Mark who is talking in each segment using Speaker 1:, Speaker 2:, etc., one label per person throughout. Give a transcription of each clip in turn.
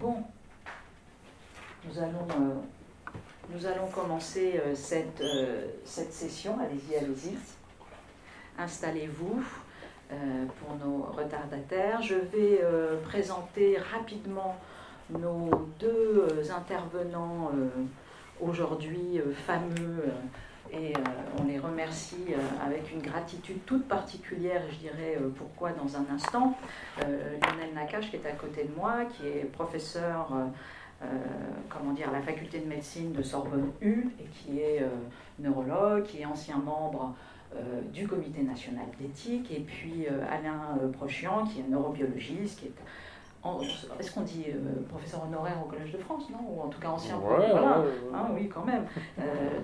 Speaker 1: bon, nous allons, euh, nous allons commencer euh, cette, euh, cette session. Allez-y, allez-y. Installez-vous pour nos retardataires. Je vais présenter rapidement nos deux intervenants aujourd'hui fameux et on les remercie avec une gratitude toute particulière, je dirais pourquoi dans un instant. Lionel Nakache qui est à côté de moi, qui est professeur euh, comment dire, la faculté de médecine de Sorbonne U et qui est euh, neurologue, qui est ancien membre euh, du comité national d'éthique, et puis Alain Prochian, qui est neurobiologiste, qui est est-ce qu'on dit professeur honoraire au Collège de France, non? Ou en tout cas ancien voilà, hein, Oui, quand même.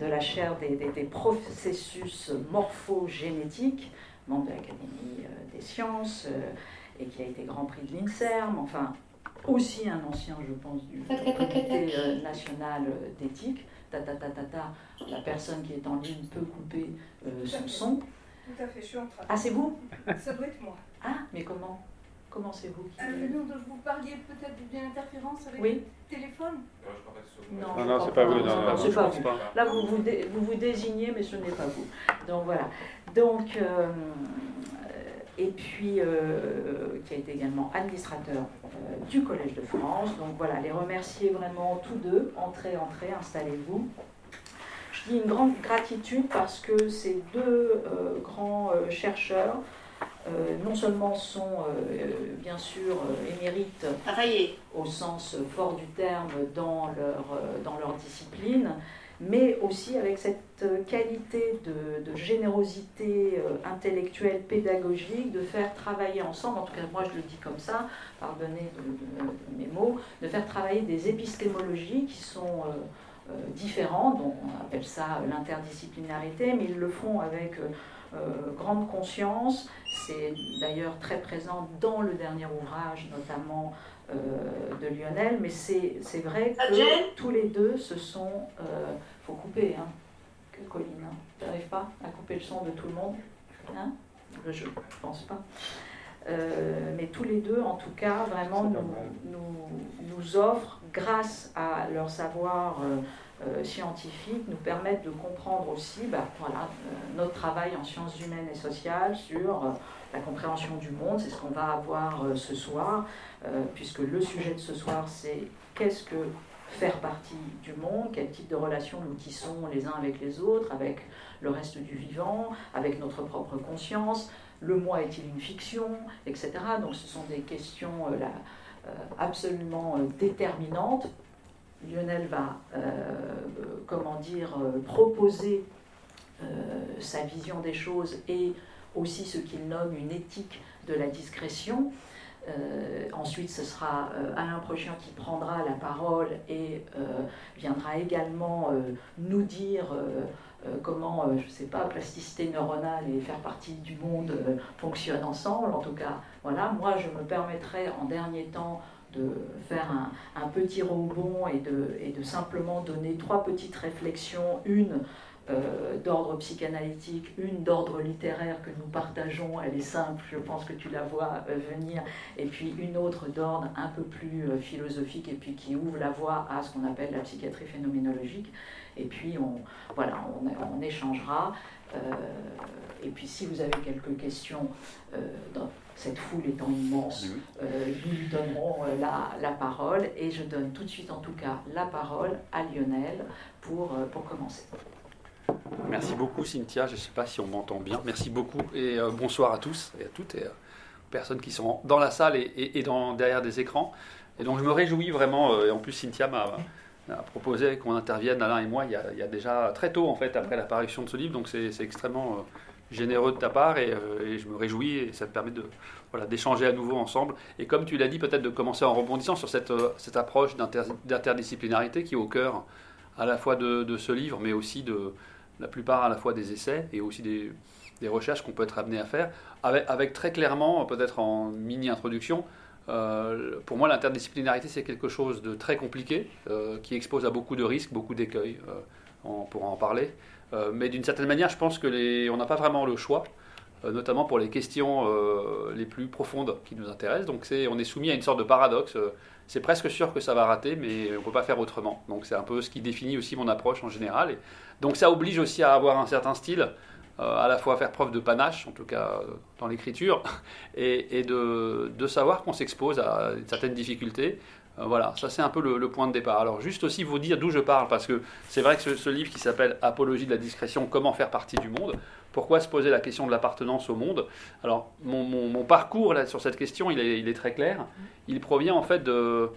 Speaker 1: de la chaire des, des, des processus morphogénétiques, membre de l'Académie des sciences, et qui a été grand prix de l'INSERM. Enfin, aussi un ancien, je pense, du comité euh, national d'éthique. Ta, ta, ta, ta, ta, la personne qui est en ligne peut couper euh, son son.
Speaker 2: Tout à fait, je suis en train.
Speaker 1: Ah, c'est vous?
Speaker 2: Ça doit être moi.
Speaker 1: Ah, mais comment? Comment c'est vous
Speaker 2: qui... euh, non, Vous parliez peut-être d'une interférence avec le téléphone
Speaker 1: Non,
Speaker 3: non, non c'est pas vous. Non, non,
Speaker 1: c'est pas vous. Là, vous vous, vous vous, désignez, mais ce n'est pas vous. Donc voilà. Donc, euh, et puis euh, qui a été également administrateur euh, du Collège de France. Donc voilà, les remercier vraiment tous deux. Entrez, entrez, installez-vous. Je dis une grande gratitude parce que ces deux euh, grands chercheurs, non seulement sont bien sûr émérites au sens fort du terme dans leur, dans leur discipline, mais aussi avec cette qualité de, générosité euh, intellectuelle, pédagogique, de faire travailler ensemble, en tout cas moi je le dis comme ça, pardonnez de, mes mots, de faire travailler des épistémologies qui sont euh, euh, différentes, on appelle ça l'interdisciplinarité, mais ils le font avec grande conscience, c'est d'ailleurs très présent dans le dernier ouvrage, notamment euh, de Lionel, mais c'est vrai que tous les deux se sont. Il euh, faut couper, hein, que Colline. Hein. Tu n'arrives pas à couper le son de tout le monde hein? Je ne pense pas. Euh, mais tous les deux, en tout cas, vraiment nous, nous, nous, offrent, grâce à leur savoir scientifique, nous permettent de comprendre aussi bah, voilà, notre travail en sciences humaines et sociales sur la compréhension du monde. C'est ce qu'on va avoir ce soir. Euh, puisque le sujet de ce soir, c'est qu'est-ce que faire partie du monde, quel type de relations nous tissons les uns avec les autres, avec le reste du vivant, avec notre propre conscience, le moi est-il une fiction, etc. Donc ce sont des questions euh, là, euh, absolument déterminantes. Lionel va, comment dire, proposer sa vision des choses et aussi ce qu'il nomme une éthique de la discrétion. Euh, ensuite, ce sera euh, Alain Prochian qui prendra la parole et euh, viendra également nous dire comment, je ne sais pas, plasticité neuronale et faire partie du monde fonctionnent ensemble. En tout cas, voilà, moi je me permettrai en dernier temps de faire un, un petit rebond et de, et de, simplement donner trois petites réflexions. Une euh, d'ordre psychanalytique, une d'ordre littéraire que nous partageons, elle est simple, je pense que tu la vois euh, venir, et puis une autre d'ordre un peu plus euh, philosophique et puis qui ouvre la voie à ce qu'on appelle la psychiatrie phénoménologique. Et puis on, voilà, on, échangera. et puis si vous avez quelques questions, cette foule étant immense, nous lui donnerons la, la, parole. Et je donne tout de suite en tout cas la parole à Lionel pour, pour commencer.
Speaker 3: Merci beaucoup Cynthia, je ne sais pas si on m'entend bien. Merci beaucoup et euh, bonsoir à tous et à toutes et euh, aux personnes qui sont dans la salle et, dans, derrière des écrans. Et donc je me réjouis vraiment, euh, et en plus Cynthia m'a proposé qu'on intervienne, Alain et moi, il y, a, déjà très tôt en fait après l'apparition de ce livre, donc c'est extrêmement généreux de ta part et, je me réjouis et ça te permet de voilà, d'échanger à nouveau ensemble. Et comme tu l'as dit, peut-être de commencer en rebondissant sur cette, cette approche d'interdisciplinarité qui est au cœur à la fois de, ce livre, mais aussi de, la plupart à la fois des essais et aussi des, recherches qu'on peut être amené à faire, avec, très clairement, peut-être en mini-introduction, euh, pour moi l'interdisciplinarité c'est quelque chose de très compliqué, euh, qui expose à beaucoup de risques, beaucoup d'écueils, euh, on pourra en parler, mais d'une certaine manière je pense que les, on n'a pas vraiment le choix. notamment pour les questions les plus profondes qui nous intéressent. Donc on est soumis à une sorte de paradoxe. c'est presque sûr que ça va rater, mais on ne peut pas faire autrement. Donc c'est un peu ce qui définit aussi mon approche en général. Donc ça oblige aussi à avoir un certain style. à la fois faire preuve de panache, en tout cas dans l'écriture, et, de, de, savoir qu'on s'expose à certaines difficultés, euh, voilà, ça c'est un peu le, point de départ. Alors juste aussi vous dire d'où je parle, parce que c'est vrai que ce, livre qui s'appelle Apologie de la discrétion, comment faire partie du monde, pourquoi se poser la question de l'appartenance au monde? Alors mon, parcours sur cette question, il est, très clair. Il provient en fait de,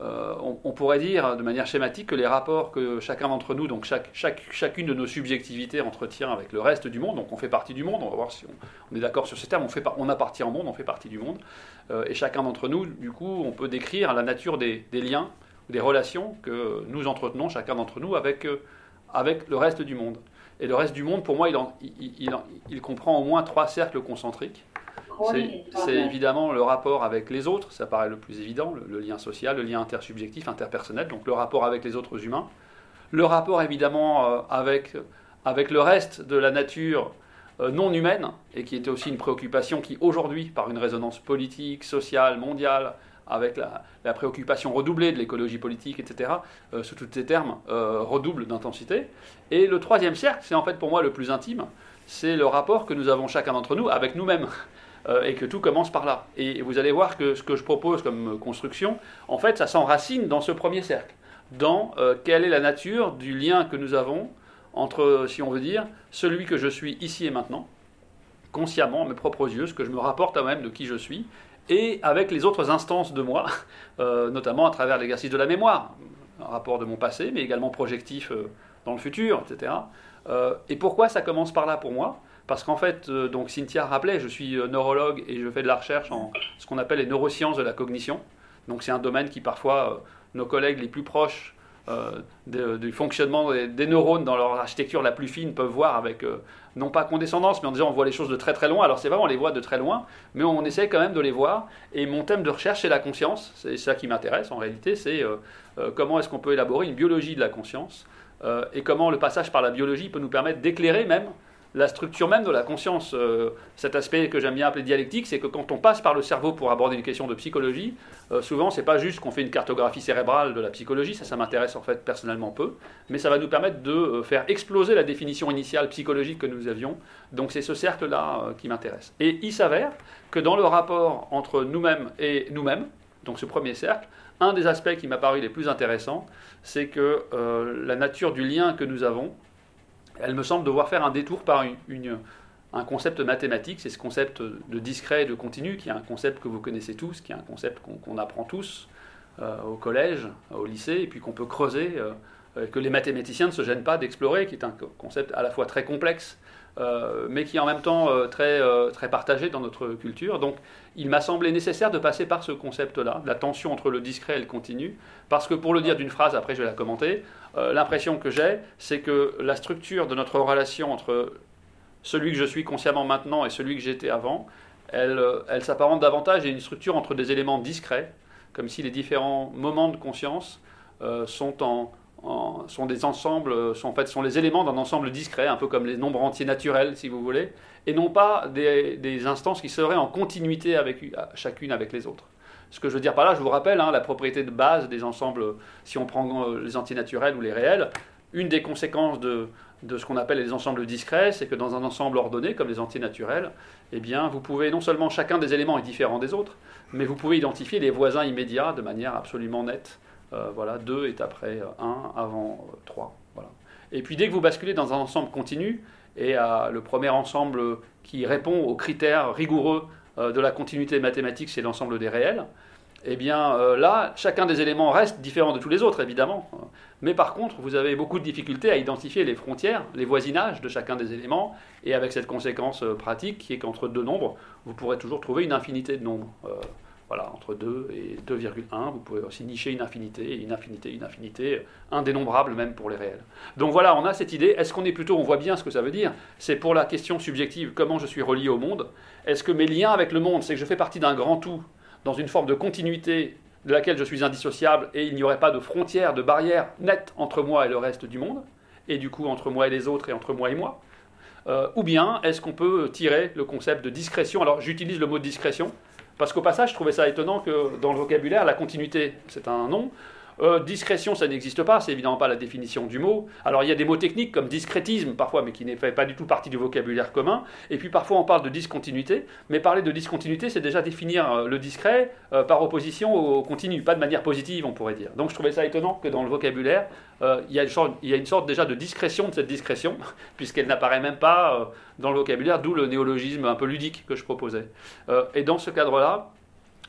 Speaker 3: euh, on, pourrait dire de manière schématique que les rapports que chacun d'entre nous, donc chaque, chacune de nos subjectivités entretient avec le reste du monde, donc on fait partie du monde, on va voir si on, est d'accord sur ces termes, on, fait, on appartient au monde, on fait partie du monde, euh, et chacun d'entre nous, du coup, on peut décrire la nature des, liens ou des relations que nous entretenons, chacun d'entre nous, avec, euh, avec le reste du monde. Et le reste du monde, pour moi, il, il comprend au moins trois cercles concentriques. C'est évidemment le rapport avec les autres, ça paraît le plus évident, le, lien social, le lien intersubjectif, interpersonnel, donc le rapport avec les autres humains. Le rapport évidemment euh, avec, avec le reste de la nature euh, non humaine, et qui était aussi une préoccupation qui aujourd'hui, par une résonance politique, sociale, mondiale, avec la, préoccupation redoublée de l'écologie politique, etc., euh, sous tous ces termes, redouble d'intensité. Et le troisième cercle, c'est en fait pour moi le plus intime, c'est le rapport que nous avons chacun d'entre nous avec nous-mêmes. Euh, et que tout commence par là. Et vous allez voir que ce que je propose comme construction, en fait, ça s'enracine dans ce premier cercle, dans euh, quelle est la nature du lien que nous avons entre, si on veut dire, celui que je suis ici et maintenant, consciemment, mes propres yeux, ce que je me rapporte à moi-même de qui je suis, et avec les autres instances de moi, euh, notamment à travers l'exercice de la mémoire, un rapport de mon passé, mais également projectif dans le futur, etc. et pourquoi ça commence par là pour moi? Parce qu'en fait, euh, donc Cynthia rappelait, je suis euh, neurologue et je fais de la recherche en ce qu'on appelle les neurosciences de la cognition. Donc c'est un domaine qui parfois euh, nos collègues les plus proches du fonctionnement des, neurones dans leur architecture la plus fine peuvent voir avec non pas condescendance, mais en disant on voit les choses de très très loin. Alors c'est vrai, on les voit de très loin, mais on essaie quand même de les voir. Et mon thème de recherche, c'est la conscience. C'est ça qui m'intéresse en réalité, c'est comment est-ce qu'on peut élaborer une biologie de la conscience et comment le passage par la biologie peut nous permettre d'éclairer même la structure même de la conscience. Euh, cet aspect que j'aime bien appeler dialectique, c'est que quand on passe par le cerveau pour aborder une question de psychologie, euh, souvent c'est pas juste qu'on fait une cartographie cérébrale de la psychologie, ça ça m'intéresse en fait personnellement peu, mais ça va nous permettre de euh, faire exploser la définition initiale psychologique que nous avions. Donc c'est ce cercle-là qui m'intéresse. Et il s'avère que dans le rapport entre nous-mêmes et nous-mêmes, donc ce premier cercle, un des aspects qui m'a paru les plus intéressants, c'est que la nature du lien que nous avons elle me semble devoir faire un détour par une, un concept mathématique, c'est ce concept de discret et de continu, qui est un concept que vous connaissez tous, qui est un concept qu'on apprend tous euh, au collège, au lycée, et puis qu'on peut creuser, euh, que les mathématiciens ne se gênent pas d'explorer, qui est un concept à la fois très complexe, euh, mais qui est en même temps très, très partagé dans notre culture. Donc il m'a semblé nécessaire de passer par ce concept-là, la tension entre le discret et le continu, parce que pour le dire d'une phrase, après je vais la commenter, euh, l'impression que j'ai, c'est que la structure de notre relation entre celui que je suis consciemment maintenant et celui que j'étais avant, elle, euh, elle s'apparente davantage à une structure entre des éléments discrets, comme si les différents moments de conscience euh, sont en, sont des ensembles, sont en fait sont les éléments d'un ensemble discret, un peu comme les nombres entiers naturels, si vous voulez, et non pas des, des instances qui seraient en continuité avec chacune avec les autres. Ce que je veux dire par là, je vous rappelle, hein, la propriété de base des ensembles, si on prend euh, les antinaturels ou les réels, une des conséquences de, ce qu'on appelle les ensembles discrets, c'est que dans un ensemble ordonné, comme les antinaturels, eh bien, vous pouvez, non seulement chacun des éléments est différent des autres, mais vous pouvez identifier les voisins immédiats de manière absolument nette. Euh, voilà, 2 est après 1, avant 3. Euh, voilà. Et puis dès que vous basculez dans un ensemble continu, et le premier ensemble qui répond aux critères rigoureux de la continuité mathématique, c'est l'ensemble des réels, eh bien euh, là, chacun des éléments reste différent de tous les autres, évidemment. Mais par contre, vous avez beaucoup de difficultés à identifier les frontières, les voisinages de chacun des éléments, et avec cette conséquence euh, pratique qui est qu'entre deux nombres, vous pourrez toujours trouver une infinité de nombres. Euh, voilà, entre 2 et 2,1, vous pouvez aussi nicher une infinité, une infinité, une infinité, indénombrable même pour les réels. Donc voilà, on a cette idée. Est-ce qu'on est plutôt, on voit bien ce que ça veut dire, c'est pour la question subjective, comment je suis relié au monde? Est-ce que mes liens avec le monde, c'est que je fais partie d'un grand tout dans une forme de continuité de laquelle je suis indissociable et il n'y aurait pas de frontière, de barrière nette entre moi et le reste du monde, et du coup entre moi et les autres et entre moi et moi. Ou bien est-ce qu'on peut tirer le concept de discrétion? Alors j'utilise le mot discrétion parce qu'au passage, je trouvais ça étonnant que dans le vocabulaire, la continuité, c'est un nom, euh, discrétion, ça n'existe pas, c'est évidemment pas la définition du mot. Alors il y a des mots techniques comme discrétisme parfois, mais qui n'est pas du tout partie du vocabulaire commun. Et puis parfois on parle de discontinuité, mais parler de discontinuité, c'est déjà définir euh, le discret euh, par opposition au continu, pas de manière positive, on pourrait dire. Donc je trouvais ça étonnant que dans le vocabulaire, il y, a il, y a une sorte, déjà de discrétion de cette discrétion, puisqu'elle n'apparaît même pas dans le vocabulaire, d'où le néologisme un peu ludique que je proposais. et dans ce cadre-là,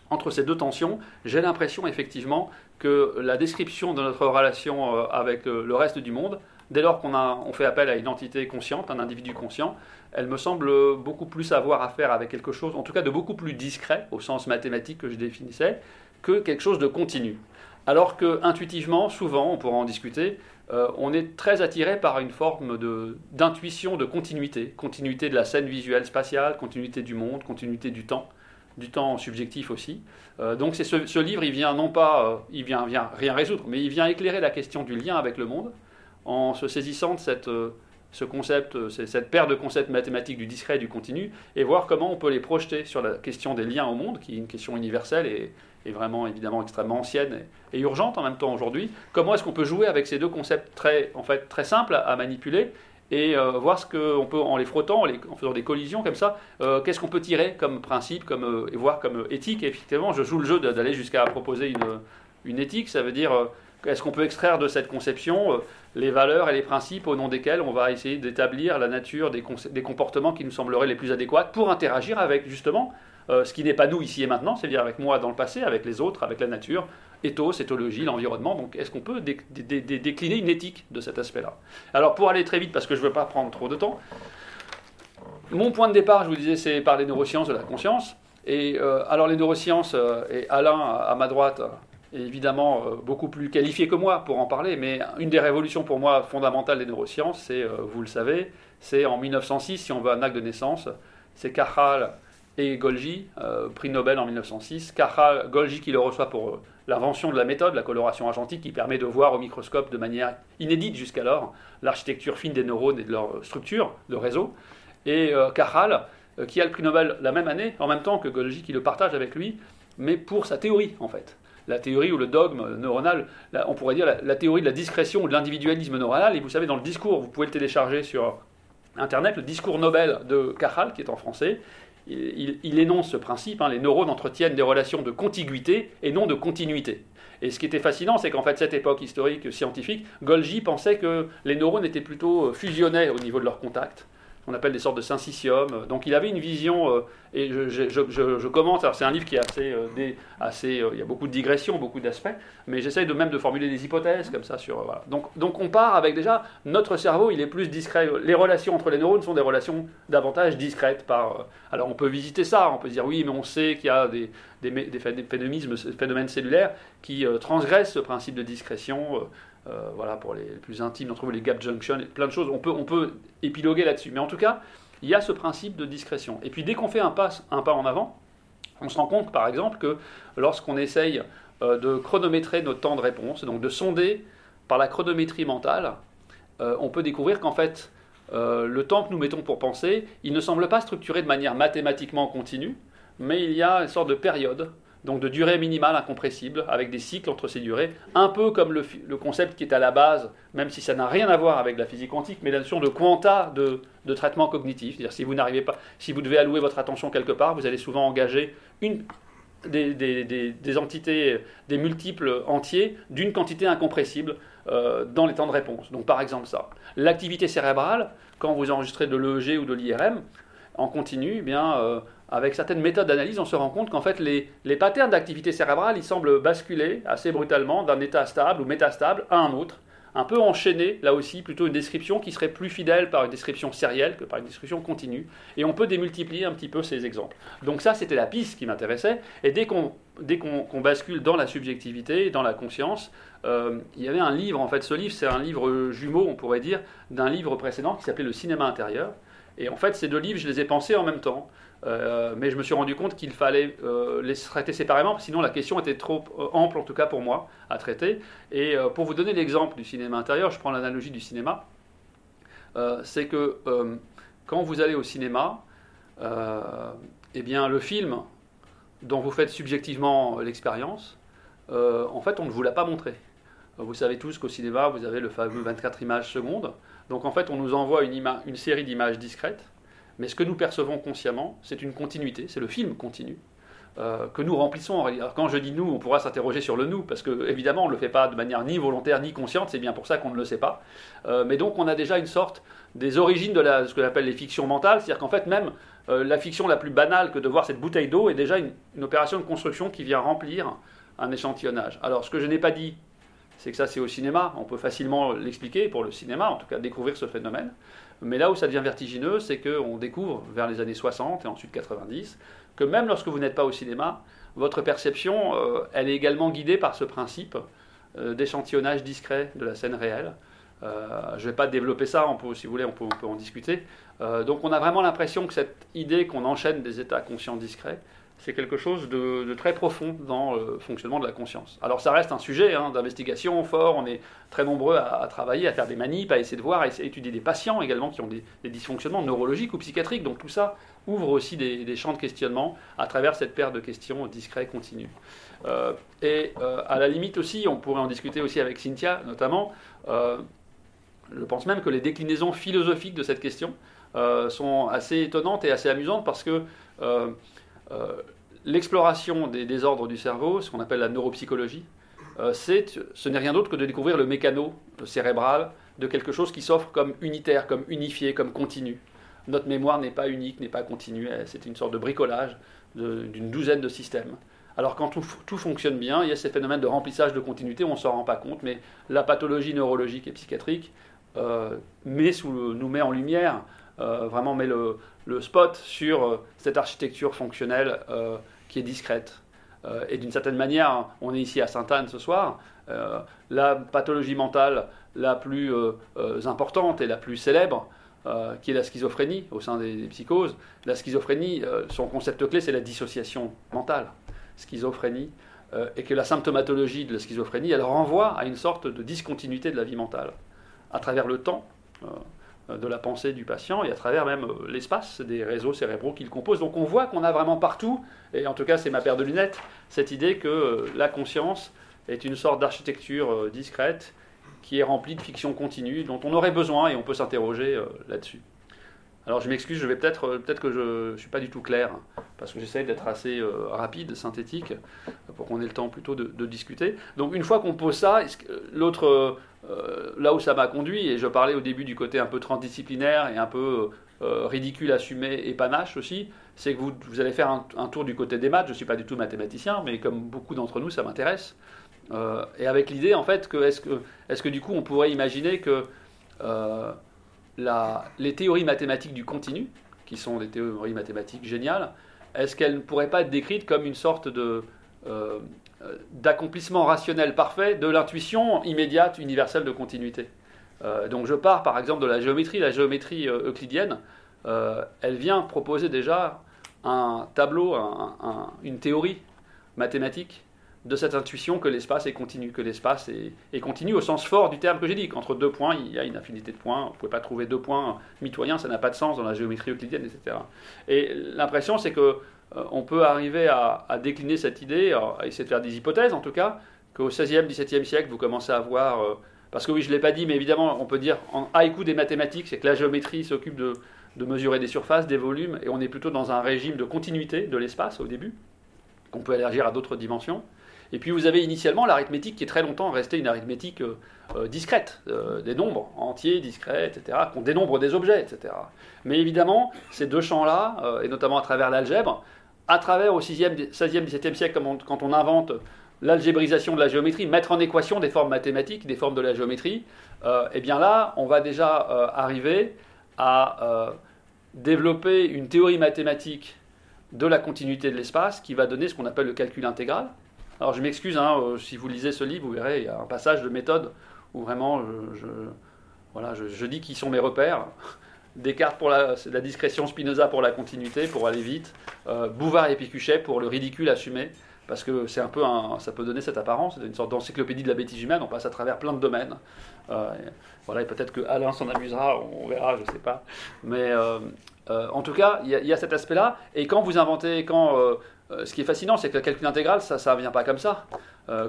Speaker 3: entre ces deux tensions, j'ai l'impression effectivement que la description de notre relation euh, avec euh, le reste du monde, dès lors qu'on on fait appel à une entité consciente, un individu conscient, elle me semble beaucoup plus avoir à faire avec quelque chose, en tout cas de beaucoup plus discret, au sens mathématique que je définissais, que quelque chose de continu. Alors que intuitivement, souvent, on pourra en discuter, euh, on est très attiré par une forme d'intuition de continuité, continuité de la scène visuelle spatiale, continuité du monde, continuité du temps du temps subjectif aussi. Euh, donc ce, livre, il vient non pas, euh, il vient, vient rien résoudre, mais il vient éclairer la question du lien avec le monde en se saisissant de cette, euh, ce concept, cette paire de concepts mathématiques du discret et du continu, et voir comment on peut les projeter sur la question des liens au monde, qui est une question universelle et, vraiment évidemment extrêmement ancienne et, urgente en même temps aujourd'hui. Comment est-ce qu'on peut jouer avec ces deux concepts très, en fait, très simples à manipuler et euh, voir ce qu'on peut, en les frottant, en, faisant des collisions comme ça, euh, qu'est-ce qu'on peut tirer comme principe, comme, euh, et voir comme éthique. Et effectivement, je joue le jeu d'aller jusqu'à proposer une, une, éthique, ça veut dire est-ce qu'on peut extraire de cette conception les valeurs et les principes au nom desquels on va essayer d'établir la nature des, des, comportements qui nous sembleraient les plus adéquats pour interagir avec justement ce qui n'est pas nous ici et maintenant, c'est-à-dire avec moi dans le passé, avec les autres, avec la nature, éthos, éthologie, l'environnement. Donc, est-ce qu'on peut décliner une éthique de cet aspect-là? Alors, pour aller très vite, parce que je ne veux pas prendre trop de temps, mon point de départ, je vous disais, c'est par les neurosciences de la conscience. Et euh, alors, les neurosciences, euh, et Alain, à ma droite, est évidemment euh, beaucoup plus qualifié que moi pour en parler, mais une des révolutions pour moi fondamentales des neurosciences, c'est, vous le savez, c'est en 1906, si on veut un acte de naissance, c'est Cajal et Golgi, prix Nobel en 1906. Cajal, Golgi qui le reçoit pour l'invention de la méthode, la coloration argentique, qui permet de voir au microscope de manière inédite jusqu'alors l'architecture fine des neurones et de leur structure de réseau. Et euh, euh, qui a le prix Nobel la même année, en même temps que Golgi, qui le partage avec lui, mais pour sa théorie, en fait. La théorie ou le dogme neuronal, on pourrait dire la, théorie de la discrétion ou de l'individualisme neuronal. Et vous savez, dans le discours, vous pouvez le télécharger sur Internet, le discours Nobel de Cajal, qui est en français, il, énonce ce principe, hein, les neurones entretiennent des relations de contiguïté et non de continuité. Et ce qui était fascinant, c'est qu'en fait, cette époque historique scientifique, Golgi pensait que les neurones étaient plutôt fusionnés au niveau de leur contact qu'on appelle des sortes de syncytium. Donc il avait une vision, euh, et je, je, alors c'est un livre qui est assez, euh, assez euh, il y a beaucoup de digressions, beaucoup d'aspects, mais j'essaye de même de formuler des hypothèses comme ça sur. Donc, donc on part avec déjà, notre cerveau, il est plus discret, les relations entre les neurones sont des relations davantage discrètes par, alors on peut visiter ça, on peut dire oui, mais on sait qu'il y a des, des, phénomènes cellulaires qui transgressent ce principe de discrétion, euh, voilà, pour les plus intimes d'entre vous, les gap junctions, plein de choses. On peut, on peut épiloguer là-dessus. Mais en tout cas, il y a ce principe de discrétion. Et puis dès qu'on fait un pas, un pas en avant, on se rend compte, par exemple, que lorsqu'on essaye euh, de chronométrer notre temps de réponse, donc de sonder par la chronométrie mentale, euh, on peut découvrir qu'en fait, le temps que nous mettons pour penser, il ne semble pas structuré de manière mathématiquement continue, mais il y a une sorte de période donc de durée minimale incompressible, avec des cycles entre ces durées, un peu comme le, concept qui est à la base, même si ça n'a rien à voir avec la physique quantique, mais la notion de quanta de, traitement cognitif. C'est-à-dire si vous n'arrivez pas, si vous devez allouer votre attention quelque part, vous allez souvent engager une, des, entités, des multiples entiers d'une quantité incompressible euh, dans les temps de réponse. Donc par exemple ça. L'activité cérébrale, quand vous enregistrez de l'EEG ou de l'IRM, en continu, eh bien, euh, avec certaines méthodes d'analyse, on se rend compte qu'en fait, les, les patterns d'activité cérébrale, ils semblent basculer assez brutalement d'un état stable ou métastable à un autre, un peu enchaîné, là aussi, plutôt une description qui serait plus fidèle par une description sérielle que par une description continue. Et on peut démultiplier un petit peu ces exemples. Donc ça, c'était la piste qui m'intéressait. Et dès qu'on dès qu'on bascule dans la subjectivité, dans la conscience, euh, il y avait un livre, en fait, ce livre, c'est un livre jumeau, on pourrait dire, d'un livre précédent qui s'appelait Le cinéma intérieur. Et en fait, ces deux livres, je les ai pensés en même temps. Euh, mais je me suis rendu compte qu'il fallait euh, les traiter séparément, sinon la question était trop euh, ample, en tout cas pour moi, à traiter. Et pour vous donner l'exemple du cinéma intérieur, je prends l'analogie du cinéma, c'est que quand vous allez au cinéma, eh bien, le film dont vous faites subjectivement l'expérience, en fait, on ne vous l'a pas montré. Vous savez tous qu'au cinéma, vous avez le fameux 24 images secondes. Donc en fait, on nous envoie une, une série d'images discrètes, mais ce que nous percevons consciemment, c'est une continuité, c'est le film continu. Euh, que nous remplissons. Alors, quand je dis nous, on pourra s'interroger sur le nous, parce que évidemment on ne le fait pas de manière ni volontaire ni consciente, c'est bien pour ça qu'on ne le sait pas. Euh, mais donc on a déjà une sorte des origines de, ce que j'appelle les fictions mentales, c'est-à-dire qu'en fait même euh, la fiction la plus banale que de voir cette bouteille d'eau est déjà une, opération de construction qui vient remplir un échantillonnage. Alors ce que je n'ai pas dit, c'est que ça c'est au cinéma, on peut facilement l'expliquer pour le cinéma, en tout cas découvrir ce phénomène. Mais là où ça devient vertigineux, c'est qu'on découvre vers les années 60 et ensuite 90 que même lorsque vous n'êtes pas au cinéma, votre perception, euh, elle est également guidée par ce principe euh, d'échantillonnage discret de la scène réelle. Euh, je ne vais pas développer ça, on peut, si vous voulez, on peut, on peut en discuter. donc on a vraiment l'impression que cette idée qu'on enchaîne des états conscients discrets, c'est quelque chose de, très profond dans le fonctionnement de la conscience. Alors ça reste un sujet hein, d'investigation fort, on est très nombreux à, travailler, à faire des manips, à essayer de voir, à étudier des patients également qui ont des, dysfonctionnements neurologiques ou psychiatriques, donc tout ça ouvre aussi des, champs de questionnement à travers cette paire de questions discrets, continues. Euh, et euh, à la limite aussi, on pourrait en discuter aussi avec Cynthia notamment, euh, je pense même que les déclinaisons philosophiques de cette question sont assez étonnantes et assez amusantes parce que euh, l'exploration des désordres du cerveau, ce qu'on appelle la neuropsychologie, euh, ce n'est rien d'autre que de découvrir le mécano cérébral de quelque chose qui s'offre comme unitaire, comme unifié, comme continu. Notre mémoire n'est pas unique, n'est pas continue, c'est une sorte de bricolage d'une douzaine de systèmes. Alors quand tout, fonctionne bien, il y a ces phénomènes de remplissage de continuité, on ne s'en rend pas compte, mais la pathologie neurologique et psychiatrique euh, nous met en lumière euh, vraiment met le, spot sur euh, cette architecture fonctionnelle euh, qui est discrète. et d'une certaine manière, on est ici à Sainte-Anne ce soir, la pathologie mentale la plus importante et la plus célèbre, qui est la schizophrénie au sein des, psychoses. La schizophrénie, son concept clé, c'est la dissociation mentale. Schizophrénie. et que la symptomatologie de la schizophrénie, elle renvoie à une sorte de discontinuité de la vie mentale, à travers le temps. Euh, de la pensée du patient et à travers même euh, l'espace des réseaux cérébraux qu'il compose. Donc on voit qu'on a vraiment partout, et en tout cas c'est ma paire de lunettes, cette idée que euh, la conscience est une sorte d'architecture discrète qui est remplie de fiction continue dont on aurait besoin et on peut s'interroger là-dessus. Alors je m'excuse, je vais peut-être peut-être que je ne suis pas du tout clair, parce que j'essaie d'être assez rapide, synthétique, pour qu'on ait le temps plutôt de, discuter. Donc une fois qu'on pose ça, l'autre euh, là où ça m'a conduit, et je parlais au début du côté un peu transdisciplinaire et un peu euh, ridicule, assumé et panache aussi, c'est que vous, allez faire un, tour du côté des maths. Je ne suis pas du tout mathématicien, mais comme beaucoup d'entre nous, ça m'intéresse. Euh, et avec l'idée, en fait, que est que du coup, on pourrait imaginer que les théories mathématiques du continu, qui sont des théories mathématiques géniales, est-ce qu'elles ne pourraient pas être décrites comme une sorte de euh, d'accomplissement rationnel parfait de l'intuition immédiate universelle de continuité? Euh, donc je pars par exemple de la géométrie, la géométrie euh, euclidienne, elle vient proposer déjà un tableau, une théorie mathématique de cette intuition que l'espace est continu, que l'espace est, continu au sens fort du terme que j'ai dit, qu'entre deux points, il y a une infinité de points, vous ne pouvez pas trouver deux points mitoyens, ça n'a pas de sens dans la géométrie euclidienne, etc. Et l'impression, c'est que euh, on peut arriver à, décliner cette idée, à essayer de faire des hypothèses en tout cas, qu'au XVIe, XVIIe siècle, vous commencez à voir, euh, parce que oui, je ne l'ai pas dit, mais évidemment, on peut dire en haïku des mathématiques, c'est que la géométrie s'occupe de, mesurer des surfaces, des volumes, et on est plutôt dans un régime de continuité de l'espace au début, qu'on peut élargir à d'autres dimensions. Et puis vous avez initialement l'arithmétique qui est très longtemps restée une arithmétique euh, discrète, des nombres entiers, discrets, etc., qu'on dénombre des objets, etc. Mais évidemment, ces deux champs-là, et notamment à travers l'algèbre, à travers au 6e, 16e, 17e siècle, quand on invente l'algébrisation de la géométrie, mettre en équation des formes mathématiques, des formes de la géométrie, euh, eh bien là, on va déjà euh, arriver à euh, développer une théorie mathématique de la continuité de l'espace qui va donner ce qu'on appelle le calcul intégral. Alors je m'excuse, hein, si vous lisez ce livre, vous verrez, il y a un passage de méthode où vraiment je, voilà, je dis qui sont mes repères. Descartes pour la, la, discrétion, Spinoza pour la continuité, pour aller vite, euh, Bouvard et Picuchet pour le ridicule assumé. parce que c'est un peu un, ça peut donner cette apparence, une sorte d'encyclopédie de la bêtise humaine, on passe à travers plein de domaines. Euh, voilà, et peut-être que Alain s'en amusera, on verra, je ne sais pas. Mais euh, euh, en tout cas, il y, a cet aspect-là, et quand vous inventez, quand, ce qui est fascinant, c'est que le calcul intégral, ça ne vient pas comme ça.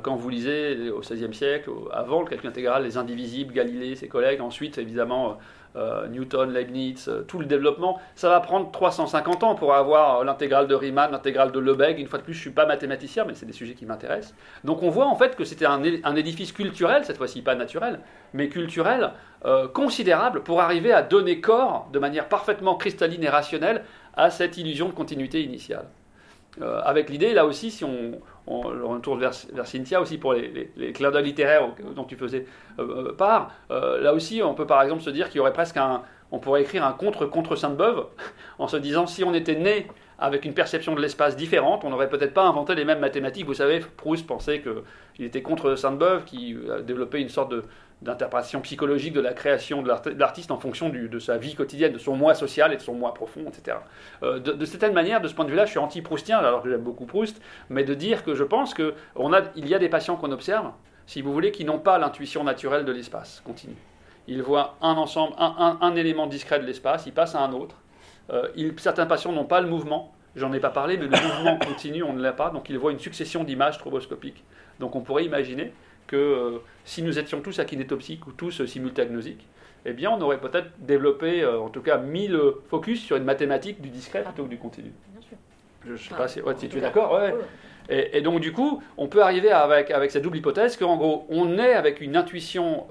Speaker 3: quand vous lisez au XVIe siècle, avant le calcul intégral, les indivisibles, Galilée, ses collègues, ensuite évidemment euh, Newton, Leibniz, euh, tout le développement, ça va prendre 350 ans pour avoir l'intégrale de Riemann, l'intégrale de Lebesgue. Une fois de plus, je ne suis pas mathématicien, mais c'est des sujets qui m'intéressent. Donc on voit en fait que c'était un, édifice culturel, cette fois-ci pas naturel, mais culturel, euh, considérable pour arriver à donner corps de manière parfaitement cristalline et rationnelle à cette illusion de continuité initiale. Avec l'idée, là aussi, si on, on, retourne vers, Cynthia aussi pour les, les, clins d'œil littéraires dont tu faisais euh, euh, part. Euh, là aussi, on peut par exemple se dire qu'il y aurait presque un. On pourrait écrire un contre contre Sainte-Beuve en se disant si on était né avec une perception de l'espace différente, on n'aurait peut-être pas inventé les mêmes mathématiques. Vous savez, Proust pensait qu'il était contre Sainte-Beuve, qui a développé une sorte de, d'interprétation psychologique de la création de l'artiste en fonction de sa vie quotidienne, de son moi social et de son moi profond, etc. Euh, de, certaine manière, de ce point de vue-là, je suis anti-proustien, alors que j'aime beaucoup Proust, mais de dire que je pense qu'il y a des patients qu'on observe, si vous voulez, qui n'ont pas l'intuition naturelle de l'espace continu. Ils voient un ensemble, un, élément discret de l'espace, ils passent à un autre. Euh, certains patients n'ont pas le mouvement, j'en ai pas parlé, mais le mouvement continu, on ne l'a pas, donc ils voient une succession d'images stroboscopiques. Donc on pourrait imaginer que euh, si nous étions tous akinétopsiques ou tous euh, simultagnosiques, eh bien, on aurait peut-être développé, euh, en tout cas, mis le focus sur une mathématique du discret plutôt que du continu. Bien sûr. Je ne sais pas si, tu es d'accord. Ouais. Et, donc, du coup, on peut arriver avec, avec cette double hypothèse qu'en gros, on est avec une intuition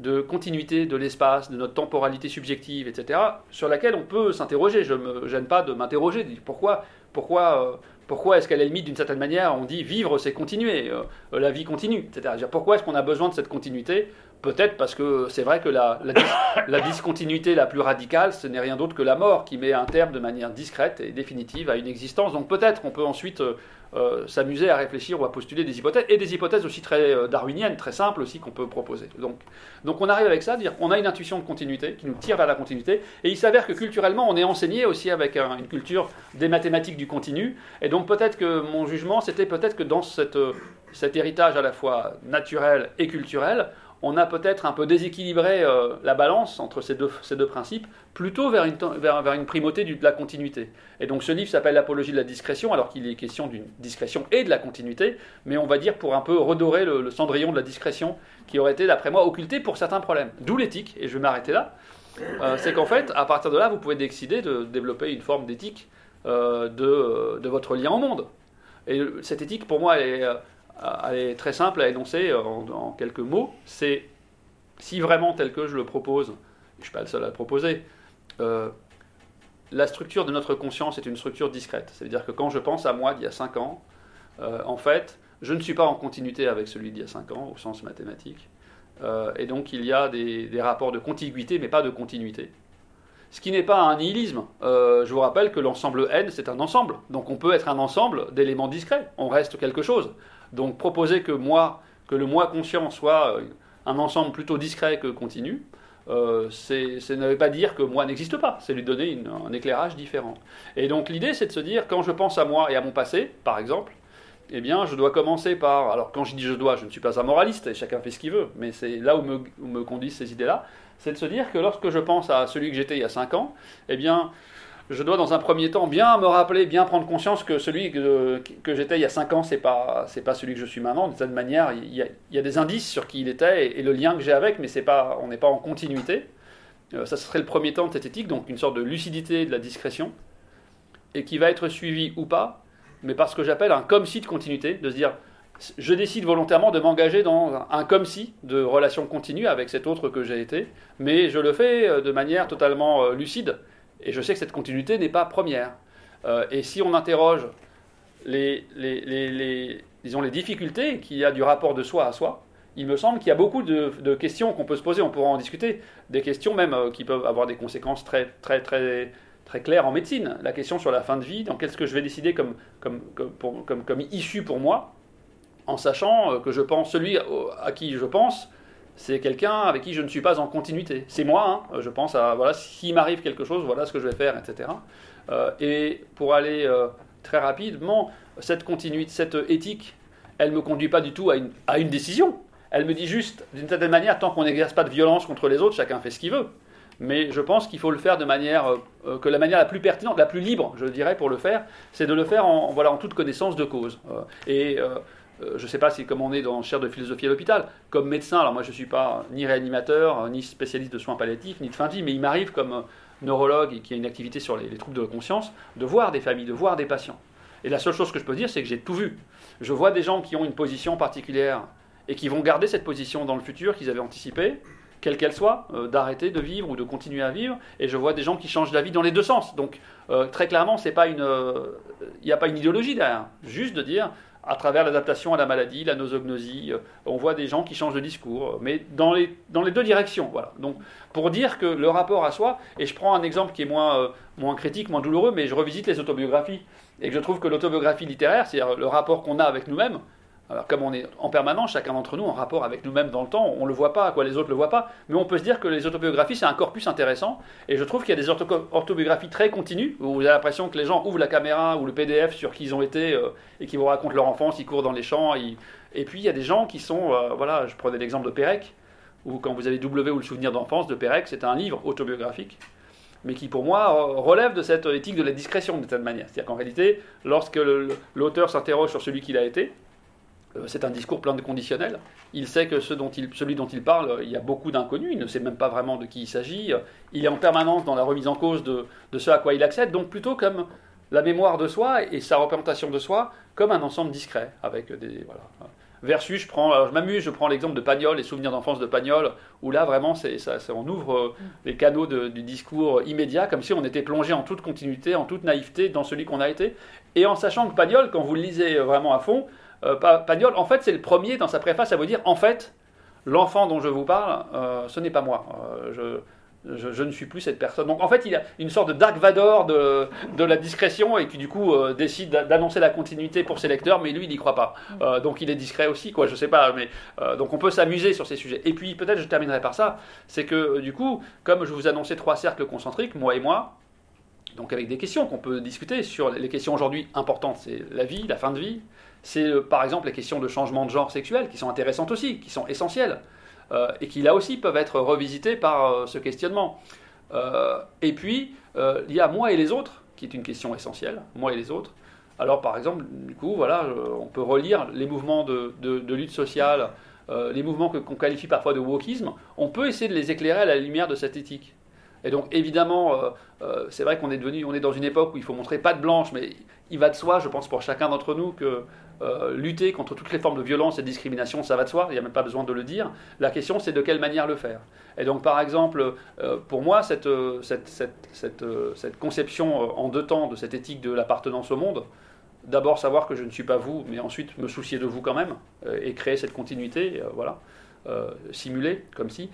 Speaker 3: de continuité de l'espace, de notre temporalité subjective, etc., sur laquelle on peut s'interroger. Je ne me gêne pas de m'interroger, pourquoi, pourquoi pourquoi est-ce qu'à la limite, d'une certaine manière, on dit vivre, c'est continuer, euh, la vie continue, etc. Pourquoi est-ce qu'on a besoin de cette continuité? Peut-être parce que c'est vrai que la, la, discontinuité la plus radicale, ce n'est rien d'autre que la mort qui met un terme de manière discrète et définitive à une existence. Donc peut-être qu'on peut ensuite euh, s'amuser à réfléchir ou à postuler des hypothèses, et des hypothèses aussi très euh, darwiniennes, très simples aussi qu'on peut proposer. Donc, donc on arrive avec ça, à dire qu'on a une intuition de continuité qui nous tire vers la continuité, et il s'avère que culturellement on est enseigné aussi avec une culture des mathématiques du continu, et donc peut-être que mon jugement c'était peut-être que dans cette, euh, cet héritage à la fois naturel et culturel, on a peut-être un peu déséquilibré euh, la balance entre ces deux, ces deux principes, plutôt vers une, vers, vers une primauté de la continuité. Et donc ce livre s'appelle L'apologie de la discrétion, alors qu'il est question d'une discrétion et de la continuité, mais on va dire pour un peu redorer le, cendrillon de la discrétion qui aurait été, d'après moi, occulté pour certains problèmes. D'où l'éthique, et je vais m'arrêter là. Euh, c'est qu'en fait, à partir de là, vous pouvez décider de développer une forme d'éthique euh, de, de, votre lien au monde. Et cette éthique, pour moi, elle est elle est très simple à énoncer en, quelques mots. C'est si vraiment tel que je le propose, je ne suis pas le seul à le proposer, euh, la structure de notre conscience est une structure discrète. C'est-à-dire que quand je pense à moi d'il y a 5 ans, euh, en fait, je ne suis pas en continuité avec celui d'il y a 5 ans, au sens mathématique. Euh, et donc il y a des, des, rapports de contiguïté, mais pas de continuité. Ce qui n'est pas un nihilisme. je vous rappelle que l'ensemble n, c'est un ensemble. Donc on peut être un ensemble d'éléments discrets. On reste quelque chose. Donc proposer que moi, que le moi conscient soit euh, un ensemble plutôt discret que continu, euh, ne pas dire que moi n'existe pas, c'est lui donner un éclairage différent. Et donc l'idée c'est de se dire, quand je pense à moi et à mon passé, par exemple, eh bien je dois commencer par, alors quand je dis je dois, je ne suis pas un moraliste et chacun fait ce qu'il veut, mais c'est là où me, où me conduisent ces idées-là, c'est de se dire que lorsque je pense à celui que j'étais il y a 5 ans, eh bien je dois dans un premier temps bien me rappeler, bien prendre conscience que celui que, j'étais il y a 5 ans, c'est pas pas celui que je suis maintenant. De cette manière, il y a, des indices sur qui il était et, le lien que j'ai avec, mais pas on n'est pas en continuité. Euh, ça serait le premier temps de éthique, donc une sorte de lucidité de la discrétion, et qui va être suivi ou pas, mais par ce que j'appelle un comme si de continuité, de se dire je décide volontairement de m'engager dans un comme si de relation continue avec cet autre que j'ai été, mais je le fais euh, de manière totalement euh, lucide et je sais que cette continuité n'est pas première. Euh, et si on interroge les, disons, les difficultés qu'il y a du rapport de soi à soi, il me semble qu'il y a beaucoup de, questions qu'on peut se poser, on pourra en discuter, des questions même euh, qui peuvent avoir des conséquences très, très, très, très claires en médecine. La question sur la fin de vie, dans qu'est-ce que je vais décider comme, comme, comme, comme, issue pour moi, en sachant euh, que je pense, celui à qui je pense, c'est quelqu'un avec qui je ne suis pas en continuité. C'est moi, hein. je pense à, voilà, s'il m'arrive quelque chose, voilà ce que je vais faire, etc. Euh, et pour aller euh, très rapidement, cette continuité, cette éthique, elle ne me conduit pas du tout à une, à une décision. Elle me dit juste, d'une certaine manière, tant qu'on n'exerce pas de violence contre les autres, chacun fait ce qu'il veut. Mais je pense qu'il faut le faire de manière euh, que la manière la plus pertinente, la plus libre, je dirais, pour le faire, c'est de le faire en, voilà, en toute connaissance de cause. Euh, et euh, je ne sais pas si comme on est dans chaire de philosophie à l'hôpital, comme médecin, alors moi je ne suis pas ni réanimateur, ni spécialiste de soins palliatifs, ni de fin de vie, mais il m'arrive comme neurologue qui a une activité sur les, les troubles de conscience, de voir des familles, de voir des patients. Et la seule chose que je peux dire, c'est que j'ai tout vu. Je vois des gens qui ont une position particulière et qui vont garder cette position dans le futur qu'ils avaient anticipé, quelle qu'elle soit, euh, d'arrêter de vivre ou de continuer à vivre. Et je vois des gens qui changent la vie dans les deux sens. Donc euh, très clairement, euh, il n'y a pas une idéologie derrière. Juste de dire, à travers l'adaptation à la maladie, la nosognosie, on voit des gens qui changent de discours, mais dans les, dans les deux directions. Voilà. Donc pour dire que le rapport à soi, et je prends un exemple qui est moins, moins critique, moins douloureux, mais je revisite les autobiographies, et que je trouve que l'autobiographie littéraire, c'est-à-dire le rapport qu'on a avec nous-mêmes, alors, comme on est en permanence, chacun d'entre nous, en rapport avec nous-mêmes dans le temps, on ne le voit pas, quoi, les autres ne le voient pas, mais on peut se dire que les autobiographies, c'est un corpus intéressant, et je trouve qu'il y a des autobiographies très continues, où vous avez l'impression que les gens ouvrent la caméra ou le PDF sur qui ils ont été, euh, et qui vous racontent leur enfance, ils courent dans les champs, et puis il y a des gens qui sont, euh, voilà, je prenais l'exemple de Pérec, où quand vous avez W ou le souvenir d'enfance de Pérec, c'est un livre autobiographique, mais qui pour moi relève de cette éthique de la discrétion de cette manière. C'est-à-dire qu'en réalité, lorsque l'auteur s'interroge sur celui qu'il a été, c'est un discours plein de conditionnels. Il sait que celui dont il parle, il y a beaucoup d'inconnus, il ne sait même pas vraiment de qui il s'agit. Il est en permanence dans la remise en cause de, ce à quoi il accède, donc plutôt comme la mémoire de soi et sa représentation de soi comme un ensemble discret, avec des voilà. Versus, je prends, alors je m'amuse, je prends l'exemple de Pagnol, les souvenirs d'enfance de Pagnol, où là vraiment, c'est, ça, on ouvre euh, les canaux du discours immédiat, comme si on était plongé en toute continuité, en toute naïveté dans celui qu'on a été, et en sachant que Pagnol, quand vous le lisez vraiment à fond, euh, Pagnol, en fait, c'est le premier dans sa préface à vous dire en fait, l'enfant dont je vous parle, euh, ce n'est pas moi. Euh, je, ne suis plus cette personne. Donc en fait, il a une sorte de Dark Vador de, la discrétion et qui du coup décide d'annoncer la continuité pour ses lecteurs, mais lui, il n'y croit pas. donc il est discret aussi, quoi, je sais pas. Mais, donc on peut s'amuser sur ces sujets. Et puis peut-être je terminerai par ça, c'est que du coup, comme je vous annonçais trois cercles concentriques, moi et moi, donc avec des questions qu'on peut discuter sur les questions aujourd'hui importantes, c'est la vie, la fin de vie, c'est euh, par exemple les questions de changement de genre sexuel qui sont intéressantes aussi, qui sont essentielles, euh, et qui là aussi peuvent être revisitées par euh, ce questionnement. et puis, il y a moi et les autres, qui est une question essentielle, moi et les autres. Alors par exemple, du coup, voilà, on peut relire les mouvements de, lutte sociale, les mouvements qu'on qualifie parfois de wokisme, on peut essayer de les éclairer à la lumière de cette éthique. Et donc évidemment, c'est vrai qu'on est devenu, on est dans une époque où il faut montrer pas de blanche, mais il va de soi, je pense pour chacun d'entre nous, que euh, lutter contre toutes les formes de violence et de discrimination, ça va de soi, il n'y a même pas besoin de le dire. La question, c'est de quelle manière le faire. Et donc, par exemple, euh, pour moi, cette, euh, cette, cette, cette, conception en deux temps de cette éthique de l'appartenance au monde, d'abord savoir que je ne suis pas vous, mais ensuite me soucier de vous quand même, et créer cette continuité, voilà, simuler, comme si,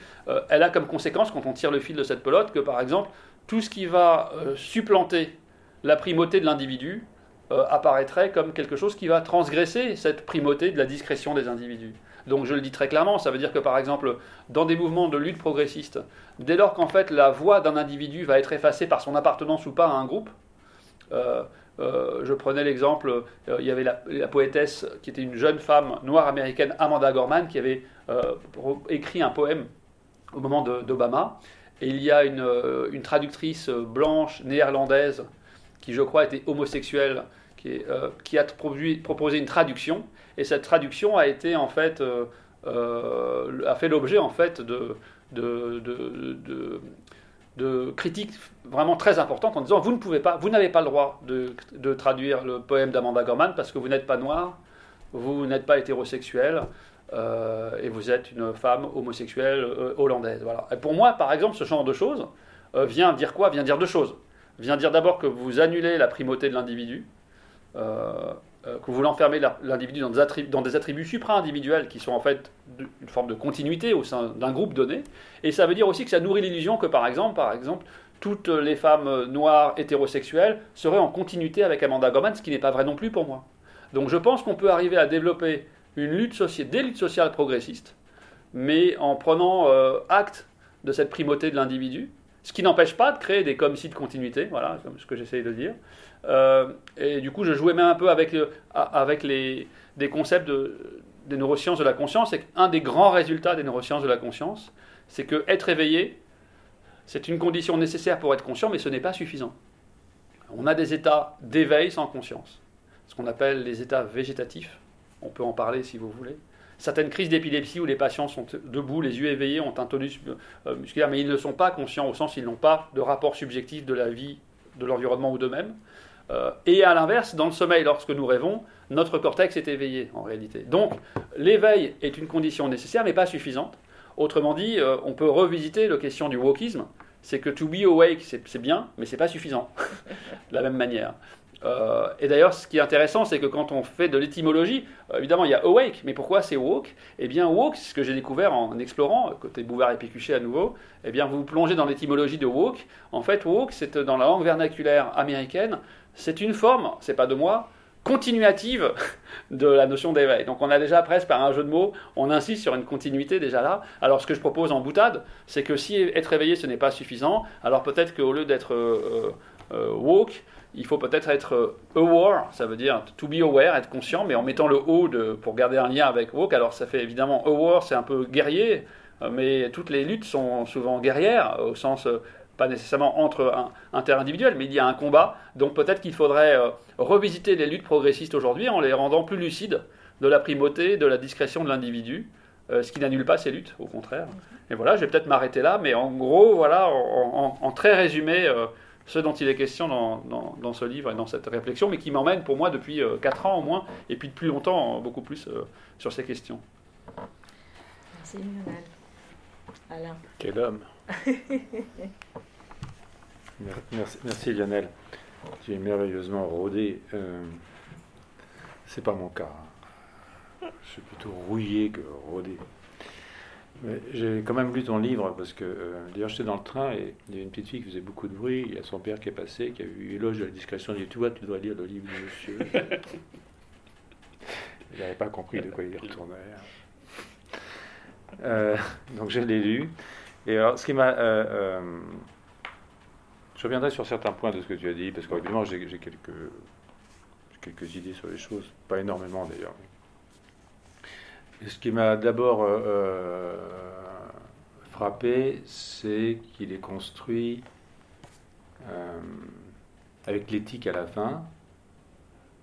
Speaker 3: elle a comme conséquence, quand on tire le fil de cette pelote, que par exemple, tout ce qui va supplanter la primauté de l'individu, euh, apparaîtrait comme quelque chose qui va transgresser cette primauté de la discrétion des individus. Donc je le dis très clairement, ça veut dire que par exemple, dans des mouvements de lutte progressiste, dès lors qu'en fait la voix d'un individu va être effacée par son appartenance ou pas à un groupe, euh, euh, je prenais l'exemple, il y avait la, poétesse qui était une jeune femme noire américaine, Amanda Gorman, qui avait écrit un poème au moment d'Obama. Et il y a une, une traductrice blanche néerlandaise qui, je crois, était homosexuelle euh, qui, a proposé une traduction, et cette traduction a été en fait euh, euh, a fait l'objet en fait de, de, de, critiques vraiment très importantes en disant vous ne pouvez pas, vous n'avez pas le droit de, traduire le poème d'Amanda Gorman parce que vous n'êtes pas noir, vous n'êtes pas hétérosexuel. et vous êtes une femme homosexuelle hollandaise. Voilà. Pour moi, par exemple, ce genre de choses vient dire quoi? Vient dire deux choses. Vient dire d'abord que vous annulez la primauté de l'individu, que vous voulez enfermer l'individu dans, dans, des attributs supra-individuels qui sont en fait une forme de continuité au sein d'un groupe donné. Et ça veut dire aussi que ça nourrit l'illusion que, par exemple, par exemple, toutes les femmes noires hétérosexuelles seraient en continuité avec Amanda Gorman, ce qui n'est pas vrai non plus pour moi. Donc je pense qu'on peut arriver à développer une lutte sociale, des luttes sociales progressistes, mais en prenant euh, acte de cette primauté de l'individu, Ce qui n'empêche pas de créer des comme si de continuité, voilà, ce que j'essaye de dire. Euh, et du coup, je jouais même un peu avec, avec les, des concepts de, des neurosciences de la conscience. Et un des grands résultats des neurosciences de la conscience, c'est que être éveillé, c'est une condition nécessaire pour être conscient, mais ce n'est pas suffisant. On a des états d'éveil sans conscience, ce qu'on appelle les états végétatifs. On peut en parler si vous voulez certaines crises d'épilepsie où les patients sont debout, les yeux éveillés, ont un tonus euh, musculaire, mais ils ne sont pas conscients au sens ils n'ont pas de rapport subjectif de la vie, de l'environnement ou d'eux-mêmes. Euh, et à l'inverse, dans le sommeil, lorsque nous rêvons, notre cortex est éveillé en réalité. Donc l'éveil est une condition nécessaire, mais pas suffisante. Autrement dit, euh, on peut revisiter la question du wokisme. C'est que to be awake, c'est bien, mais c'est pas suffisant. de la même manière. Euh, et d'ailleurs, ce qui est intéressant, c'est que quand on fait de l'étymologie, évidemment, il y a awake, mais pourquoi c'est woke? Eh bien, woke, ce que j'ai découvert en explorant, côté Bouvard et Pécuchet à nouveau, eh bien, vous plongez dans l'étymologie de woke. En fait, woke, c'est dans la langue vernaculaire américaine, c'est une forme, c'est pas de moi, continuative de la notion d'éveil. Donc on a déjà presque par un jeu de mots, on insiste sur une continuité déjà là. Alors ce que je propose en boutade, c'est que si être éveillé ce n'est pas suffisant, alors peut-être qu'au lieu d'être euh, woke, il faut peut-être être euh, aware, ça veut dire to be aware, être conscient, mais en mettant le O de, pour garder un lien avec woke. Alors ça fait évidemment aware, c'est un peu guerrier, euh, mais toutes les luttes sont souvent guerrières, au sens euh, pas nécessairement entre interindividuels, mais il y a un combat. Donc peut-être qu'il faudrait revisiter les luttes progressistes aujourd'hui en les rendant plus lucides de la primauté, de la discrétion de l'individu, ce qui n'annule pas ces luttes, au contraire. Et voilà, je vais peut-être m'arrêter là, mais en gros, voilà, en, très résumé ce dont il est question dans, ce livre et dans cette réflexion, mais qui m'emmène pour moi depuis 4 euh, ans au moins, et puis depuis longtemps, beaucoup plus euh, sur ces questions.
Speaker 1: Merci Lionel. Alain.
Speaker 4: Quel homme. merci, Lionel. Tu es merveilleusement rodé. Euh, c'est pas mon cas. Je suis plutôt rouillé que rodé. J'ai quand même lu ton livre parce que euh, d'ailleurs j'étais dans le train et il y a une petite fille qui faisait beaucoup de bruit. Il y a son père qui est passé, qui a eu éloge de la discrétion. Il dit Tu vois, tu dois lire le livre de monsieur. il n'avait pas compris de quoi il retournait. Euh, donc je l'ai lu. Et alors, ce qui m'a. Euh, je reviendrai sur certains points de ce que tu as dit parce qu'évidemment j'ai quelques, idées sur les choses, pas énormément d'ailleurs ce qui m'a d'abord euh, euh, frappé, c'est qu'il est construit euh, avec l'éthique à la fin.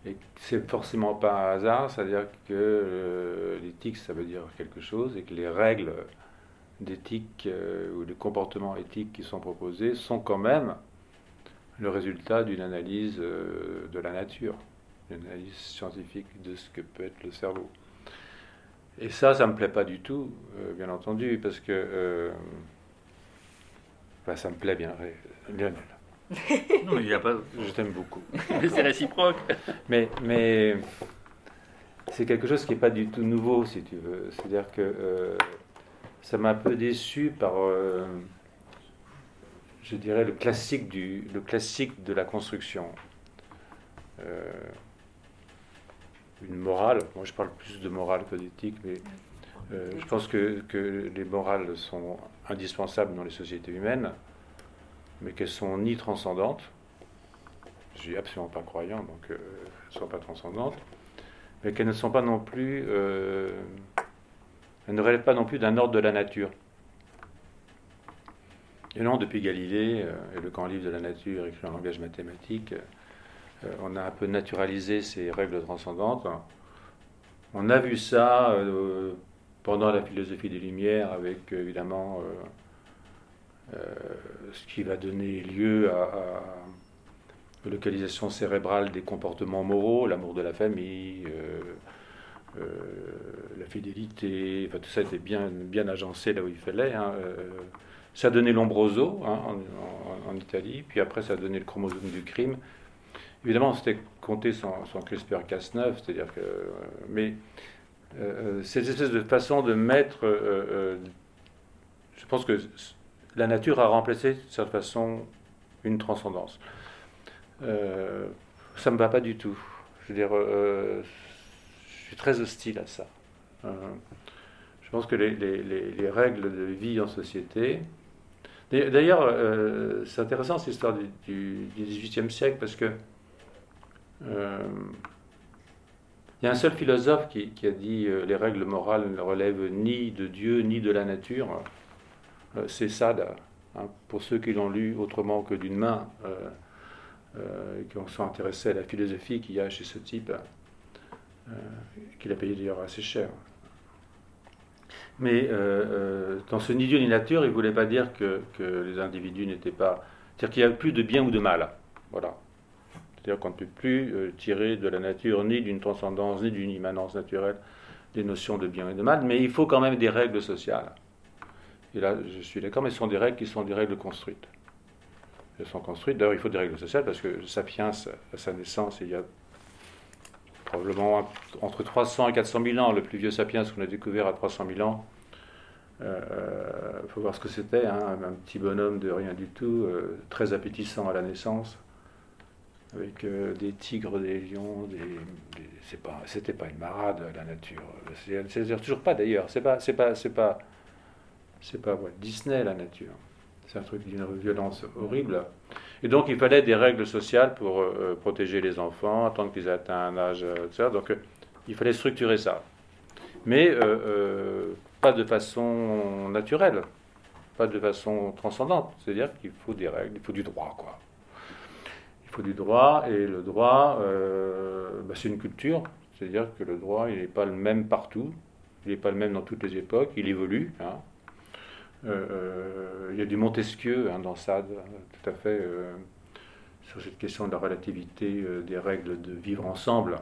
Speaker 4: Et c'est forcément pas un hasard, c'est-à-dire que l'éthique, ça veut dire quelque chose, et que les règles d'éthique ou les comportements éthiques qui sont proposés sont quand même le résultat d'une analyse de la nature, une analyse scientifique de ce que peut être le cerveau. Et ça, ça ne me plaît pas du tout, euh, bien entendu, parce que euh, ça me plaît bien, Lionel.
Speaker 3: non, il a pas.
Speaker 4: Je t'aime beaucoup.
Speaker 3: mais c'est réciproque.
Speaker 4: mais mais c'est quelque chose qui n'est pas du tout nouveau, si tu veux. C'est-à-dire que euh, ça m'a un peu déçu par, je dirais, le classique, du, le classique de la construction une morale. Moi, je parle plus de morale que d'éthique, mais euh, je pense que, que, les morales sont indispensables dans les sociétés humaines, mais qu'elles sont ni transcendantes. Je suis absolument pas croyant, donc euh, elles ne sont pas transcendantes, mais qu'elles ne sont pas non plus. Euh, elles ne relèvent pas non plus d'un ordre de la nature. Et non, depuis Galilée et le grand livre de la nature écrit en langage mathématique, euh, on a un peu naturalisé ces règles transcendantes. On a vu ça euh, pendant la philosophie des Lumières avec évidemment euh, ce qui va donner lieu à, la localisation cérébrale des comportements moraux, l'amour de la famille, la fidélité, tout ça était bien, bien agencé là où il fallait. Hein, ça a donné l'ombroso hein, en, Italie, puis après ça a donné le chromosome du crime, Évidemment, c'était compté sans, CRISPR-Cas9, c'est-à-dire que. Euh, mais euh, cette espèce de façon de mettre. Euh, je pense que la nature a remplacé de cette façon une transcendance. ça ne me va pas du tout. Je veux dire, je suis très hostile à ça. je pense que les, les, règles de vie en société D'ailleurs, euh, c'est intéressant cette histoire du, XVIIIe siècle parce que euh, il y a un seul philosophe qui, a dit les règles morales ne relèvent ni de Dieu ni de la nature. c'est Sade. Hein, pour ceux qui l'ont lu autrement que d'une main, qui ont sont intéressés à la philosophie qu'il y a chez ce type, qu'il a payé d'ailleurs assez cher. Mais euh, euh, dans ce ni Dieu ni nature, il ne voulait pas dire que, les individus n'étaient pas. C'est-à-dire qu'il n'y a plus de bien ou de mal. Voilà. C'est-à-dire qu'on ne peut plus euh, tirer de la nature ni d'une transcendance ni d'une immanence naturelle des notions de bien et de mal, mais il faut quand même des règles sociales. Et là, je suis d'accord, mais ce sont des règles qui sont des règles construites. Elles sont construites. D'ailleurs, il faut des règles sociales parce que Sapiens, à sa naissance, il y a probablement entre 300 et 400 000 ans, le plus vieux sapiens qu'on a découvert à 300 000 ans. Il euh, faut voir ce que c'était, hein, un petit bonhomme de rien du tout, euh, très appétissant à la naissance, avec euh, des tigres, des lions, des, c'est pas, c'était pas une marade la nature. C'est, toujours pas d'ailleurs. C'est pas, c'est pas, c'est pas, c'est pas Disney la nature. C'est un truc d'une violence horrible. Et donc, il fallait des règles sociales pour euh, euh, protéger les enfants, attendre qu'ils aient atteint un âge, euh, etc. Donc, il fallait structurer ça. Mais pas de façon naturelle, pas de façon transcendante. C'est-à-dire qu'il faut des règles, il faut du droit, quoi. Il faut du droit, et le droit, bah, c'est une culture. C'est-à-dire que le droit, il n'est pas le même partout, il n'est pas le même dans toutes les époques, il évolue. Hein. Euh, il y a du Montesquieu hein, dans Sade, tout à fait, euh, sur cette question de la relativité euh, des règles de vivre ensemble.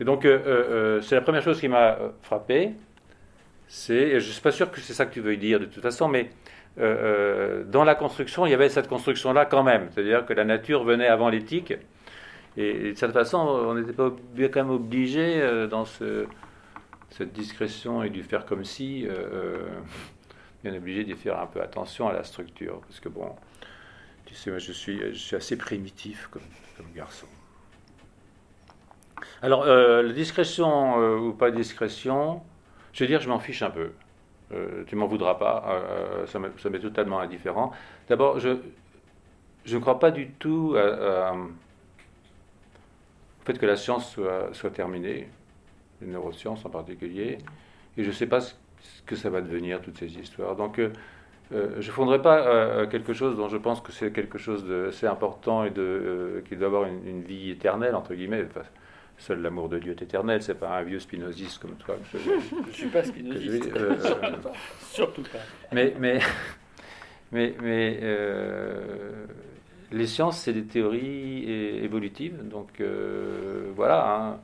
Speaker 4: Et donc, c'est la première chose qui m'a frappé. C'est, je ne suis pas sûr que c'est ça que tu veux dire de toute façon, mais dans la construction, il y avait cette construction-là quand même. C'est-à-dire que la nature venait avant l'éthique. Et, de cette façon, on n'était pas quand même obligé dans ce, cette discrétion et du faire comme si est obligé d'y faire un peu attention à la structure, parce que bon, tu sais, moi je suis, je suis assez primitif comme, garçon. Alors, euh, la discrétion euh, ou pas discrétion, je veux dire, je m'en fiche un peu. Euh, tu m'en voudras pas, ça m'est totalement indifférent. D'abord, je, je ne crois pas du tout au fait que la science soit, soit terminée, les neurosciences en particulier, et je ne sais pas ce ce que ça va devenir, toutes ces histoires. Donc, euh, euh, je ne fonderai pas euh, quelque chose dont je pense que c'est quelque chose d'assez important et de, qui doit avoir une, vie éternelle, entre guillemets. seul l'amour de Dieu est éternel, c'est pas un vieux spinoziste comme toi.
Speaker 3: Je ne suis pas spinoziste. Surtout pas.
Speaker 4: Mais, mais, mais, mais les sciences, c'est des théories évolutives. Donc, voilà. Hein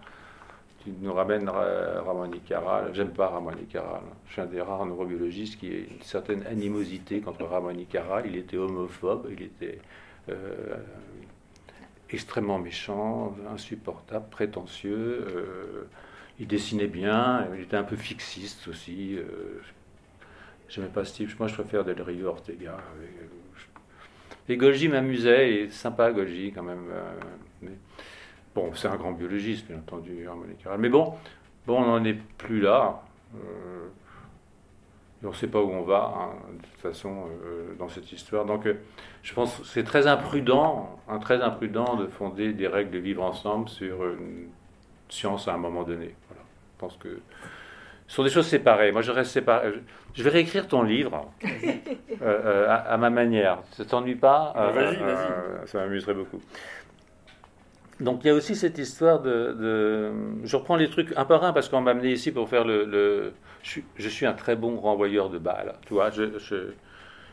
Speaker 4: qui nous ramène Ramoni Caral. J'aime pas Ramoni Caral. Je suis un des rares neurobiologistes qui a une certaine animosité contre Ramoni Caral. Il était homophobe, il était euh, extrêmement méchant, insupportable, prétentieux. Euh, il dessinait bien, il était un peu fixiste aussi. Euh, J'aimais pas Steve. Moi, je préfère Del Rio Ortega. Et Golgi m'amusait, est sympa Golgi quand même. Bon, c'est un grand biologiste, bien entendu, Mais bon, bon on n'en est plus là. Euh, on ne sait pas où on va, hein, de toute façon, euh, dans cette histoire. Donc, euh, je pense que c'est très imprudent, un très imprudent de fonder des règles de vivre ensemble sur une science à un moment donné. Voilà. Je pense que ce sont des choses séparées. Moi, je reste séparé. Je vais réécrire ton livre à, ma manière. Ça t'ennuie pas?
Speaker 3: Vas-y, vas-y.
Speaker 4: ça m'amuserait beaucoup. Donc il y a aussi cette histoire de, Je reprends les trucs un par un parce qu'on m'a amené ici pour faire le... Je, suis, un très bon renvoyeur de balles. Tu vois, je ne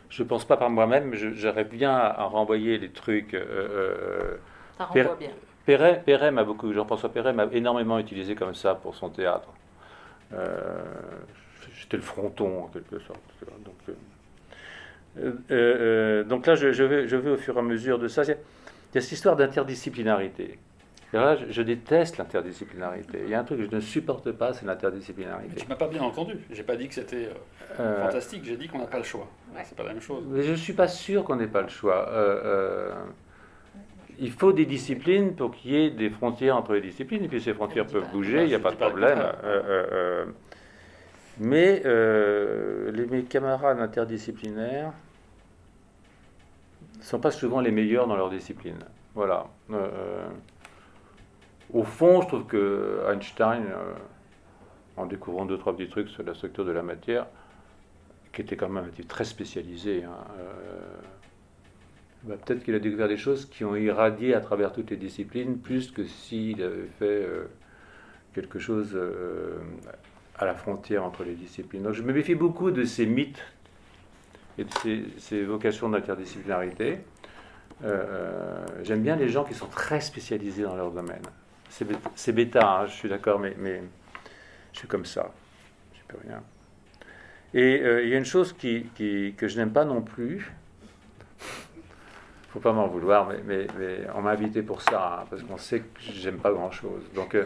Speaker 4: je, pense pas par moi-même, mais j'aurais bien à, renvoyer les trucs. Euh,
Speaker 1: euh Ça renvoie bien.
Speaker 4: Perret, m'a beaucoup, Jean-François Perret m'a énormément utilisé comme ça pour son théâtre. Euh, J'étais le fronton en quelque sorte. Donc, euh, euh, donc là, je, vais, je vais au fur et à mesure de ça. Il y a cette histoire d'interdisciplinarité. Là, je, déteste l'interdisciplinarité. Il y a un truc que je ne supporte pas, c'est l'interdisciplinarité.
Speaker 3: Tu m'as pas bien entendu. J'ai pas dit que c'était euh, euh, fantastique. J'ai dit qu'on n'a pas le choix. C'est pas la même chose.
Speaker 4: Mais je suis pas sûr qu'on n'ait pas le choix. Euh, il faut des disciplines pour qu'il y ait des frontières entre les disciplines. Et puis ces frontières peuvent bouger. Il n'y a pas de problème. mais les, mes camarades interdisciplinaires sont pas souvent les meilleurs dans leur discipline. Voilà. au fond, je trouve que Einstein, en découvrant deux, trois petits trucs sur la structure de la matière, qui était quand même très spécialisé, hein, bah, peut-être qu'il a découvert des choses qui ont irradié à travers toutes les disciplines, plus que s'il avait fait euh, quelque chose euh, à la frontière entre les disciplines. Donc je me méfie beaucoup de ces mythes et de ces, vocations d'interdisciplinarité. Euh, j'aime bien les gens qui sont très spécialisés dans leur domaine. C'est bêta, hein, je suis d'accord, mais, je suis comme ça. Je peux rien. Et il y a une chose qui, que je n'aime pas non plus, faut pas m'en vouloir, mais, on m'a invité pour ça, hein, parce qu'on sait que j'aime pas grand-chose. Donc, euh,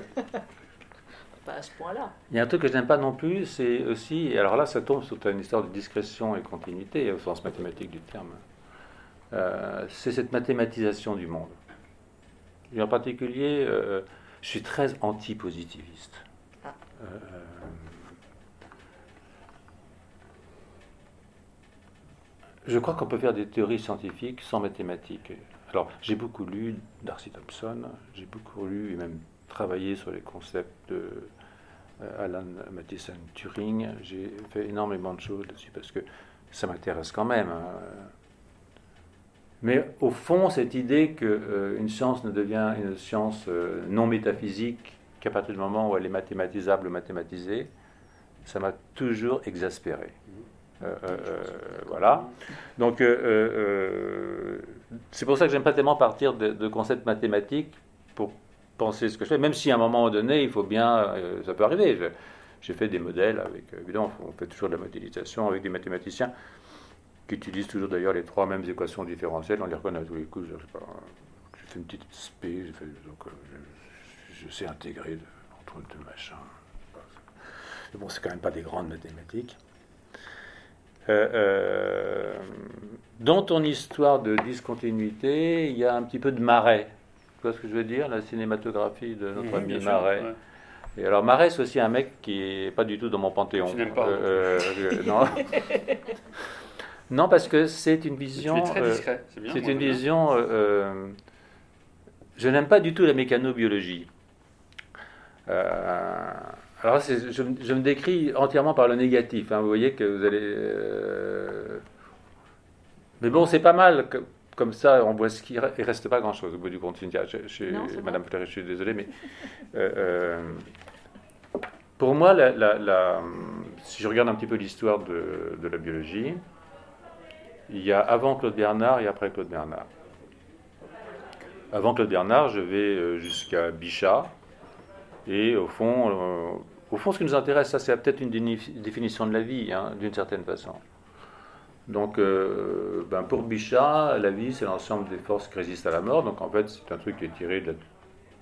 Speaker 1: pas à ce point-là.
Speaker 4: Il y a un truc que je n'aime pas non plus, c'est aussi, et alors là, ça tombe sur une histoire de discrétion et continuité, au sens mathématique du terme. Euh, c'est cette mathématisation du monde. Et en particulier, euh, je suis très anti-positiviste. Ah. Je crois qu'on peut faire des théories scientifiques sans mathématiques. Alors, j'ai beaucoup lu Darcy Thompson, j'ai beaucoup lu et même travaillé sur les concepts de euh, Alan Matheson Turing. J'ai fait énormément de choses dessus parce que ça m'intéresse quand même. Hein. Mais au fond, cette idée qu'une euh, science ne devient une science euh, non métaphysique qu'à partir du moment où elle est mathématisable ou mathématisée, ça m'a toujours exaspéré. Euh, euh, euh, voilà. Donc, c'est pour ça que j'aime pas tellement partir de, concepts mathématiques pour penser ce que je fais, même si à un moment donné, il faut bien, ça peut arriver. J'ai fait des modèles avec, évidemment, on fait toujours de la modélisation avec des mathématiciens qui utilisent toujours d'ailleurs les trois mêmes équations différentielles, on les reconnaît tous les coups. Je j'ai fait une petite spé, donc je, sais intégrer entre deux machins. Bon, c'est quand même pas des grandes mathématiques. Euh, euh, dans ton histoire de discontinuité, il y a un petit peu de Marais. Tu vois ce que je veux dire La cinématographie de notre ami Marais. Et alors Marais, c'est aussi un mec qui est pas du tout dans mon panthéon.
Speaker 3: Je n'aime pas.
Speaker 4: Euh, non. non, parce que c'est une vision.
Speaker 3: très discret.
Speaker 4: C'est une vision. je n'aime pas du tout la mécanobiologie. Alors, je, je, me décris entièrement par le négatif. Hein. Vous voyez que vous allez. Euh, mais bon, c'est pas mal. Comme ça, on voit ce qui ne reste pas grand-chose au bout du compte. Je, Madame Fleury, je suis désolé, mais. Euh, euh, pour moi, la, si je regarde un petit peu l'histoire de, de, la biologie, il y a avant Claude Bernard et après Claude Bernard. Avant Claude Bernard, je vais jusqu'à Bichat, et au fond, euh, au fond, ce qui nous intéresse, ça, c'est peut-être une définition de la vie, hein, d'une certaine façon. Donc, euh, ben pour Bichat, la vie, c'est l'ensemble des forces qui résistent à la mort. Donc, en fait, c'est un truc qui est tiré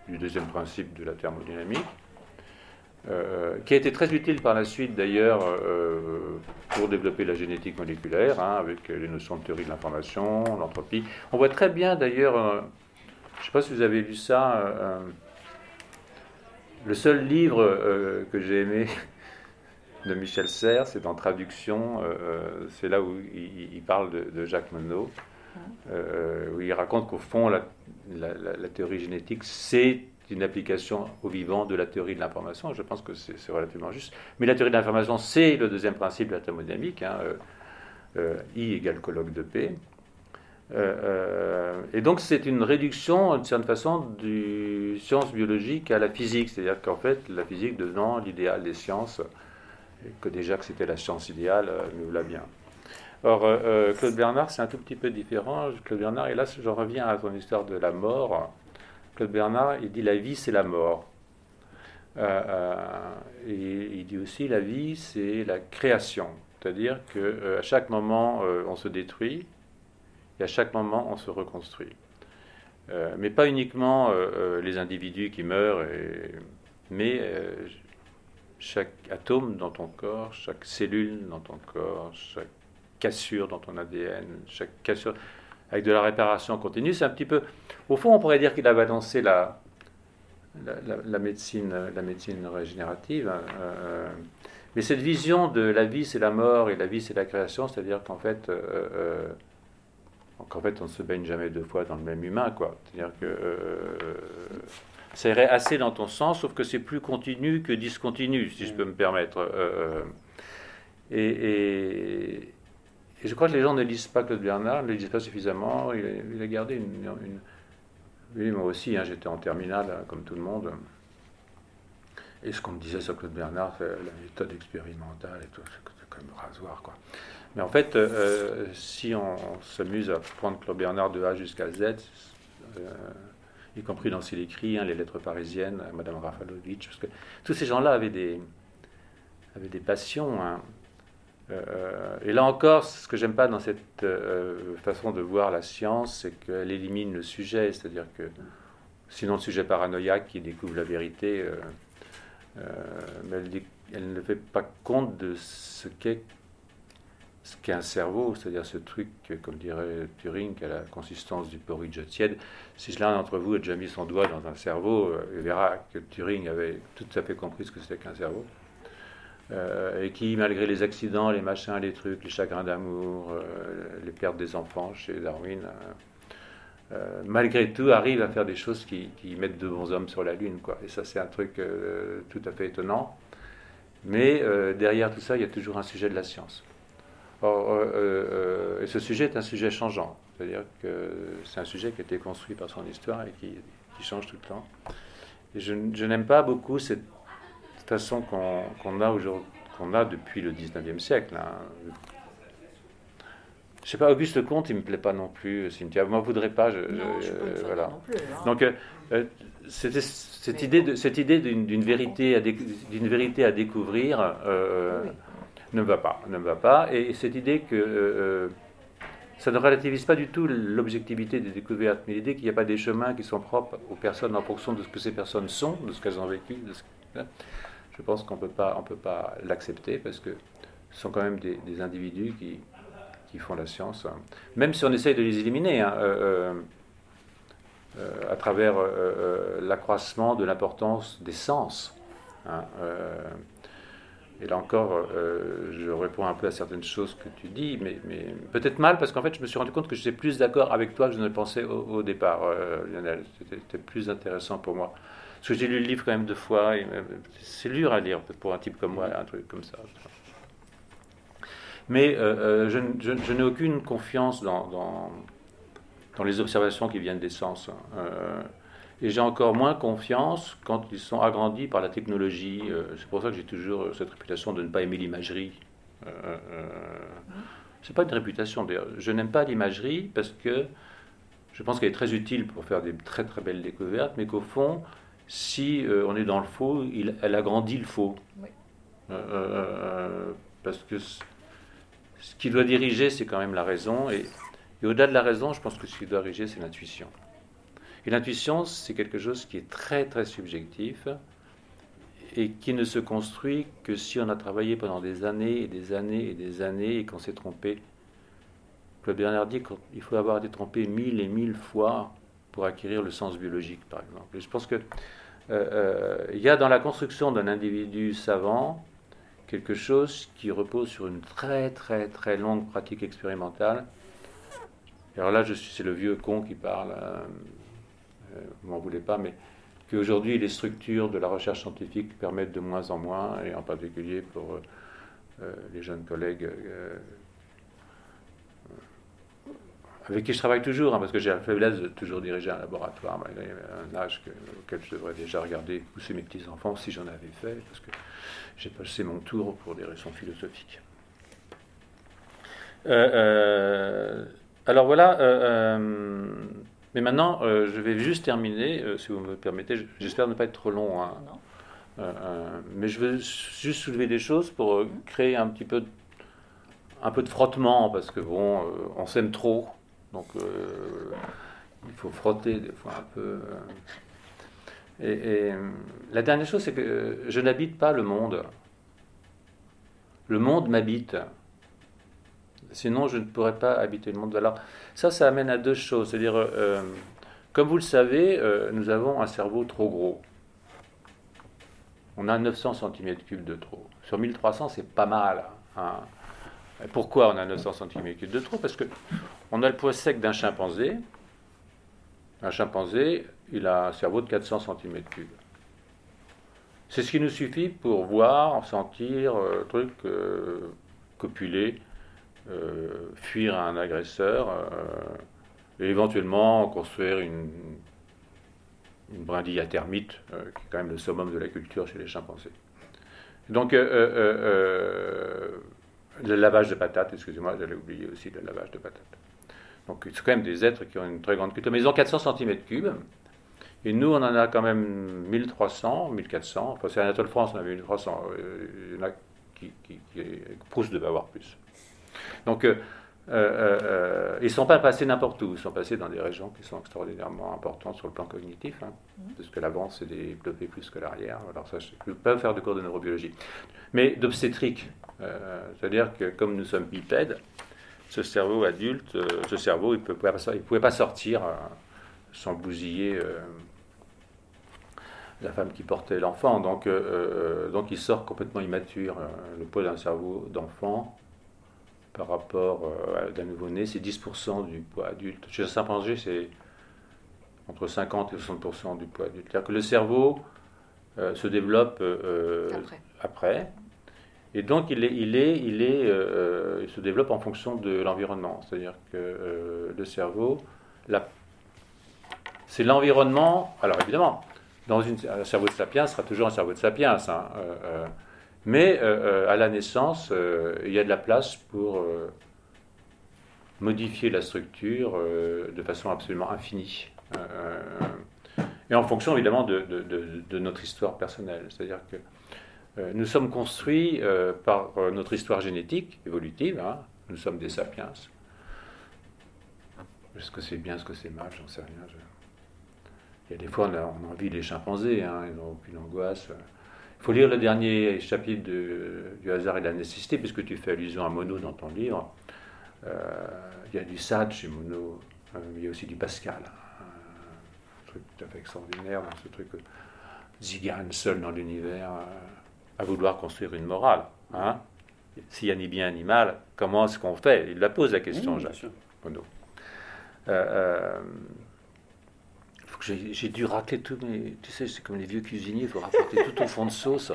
Speaker 4: du deuxième principe de la thermodynamique, euh, qui a été très utile par la suite, d'ailleurs, pour développer la génétique moléculaire, hein, avec les notions de théorie de l'information, l'entropie. On voit très bien, d'ailleurs, je ne sais pas si vous avez lu ça le seul livre euh, que j'ai aimé de Michel Serres, c'est en traduction, euh, euh, c'est là où il, parle de, Jacques Monod, où il raconte qu'au fond, la, théorie génétique, c'est une application au vivant de la théorie de l'information. Je pense que c'est relativement juste. Mais la théorie de l'information, c'est le deuxième principe de la thermodynamique. Hein, I égale colloque de P. Euh, euh, et donc c'est une réduction, d'une certaine façon, du science biologique à la physique, c'est-à-dire qu'en fait la physique devenant l'idéal des sciences, que déjà que c'était la science idéale, euh, nous l'a bien. Or, Claude Bernard, c'est un tout petit peu différent. Claude Bernard, et là je reviens à ton histoire de la mort. Claude Bernard, il dit la vie c'est la mort. et il dit aussi la vie c'est la création, c'est-à-dire qu'à chaque moment on se détruit, et à chaque moment, on se reconstruit. Euh, mais pas uniquement euh, euh, les individus qui meurent, mais chaque atome dans ton corps, chaque cellule dans ton corps, chaque cassure dans ton ADN, chaque cassure avec de la réparation continue. C'est un petit peu. Au fond, on pourrait dire qu'il a balancé la, la, médecine, la médecine régénérative. Hein, mais cette vision de la vie, c'est la mort et la vie, c'est la création, c'est-à-dire qu'en fait, Donc en fait, on ne se baigne jamais deux fois dans le même humain, quoi. C'est-à-dire que ça irait assez dans ton sens, sauf que c'est plus continu que discontinu, si je peux me permettre. Euh, et, je crois que les gens ne lisent pas Claude Bernard, ne le lisent pas suffisamment. Il, a, gardé une, Oui, moi aussi, hein, j'étais en terminale, hein, comme tout le monde. Et ce qu'on me disait sur Claude Bernard, c'est la méthode expérimentale et tout, c'est comme rasoir, quoi. Mais en fait, euh, si on, s'amuse à prendre Claude Bernard de A jusqu'à Z, euh, y compris dans ses écrits, hein, les lettres parisiennes, à Madame Rafalovitch, parce que tous ces gens-là avaient des, avaient des passions. Hein. Euh, et là encore, ce que j'aime pas dans cette euh, façon de voir la science, c'est qu'elle élimine le sujet, c'est-à-dire que sinon le sujet paranoïaque qui découvre la vérité, euh, mais elle, ne fait pas compte de ce qu'est ce qu'est un cerveau, c'est-à-dire ce truc, comme dirait Turing, qui a la consistance du porridge tiède. Si l'un d'entre vous a déjà mis son doigt dans un cerveau, euh, il verra que Turing avait tout à fait compris ce que c'était qu'un cerveau. Euh, et qui, malgré les accidents, les machins, les trucs, les chagrins d'amour, euh, les pertes des enfants chez Darwin, malgré tout, arrive à faire des choses qui, qui, mettent de bons hommes sur la Lune. Quoi. Et ça, c'est un truc tout à fait étonnant. Mais derrière tout ça, il y a toujours un sujet de la science. Euh, euh, et ce sujet est un sujet changeant, c'est-à-dire que c'est un sujet qui a été construit par son histoire et qui, change tout le temps. Et je, n'aime pas beaucoup cette façon qu'on a aujourd'hui, qu'on a depuis le 19e siècle. Hein. Je sais pas, Auguste Comte, il me plaît pas non plus, Cynthia. Moi, je voudrais pas. Je, voilà. plus, hein. Donc, euh, cette, idée de, cette idée d'une vérité, d'une vérité à découvrir ne va pas, ne va pas. Et cette idée que euh, euh, ça ne relativise pas du tout l'objectivité des découvertes, mais l'idée qu'il n'y a pas des chemins qui sont propres aux personnes en fonction de ce que ces personnes sont, de ce qu'elles ont vécu. je pense qu'on peut pas, peut pas l'accepter parce que ce sont quand même des, individus qui, qui, font la science, hein. même si on essaye de les éliminer. Hein, euh, à travers l'accroissement de l'importance des sens. Hein, et là encore, euh, je réponds un peu à certaines choses que tu dis, mais, peut-être mal, parce qu'en fait, je me suis rendu compte que j'étais plus d'accord avec toi que je ne le pensais au, départ, euh, Lionel. C'était plus intéressant pour moi. Parce que j'ai lu le livre quand même deux fois, c'est dur à lire pour un type comme moi, un truc comme ça. Mais euh, je, n'ai aucune confiance dans, les observations qui viennent des sens. Hein. Et j'ai encore moins confiance quand ils sont agrandis par la technologie. Euh, c'est pour ça que j'ai toujours cette réputation de ne pas aimer l'imagerie. Euh, euh, c'est pas une réputation d'ailleurs. Je n'aime pas l'imagerie parce que je pense qu'elle est très utile pour faire des très très belles découvertes, mais qu'au fond, si on est dans le faux, il, elle agrandit le faux. parce que ce qui doit diriger, c'est quand même la raison. Et, et au-delà de la raison, je pense que ce qui doit diriger, c'est l'intuition. Et l'intuition, c'est quelque chose qui est très très subjectif et qui ne se construit que si on a travaillé pendant des années et des années et des années et qu'on s'est trompé. Claude Bernard dit qu'il faut avoir été trompé mille et mille fois pour acquérir le sens biologique, par exemple. Je pense qu'il euh, euh, y a dans la construction d'un individu savant quelque chose qui repose sur une très très très longue pratique expérimentale. alors là, c'est le vieux con qui parle. Euh, vous m'en voulez pas, mais qu'aujourd'hui les structures de la recherche scientifique permettent de moins en moins, et en particulier pour euh, euh, les jeunes collègues avec qui je travaille toujours, hein, parce que j'ai la faiblesse de toujours diriger un laboratoire, malgré un âge auquel je devrais déjà regarder pousser mes petits-enfants si j'en avais fait, parce que j'ai passé mon tour pour des raisons philosophiques. alors voilà, mais maintenant, euh, je vais juste terminer, euh, si vous me permettez. J'espère ne pas être trop long. Hein. Euh, mais je veux juste soulever des choses pour créer un petit peu, de, un peu de frottement, parce que bon, on s'aime trop. Donc, il faut frotter des fois un peu. Et, la dernière chose, c'est que je n'habite pas le monde. Le monde m'habite. Sinon, je ne pourrais pas habiter le monde. Alors, ça, ça amène à deux choses. C'est-à-dire, euh, comme vous le savez, euh, nous avons un cerveau trop gros. On a 900 cm3 de trop. Sur 1300, c'est pas mal. Hein. Pourquoi on a 900 cm3 de trop? Parce que on a le poids sec d'un chimpanzé. Un chimpanzé, il a un cerveau de 400 cm3. C'est ce qui nous suffit pour voir, sentir, euh, truc, euh, copuler, fuir un agresseur et éventuellement construire une, brindille à termite, qui est quand même le summum de la culture chez les chimpanzés. Donc, le lavage de patates, excusez-moi, j'allais oublier aussi le lavage de patates. Donc, c'est quand même des êtres qui ont une très grande culture. Mais ils ont 400 cm3. Et nous, on en a quand même 1300, 1400. Enfin, c'est Anatole France, on avait 1300. Euh, il y en a qui, qui, qui Proust devait avoir plus. Donc, euh, euh, ils ne sont pas passés n'importe où. Ils sont passés dans des régions qui sont extraordinairement importantes sur le plan cognitif. Hein, mmh. parce que l'avant s'est développé plus que l'arrière. Alors, ça, je ne peux pas faire de cours de neurobiologie. Mais d'obstétrique. C'est-à-dire que comme nous sommes bipèdes, ce cerveau adulte, ce cerveau, il ne pouvait, pouvait, pas sortir sans bousiller la femme qui portait l'enfant. Donc, euh, euh, donc il sort complètement immature. Euh, le poids d'un cerveau d'enfant par rapport à d'un nouveau-né, c'est 10% du poids adulte. Chez un chimpanzé, c'est entre 50 et 60% du poids adulte. C'est-à-dire que le cerveau se développe après. Et donc, il, est, il, est, il, est, il se développe en fonction de l'environnement. C'est-à-dire que le cerveau, c'est l'environnement. Alors, évidemment, dans une, un cerveau de sapiens sera toujours un cerveau de sapiens. Hein, euh, euh, mais euh, à la naissance, il y a de la place pour modifier la structure de façon absolument infinie. et en fonction évidemment de, de, notre histoire personnelle. C'est-à-dire que nous sommes construits par notre histoire génétique évolutive. Hein. nous sommes des sapiens. Est-ce que c'est bien, est-ce que c'est mal, j'en sais rien. Il y a des fois, on a, envie des chimpanzés, hein, ils n'ont aucune angoisse. Il faut lire le dernier chapitre du hasard et de la nécessité, puisque tu fais allusion à Monod dans ton livre. Euh, il y a du Sade chez Monod, euh, il y a aussi du Pascal. Un truc tout à fait extraordinaire, ce truc zigane seul dans l'univers, euh, à vouloir construire une morale. Hein. S'il y a ni bien ni mal, comment est-ce qu'on fait? Il la pose la question, Jacques Monod. J'ai dû racler tout, mais tu sais, c'est comme les vieux cuisiniers, il faut rapporter tout au fond de sauce.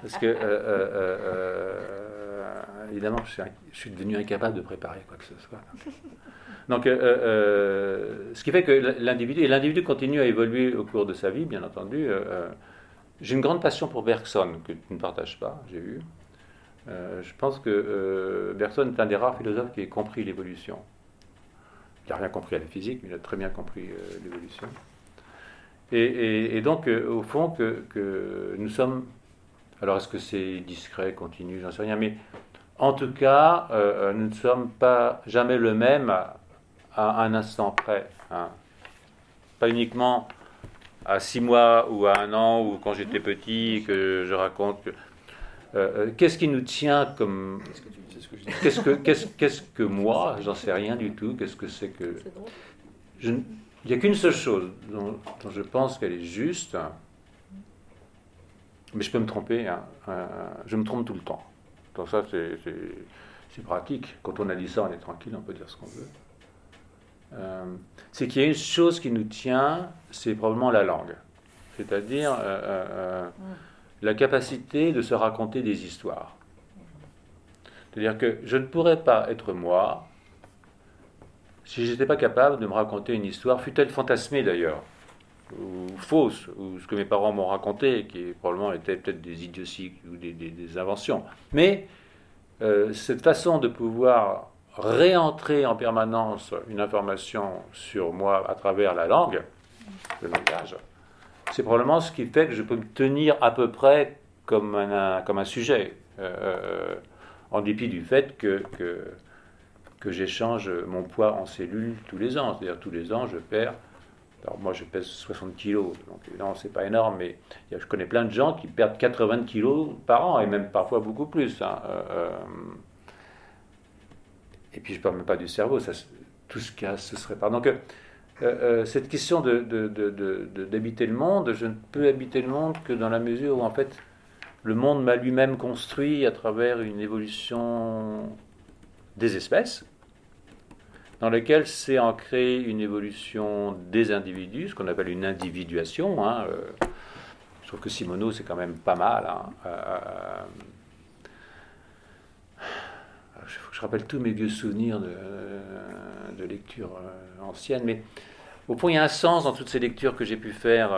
Speaker 4: Parce que, euh, euh, euh, évidemment, je suis, devenu incapable de préparer quoi que ce soit. Donc, ce qui fait que l'individu, et l'individu continue à évoluer au cours de sa vie, bien entendu. j'ai une grande passion pour Bergson, que tu ne partages pas, j'ai vu. je pense que Bergson est un des rares philosophes qui ait compris l'évolution. Il n'a rien compris à la physique, mais il a très bien compris l'évolution. Et, donc, euh, au fond, que, nous sommes. Alors, est-ce que c'est discret, continu, j'en sais rien, mais en tout cas, euh, euh, nous ne sommes pas jamais le même à, un instant près. Hein. Pas uniquement à six mois ou à un an ou quand j'étais petit que je raconte. qu'est-ce qui nous tient comme. Qu'est-ce que, qu'est-ce, que moi J'en sais rien du tout. Qu'est-ce que c'est que. Je, il n'y a qu'une seule chose dont, je pense qu'elle est juste, mais je peux me tromper, hein, euh, je me trompe tout le temps. Donc ça, c'est pratique. Quand on a dit ça, on est tranquille, on peut dire ce qu'on veut. Euh, c'est qu'il y a une chose qui nous tient, c'est probablement la langue. C'est-à-dire euh, la capacité de se raconter des histoires. C'est-à-dire que je ne pourrais pas être moi si j'étais pas capable de me raconter une histoire, fut-elle fantasmée d'ailleurs, ou fausse, ou ce que mes parents m'ont raconté, qui probablement était peut-être des idioties ou des, inventions, mais euh, cette façon de pouvoir réentrer en permanence une information sur moi à travers la langue, le langage, c'est probablement ce qui fait que je peux me tenir à peu près comme un, sujet, euh, euh, en dépit du fait que que j'échange mon poids en cellules tous les ans. C'est-à-dire tous les ans, je perds. Alors moi, je pèse 60 kilos, donc non, c'est pas énorme, mais je connais plein de gens qui perdent 80 kilos par an, et même parfois beaucoup plus. Hein. Euh, euh. et puis je parle même pas du cerveau, ça, tout ce casse, ce serait pas. Donc euh, cette question d'habiter le monde, je ne peux habiter le monde que dans la mesure où en fait le monde m'a lui-même construit à travers une évolution des espèces, dans lequel s'est ancrée une évolution des individus, ce qu'on appelle une individuation. Hein, euh, je trouve que Simoneau, c'est quand même pas mal. Hein, euh, je, je, rappelle tous mes vieux souvenirs de, de lecture euh, ancienne, mais au fond, il y a un sens dans toutes ces lectures que j'ai pu faire,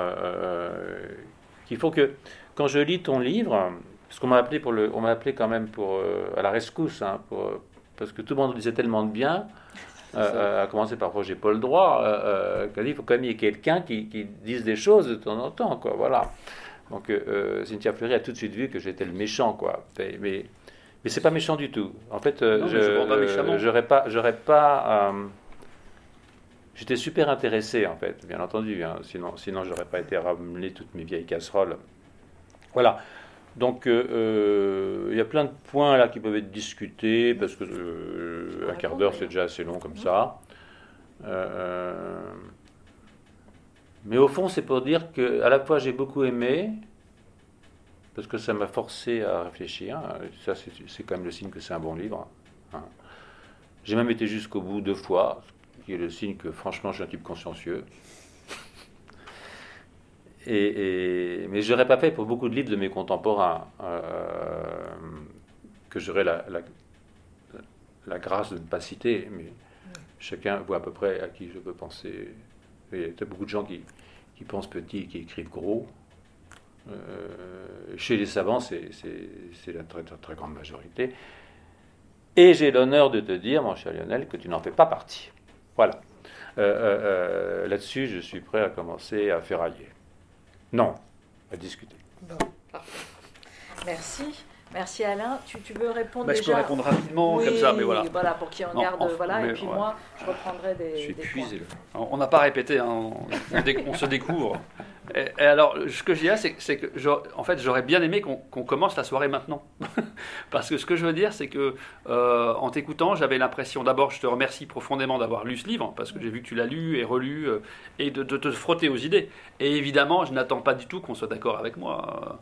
Speaker 4: qu'il faut que, quand je lis ton livre, parce qu'on m'a appelé, appelé quand même pour, à la rescousse, hein, parce que tout le monde disait tellement de bien, euh, euh, à commencer par Roger Paul Droit, euh, il faut quand même y ait quelqu'un qui, qui, dise des choses de temps en temps, quoi, voilà. Donc Cynthia Fleury a tout de suite vu que j'étais le méchant, quoi. Mais, mais, mais c'est pas méchant du tout. En fait, je j'aurais pas, j'aurais pas J'étais super intéressé, en fait, bien entendu. Hein, sinon, sinon j'aurais pas été ramener toutes mes vieilles casseroles. Voilà. Donc, euh, euh, il y a plein de points là qui peuvent être discutés, parce que euh, un quart d'heure, c'est déjà assez long comme ça. mais au fond, c'est pour dire que à la fois j'ai beaucoup aimé, parce que ça m'a forcé à réfléchir. Ça, c'est quand même le signe que c'est un bon livre. Hein. J'ai même été jusqu'au bout deux fois, ce qui est le signe que franchement, je suis un type consciencieux. Mais je n'aurais pas fait pour beaucoup de livres de mes contemporains euh, que j'aurais la, grâce de ne pas citer, mais chacun voit à peu près à qui je peux penser. Il y a beaucoup de gens qui, pensent petit et qui écrivent gros. Euh, chez les savants, c'est la très, très, grande majorité. Et j'ai l'honneur de te dire, mon cher Lionel, que tu n'en fais pas partie. Voilà. Euh, Là-dessus, je suis prêt à commencer à ferrailler. Non, à discuter.
Speaker 1: Bon, parfait. Merci. Merci Alain. Tu, tu veux répondre
Speaker 3: bah,
Speaker 1: déjà
Speaker 3: Je peux répondre rapidement comme ça, mais voilà.
Speaker 1: Voilà, pour qu'il en garde. voilà, et puis moi, je reprendrai des.
Speaker 3: Je suis épuisé. On n'a pas répété, hein, on, se découvre. Et, alors, ce que je dis là, c'est que, en fait, j'aurais bien aimé qu'on commence la soirée maintenant. Parce que ce que je veux dire, c'est que euh, en t'écoutant, j'avais l'impression, d'abord, je te remercie profondément d'avoir lu ce livre, parce que j'ai vu que tu l'as lu et relu, euh, et de, te frotter aux idées. Et évidemment, je n'attends pas du tout qu'on soit d'accord avec moi.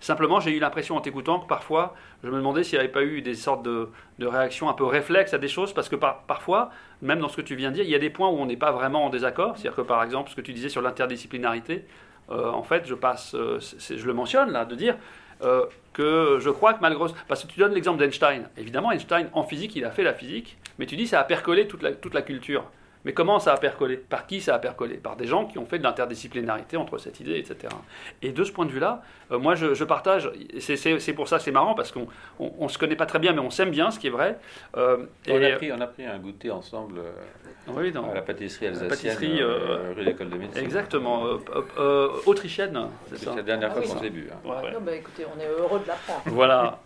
Speaker 3: Simplement, j'ai eu l'impression en t'écoutant que parfois, je me demandais s'il n'y avait pas eu des sortes de, réactions un peu réflexes à des choses, parce que parfois, même dans ce que tu viens de dire, il y a des points où on n'est pas vraiment en désaccord. C'est-à-dire que par exemple, ce que tu disais sur l'interdisciplinarité, euh, en fait, je passe, euh, je le mentionne là, de dire que je crois que malgré. Parce que tu donnes l'exemple d'Einstein. Évidemment, Einstein, en physique, il a fait la physique, mais tu dis ça a percolé toute la culture. Mais comment ça a percolé? Par qui ça a percolé? Par des gens qui ont fait de l'interdisciplinarité entre cette idée, etc. Et de ce point de vue-là, euh, moi je, partage, c'est pour ça c'est marrant, parce qu'on ne se connaît pas très bien, mais on s'aime bien, ce qui est vrai.
Speaker 4: Euh, on, a pris, on, a pris, un goûter ensemble euh, à la pâtisserie alsacienne, rue l'école de médecine.
Speaker 3: Exactement, autrichienne,
Speaker 4: c'est la dernière fois qu'on s'est vu.
Speaker 1: Hein. Bah, écoutez, on est heureux de l'apprendre.
Speaker 3: Voilà.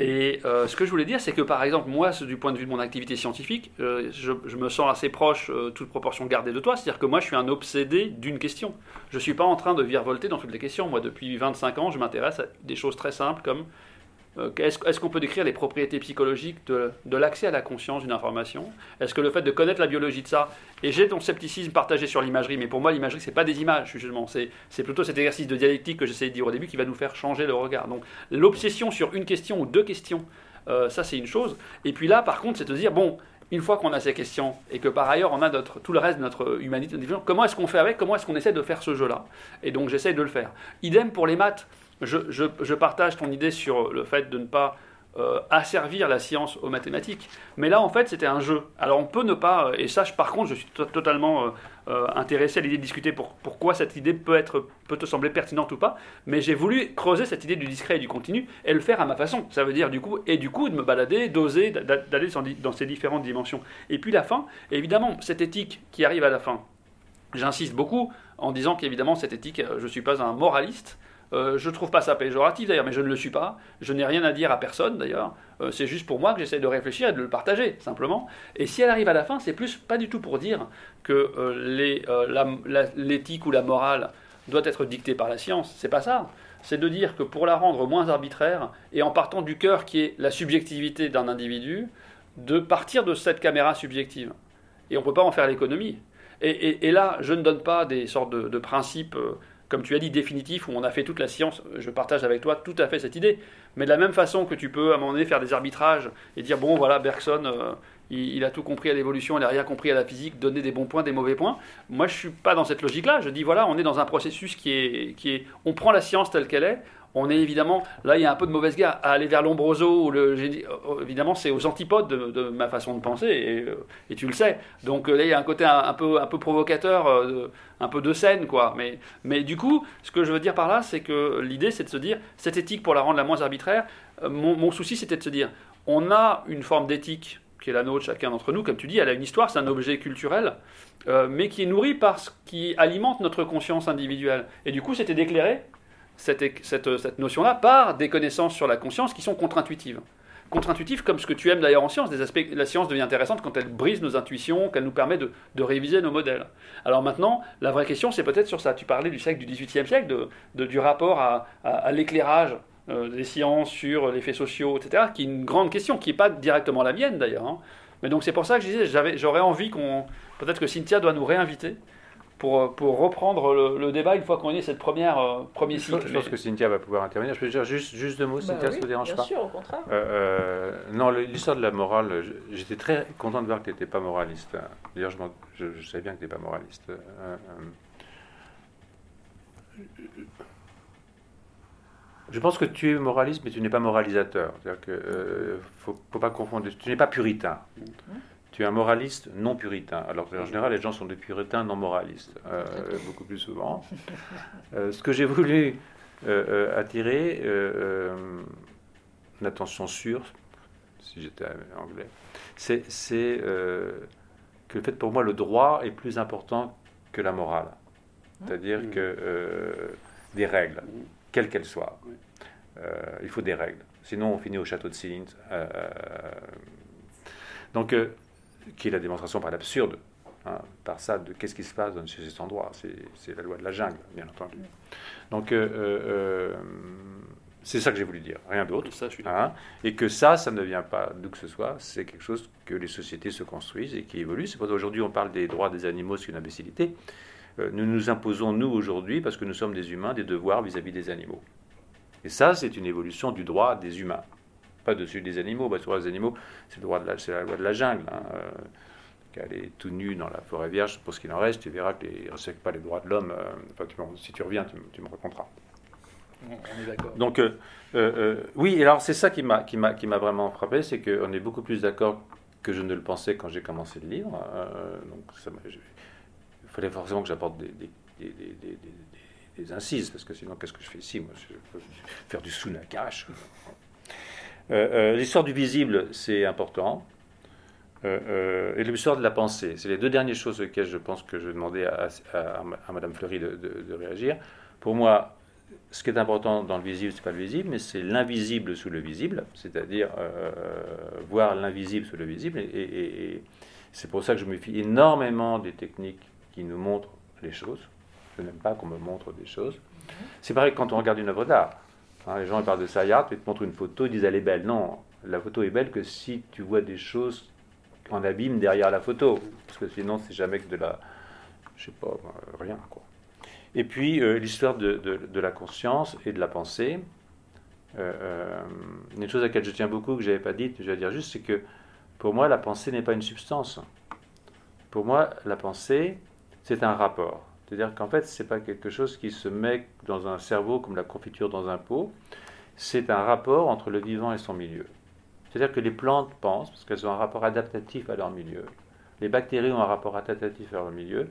Speaker 3: Et euh, ce que je voulais dire, c'est que par exemple, moi, du point de vue de mon activité scientifique, euh, je, me sens assez proche, euh, toute proportion gardée de toi. C'est-à-dire que moi, je suis un obsédé d'une question. Je ne suis pas en train de virevolter dans toutes les questions. Moi, depuis 25 ans, je m'intéresse à des choses très simples comme est-ce qu'on peut décrire les propriétés psychologiques de, l'accès à la conscience d'une information? Est-ce que le fait de connaître la biologie de ça, et j'ai ton scepticisme partagé sur l'imagerie, mais pour moi l'imagerie c'est pas des images justement, c'est plutôt cet exercice de dialectique que j'essayais de dire au début qui va nous faire changer le regard. Donc l'obsession sur une question ou deux questions, euh, ça c'est une chose. Et puis là par contre c'est de dire, bon, une fois qu'on a ces questions et que par ailleurs on a tout le reste de notre humanité, comment est-ce qu'on fait avec? Comment est-ce qu'on essaie de faire ce jeu-là? Et donc j'essaie de le faire. Idem pour les maths je, partage ton idée sur le fait de ne pas euh, asservir la science aux mathématiques. Mais là, en fait, c'était un jeu. Alors, on peut ne pas. Et ça, par contre, je suis totalement euh, euh, intéressé à l'idée de discuter pour, pourquoi cette idée peut, être, peut te sembler pertinente ou pas. Mais j'ai voulu creuser cette idée du discret et du continu et le faire à ma façon. Ça veut dire, du coup, et du coup, de me balader, d'oser, d'aller dans ces différentes dimensions. Et puis, la fin, évidemment, cette éthique qui arrive à la fin. J'insiste beaucoup en disant qu'évidemment, cette éthique, je ne suis pas un moraliste. Euh, je ne trouve pas ça péjoratif d'ailleurs, mais je ne le suis pas. Je n'ai rien à dire à personne d'ailleurs. Euh, c'est juste pour moi que j'essaie de réfléchir et de le partager, simplement. Et si elle arrive à la fin, c'est plus pas du tout pour dire que euh, l'éthique ou la morale doit être dictée par la science. C'est pas ça. C'est de dire que pour la rendre moins arbitraire, et en partant du cœur qui est la subjectivité d'un individu, de partir de cette caméra subjective. Et on ne peut pas en faire l'économie. Et, là, je ne donne pas des sortes de, principes comme tu as dit, définitif, où on a fait toute la science, je partage avec toi tout à fait cette idée. Mais de la même façon que tu peux, à un moment donné, faire des arbitrages et dire, bon, voilà, Bergson, euh, il, a tout compris à l'évolution, il n'a rien compris à la physique, donner des bons points, des mauvais points. Moi, je ne suis pas dans cette logique-là. Je dis, voilà, on est dans un processus qui est, qui est... On prend la science telle qu'elle est, on est évidemment, là il y a un peu de mauvaise guerre à aller vers l'ombroso, le, euh, évidemment c'est aux antipodes de, ma façon de penser, et, euh, tu le sais. Donc là il y a un côté un, peu, un peu provocateur, un peu de scène, quoi. Mais, mais du coup, ce que je veux dire par là, c'est que l'idée c'est de se dire, cette éthique pour la rendre la moins arbitraire, mon, souci c'était de se dire, on a une forme d'éthique qui est la nôtre, chacun d'entre nous, comme tu dis, elle a une histoire, c'est un objet culturel, euh, mais qui est nourri par ce qui alimente notre conscience individuelle. Et du coup, c'était d'éclairer cette, cette, notion-là par des connaissances sur la conscience qui sont contre-intuitives. Contre-intuitives comme ce que tu aimes d'ailleurs en science, des aspects, la science devient intéressante quand elle brise nos intuitions, qu'elle nous permet de, réviser nos modèles. Alors maintenant, la vraie question, c'est peut-être sur ça. Tu parlais du siècle du XVIIIe siècle, de, du rapport à l'éclairage euh, des sciences sur les faits sociaux, etc., qui est une grande question, qui n'est pas directement la mienne d'ailleurs. Hein. Mais donc c'est pour ça que je disais, j'aurais envie qu'on. Peut-être que Cynthia doit nous réinviter pour, pour reprendre le, débat une fois qu'on est cette première euh, premier cycle.
Speaker 4: Je pense que Cynthia va pouvoir intervenir. Je peux dire juste, juste deux mots, bah Cynthia, ça ne dérange
Speaker 1: bien
Speaker 4: pas
Speaker 1: sûr, au contraire.
Speaker 4: Euh, non, l'histoire de la morale, j'étais très content de voir que tu n'étais pas moraliste. D'ailleurs, je, je, savais bien que tu n'étais pas moraliste. Je pense que tu es moraliste, mais tu n'es pas moralisateur. C'est-à-dire que euh, faut, pas confondre. Tu n'es pas puritain. Tu es un moraliste non puritain. Alors qu'en général, les gens sont des puritains non moralistes, euh, beaucoup plus souvent. Euh, ce que j'ai voulu attirer, une attention sûre, si j'étais anglais, c'est que le fait pour moi, le droit est plus important que la morale. C'est-à-dire que des règles quelle qu'elle soit. Euh, il faut des règles. Sinon, on finit au château de. Euh, donc, euh, qui est la démonstration par l'absurde, hein, par ça, de qu'est-ce qui se passe dans cet endroit. C'est la loi de la jungle, bien entendu. Donc, c'est ça que j'ai voulu dire, rien d'autre. Hein, et que ça, ça ne vient pas d'où que ce soit, c'est quelque chose que les sociétés se construisent et qui évolue. C'est pour ça qu'aujourd'hui, on parle des droits des animaux, c'est une imbécilité. Euh, nous nous imposons, nous, aujourd'hui, parce que nous sommes des humains, des devoirs vis-à-vis des animaux. Et ça, c'est une évolution du droit des humains, pas de celui des animaux. Bah, sur les animaux, c'est, le droit de la, la loi de la jungle. Hein. Euh, qu'elle est tout nue dans la forêt vierge, pour ce qu'il en reste, tu verras qu'il ne respecte pas les droits de l'homme. Euh, si tu reviens, tu, me raconteras.
Speaker 3: On est d'accord.
Speaker 4: Donc, oui, alors c'est ça qui m'a, qui, m'a, qui m'a vraiment frappé, c'est qu'on est beaucoup plus d'accord que je ne le pensais quand j'ai commencé le livre. donc, ça il fallait forcément que j'apporte des, des, incises, parce que sinon, qu'est-ce que je fais ici Moi, je peux faire du sunakash. Euh, euh, l'histoire du visible, c'est important. Euh, et l'histoire de la pensée, c'est les deux dernières choses auxquelles je pense que je vais demander à, à, Madame Fleury de, réagir. Pour moi, ce qui est important dans le visible, c'est pas le visible, mais c'est l'invisible sous le visible, c'est-à-dire voir l'invisible sous le visible. Et, c'est pour ça que je me fie énormément des techniques qui nous montre les choses. Je n'aime pas qu'on me montre des choses. C'est pareil quand on regarde une œuvre d'art. Hein, les gens ils parlent de Sayat, ils te montrent une photo, ils disent elle est belle. Non, la photo est belle que si tu vois des choses en abîme derrière la photo. Parce que sinon, c'est jamais que de la. Je sais pas, euh, rien, quoi. Et puis, euh, l'histoire de, de, la conscience et de la pensée. Euh, une chose à laquelle je tiens beaucoup, que je n'avais pas dit, je vais dire juste, c'est que pour moi, la pensée n'est pas une substance. Pour moi, la pensée, c'est un rapport. C'est-à-dire qu'en fait, ce n'est pas quelque chose qui se met dans un cerveau comme la confiture dans un pot. C'est un rapport entre le vivant et son milieu. C'est-à-dire que les plantes pensent, parce qu'elles ont un rapport adaptatif à leur milieu. Les bactéries ont un rapport adaptatif à leur milieu.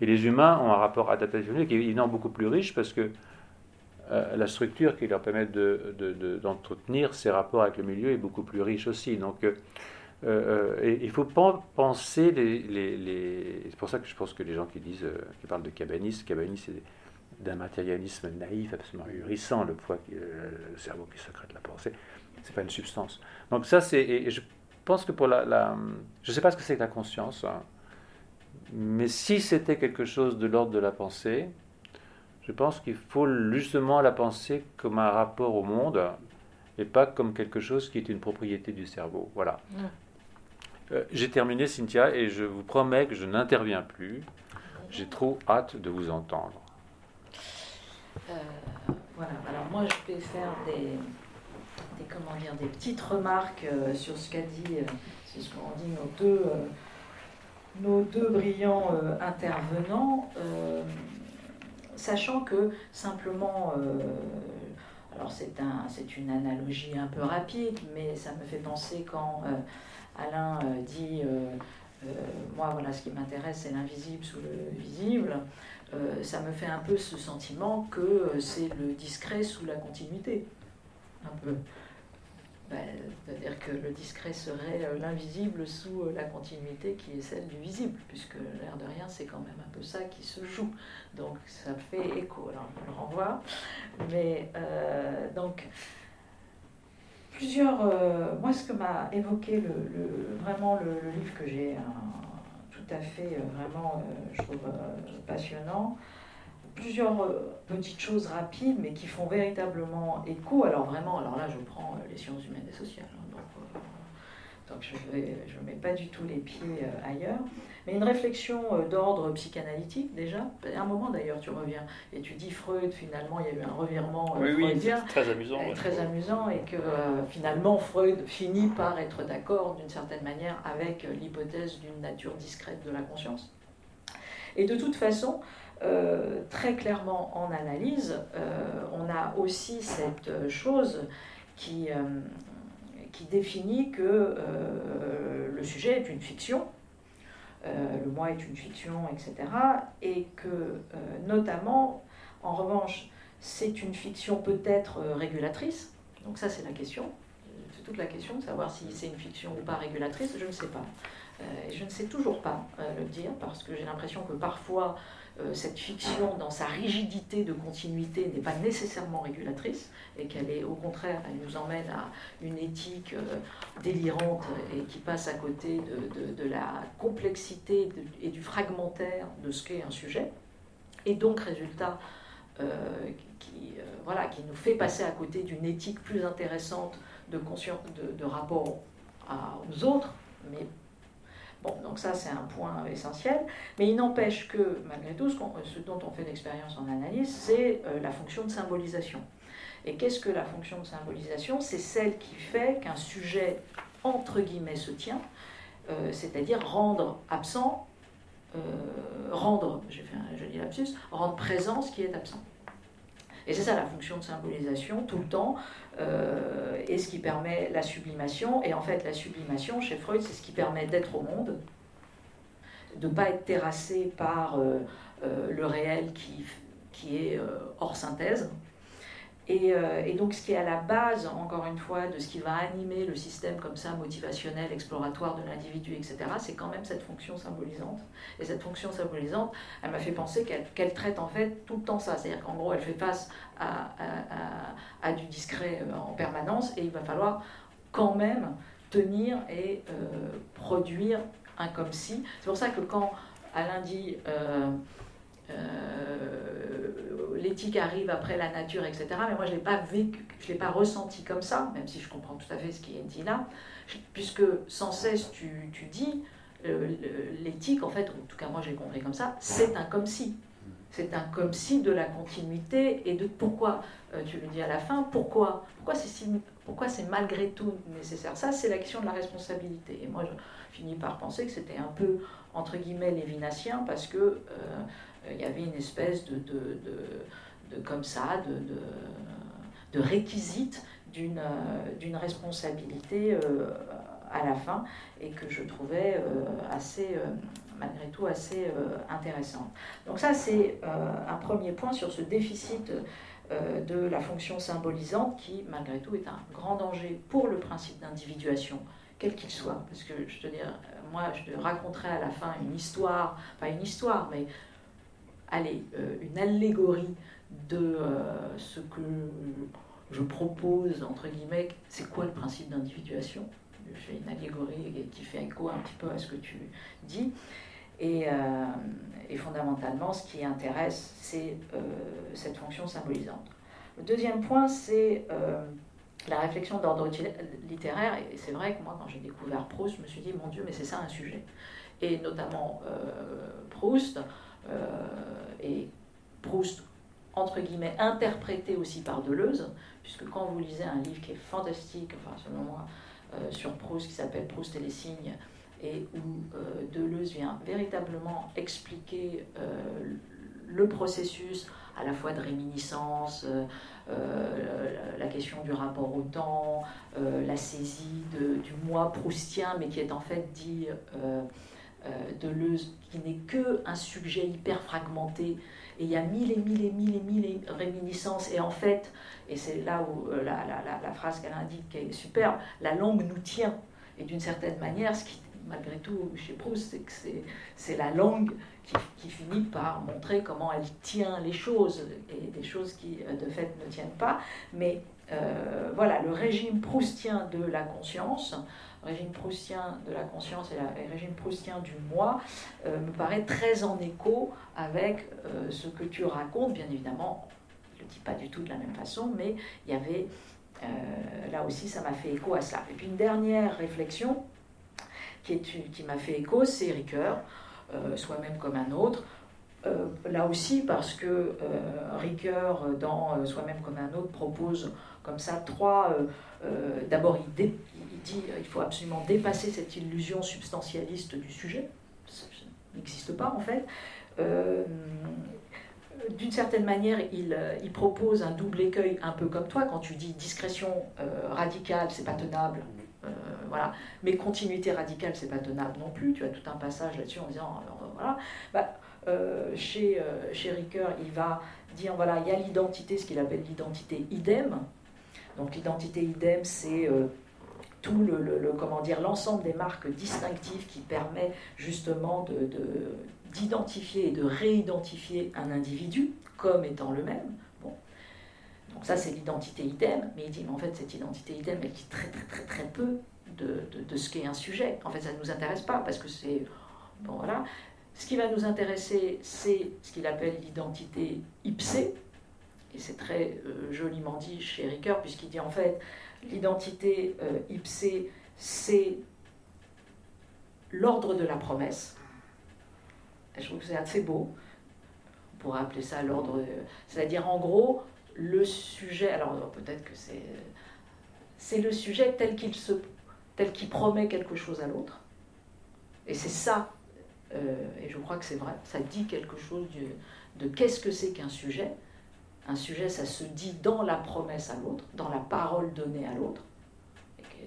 Speaker 4: Et les humains ont un rapport adaptatif à leur milieu qui est évidemment beaucoup plus riche parce que euh, la structure qui leur permet d'entretenir de, ces rapports avec le milieu est beaucoup plus riche aussi. Donc, euh, euh, euh, et il faut pas penser les. C'est pour ça que je pense que les gens qui disent, euh, qui parlent de cabanisme, cabanisme c'est d'un matérialisme naïf, absolument ahurissant, le poids, le cerveau qui secrète la pensée. C'est pas une substance. Donc ça, c'est. Je pense que pour la. je ne sais pas ce que c'est que la conscience, hein, mais si c'était quelque chose de l'ordre de la pensée, je pense qu'il faut justement la penser comme un rapport au monde et pas comme quelque chose qui est une propriété du cerveau. Voilà. Euh, j'ai terminé, Cynthia, et je vous promets que je n'interviens plus. J'ai trop hâte de vous entendre.
Speaker 1: voilà, alors moi je vais faire des, comment dire, des petites remarques sur ce qu'a dit, ce qu'ont dit nos deux, nos deux brillants intervenants sachant que simplement, alors c'est un, une analogie un peu rapide, mais ça me fait penser quand Alain dit moi voilà ce qui m'intéresse c'est l'invisible sous le visible, ça me fait un peu ce sentiment que c'est le discret sous la continuité. Un peu. Ben, c'est-à-dire que le discret serait euh, l'invisible sous euh, la continuité qui est celle du visible, puisque l'air de rien, c'est quand même un peu ça qui se joue. Donc ça fait écho. Alors je le renvoie. Mais euh, donc, plusieurs. moi, ce que m'a évoqué le, vraiment le, livre que j'ai tout à fait, vraiment, je trouve passionnant, plusieurs euh, petites choses rapides, mais qui font véritablement écho. Alors vraiment, alors là, je prends euh, les sciences humaines et sociales. Hein, donc, euh, donc, je ne mets pas du tout les pieds ailleurs. Mais une réflexion d'ordre psychanalytique déjà. À un moment d'ailleurs, tu reviens et tu dis Freud, finalement, il y a eu un revirement
Speaker 3: oui, freudien. Oui, très amusant.
Speaker 1: Très amusant et que finalement, Freud finit par être d'accord d'une certaine manière avec l'hypothèse d'une nature discrète de la conscience. Et de toute façon, euh, très clairement en analyse, euh, on a aussi cette chose qui, euh, qui définit que le sujet est une fiction, le moi est une fiction, etc. Et que notamment, en revanche, c'est une fiction peut-être régulatrice. Donc ça, c'est la question. C'est toute la question de savoir si c'est une fiction ou pas régulatrice, je ne sais pas. et je ne sais toujours pas le dire parce que j'ai l'impression que parfois euh, cette fiction, dans sa rigidité de continuité, n'est pas nécessairement régulatrice et qu'elle est au contraire, elle nous emmène à une éthique euh, délirante et qui passe à côté de, la complexité et du fragmentaire de ce qu'est un sujet. Et donc, résultat, euh, qui, voilà, qui nous fait passer à côté d'une éthique plus intéressante de, de, de rapport aux autres, mais Bon, donc ça c'est un point essentiel, mais il n'empêche que malgré tout, ce, dont on fait l'expérience en analyse, c'est euh, la fonction de symbolisation. Et qu'est-ce que la fonction de symbolisation? C'est celle qui fait qu'un sujet, entre guillemets, se tient, euh, c'est-à-dire rendre absent, euh, rendre, j'ai fait un joli lapsus, rendre présent ce qui est absent. Et c'est ça la fonction de symbolisation tout le temps, euh, et ce qui permet la sublimation. Et en fait, la sublimation, chez Freud, c'est ce qui permet d'être au monde, de ne pas être terrassé par euh, euh, le réel qui, qui est hors synthèse, euh, et, donc, ce qui est à la base, encore une fois, de ce qui va animer le système comme ça, motivationnel, exploratoire de l'individu, etc., c'est quand même cette fonction symbolisante. Et cette fonction symbolisante, elle m'a fait penser qu'elle traite en fait tout le temps ça. C'est-à-dire qu'en gros, elle fait face à, du discret euh, en permanence et il va falloir quand même tenir et euh, produire un comme si. C'est pour ça que quand Alain dit l'éthique arrive après la nature, etc. Mais moi, je ne l'ai pas vécu, je l'ai pas ressenti comme ça, même si je comprends tout à fait ce qui est dit là, puisque sans cesse tu, tu dis, euh, l'éthique, en fait, en tout cas moi j'ai compris comme ça, c'est un comme si. C'est un comme si de la continuité et de pourquoi, euh, tu le dis à la fin, pourquoi Pourquoi c'est si, pourquoi c'est malgré tout nécessaire Ça, c'est la question de la responsabilité. Et moi, je finis par penser que c'était un peu, entre guillemets, lévinassien, parce que il y avait une espèce de, de, de, comme ça, de, réquisite d'une d'une responsabilité euh, à la fin et que je trouvais euh, assez, euh, malgré tout, assez intéressante. Donc ça, c'est un premier point sur ce déficit de la fonction symbolisante qui, malgré tout, est un grand danger pour le principe d'individuation, quel qu'il soit. Parce que je te dis, moi, je te raconterai à la fin une histoire, pas une histoire, mais allez, euh, une allégorie de euh, ce que je propose, entre guillemets, c'est quoi le principe d'individuation? Je fais une allégorie qui fait écho un petit peu à ce que tu dis. Et, euh, fondamentalement, ce qui intéresse, c'est cette fonction symbolisante. Le deuxième point, c'est la réflexion d'ordre littéraire. Et c'est vrai que moi, quand j'ai découvert Proust, je me suis dit, mon Dieu, mais c'est ça un sujet. Et notamment Proust, et Proust, entre guillemets, interprété aussi par Deleuze, puisque quand vous lisez un livre qui est fantastique, enfin selon moi, euh, sur Proust, qui s'appelle Proust et les signes, et où euh, Deleuze vient véritablement expliquer euh, le processus à la fois de réminiscence, la question du rapport au temps, la saisie du moi proustien, mais qui est en fait dit Deleuze, qui n'est que un sujet hyper fragmenté et il y a mille et mille et mille et mille réminiscences. Et en fait, et c'est là où euh, la, la, la, phrase qu'elle indique est super, la langue nous tient. Et d'une certaine manière, ce qui, malgré tout, chez Proust, c'est que c'est la langue qui, qui, finit par montrer comment elle tient les choses, et des choses qui, euh, de fait, ne tiennent pas. Mais euh, voilà, le régime proustien de la conscience, régime proustien de la conscience et, régime proustien du moi euh, me paraît très en écho avec euh, ce que tu racontes, bien évidemment. Je ne le dis pas du tout de la même façon, mais il y avait, euh, là aussi, ça m'a fait écho à cela. Et puis une dernière réflexion qui m'a fait écho, c'est Ricoeur, soi-même comme un autre. là aussi, parce que Ricoeur, dans Soi-même comme un autre, propose comme ça trois. D'abord, il, dit il faut absolument dépasser cette illusion substantialiste du sujet. Ça, n'existe pas en fait. Euh, d'une certaine manière, il, propose un double écueil un peu comme toi. Quand tu dis discrétion euh, radicale, c'est pas tenable. Euh. Mais continuité radicale, c'est pas tenable non plus. Tu as tout un passage là-dessus en disant, voilà. Bah, chez, chez Ricoeur, il va dire, voilà, il y a l'identité, ce qu'il appelle l'identité idem. Donc l'identité idem, c'est tout le, comment dire l'ensemble des marques distinctives qui permet justement de, d'identifier et de réidentifier un individu comme étant le même. Bon. Donc ça c'est l'identité idem, mais il en fait cette identité idem elle dit très très très très peu de, de, ce qu'est un sujet. En fait ça ne nous intéresse pas parce que c'est bon voilà. Ce qui va nous intéresser c'est ce qu'il appelle l'identité ipsée et c'est très euh, joliment dit chez Ricoeur puisqu'il dit en fait L'identité euh, ipsée, c'est l'ordre de la promesse. je trouve que c'est assez beau. On pourrait appeler ça l'ordre. C'est-à-dire, en gros, le sujet. Alors, peut-être que c'est. C'est le sujet tel qu'il se, tel qu'il promet quelque chose à l'autre. Et c'est ça. Euh, et je crois que c'est vrai. Ça dit quelque chose de qu'est-ce que c'est qu'un sujet. Un sujet, ça se dit dans la promesse à l'autre, dans la parole donnée à l'autre.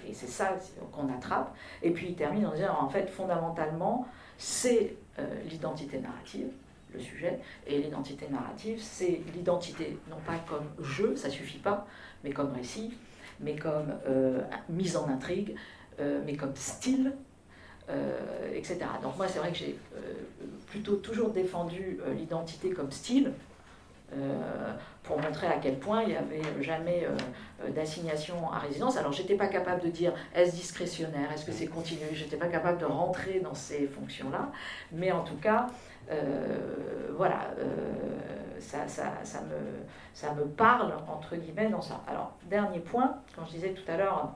Speaker 1: Et c'est ça qu'on attrape. Et puis il termine en disant, en fait, fondamentalement, c'est euh, l'identité narrative, le sujet. Et l'identité narrative, c'est l'identité, non pas comme jeu, ça suffit pas, mais comme récit, mais comme euh, mise en intrigue, euh, mais comme style, etc. Donc moi, c'est vrai que j'ai plutôt toujours défendu l'identité comme style, euh, pour montrer à quel point il n'y avait jamais euh, d'assignation à résidence. Alors, j'étais pas capable de dire est-ce discrétionnaire, est-ce que c'est continu, j'étais pas capable de rentrer dans ces fonctions-là, mais en tout cas, euh, voilà, ça, me, ça me parle, entre guillemets, dans ça. Alors, dernier point, quand je disais tout à l'heure,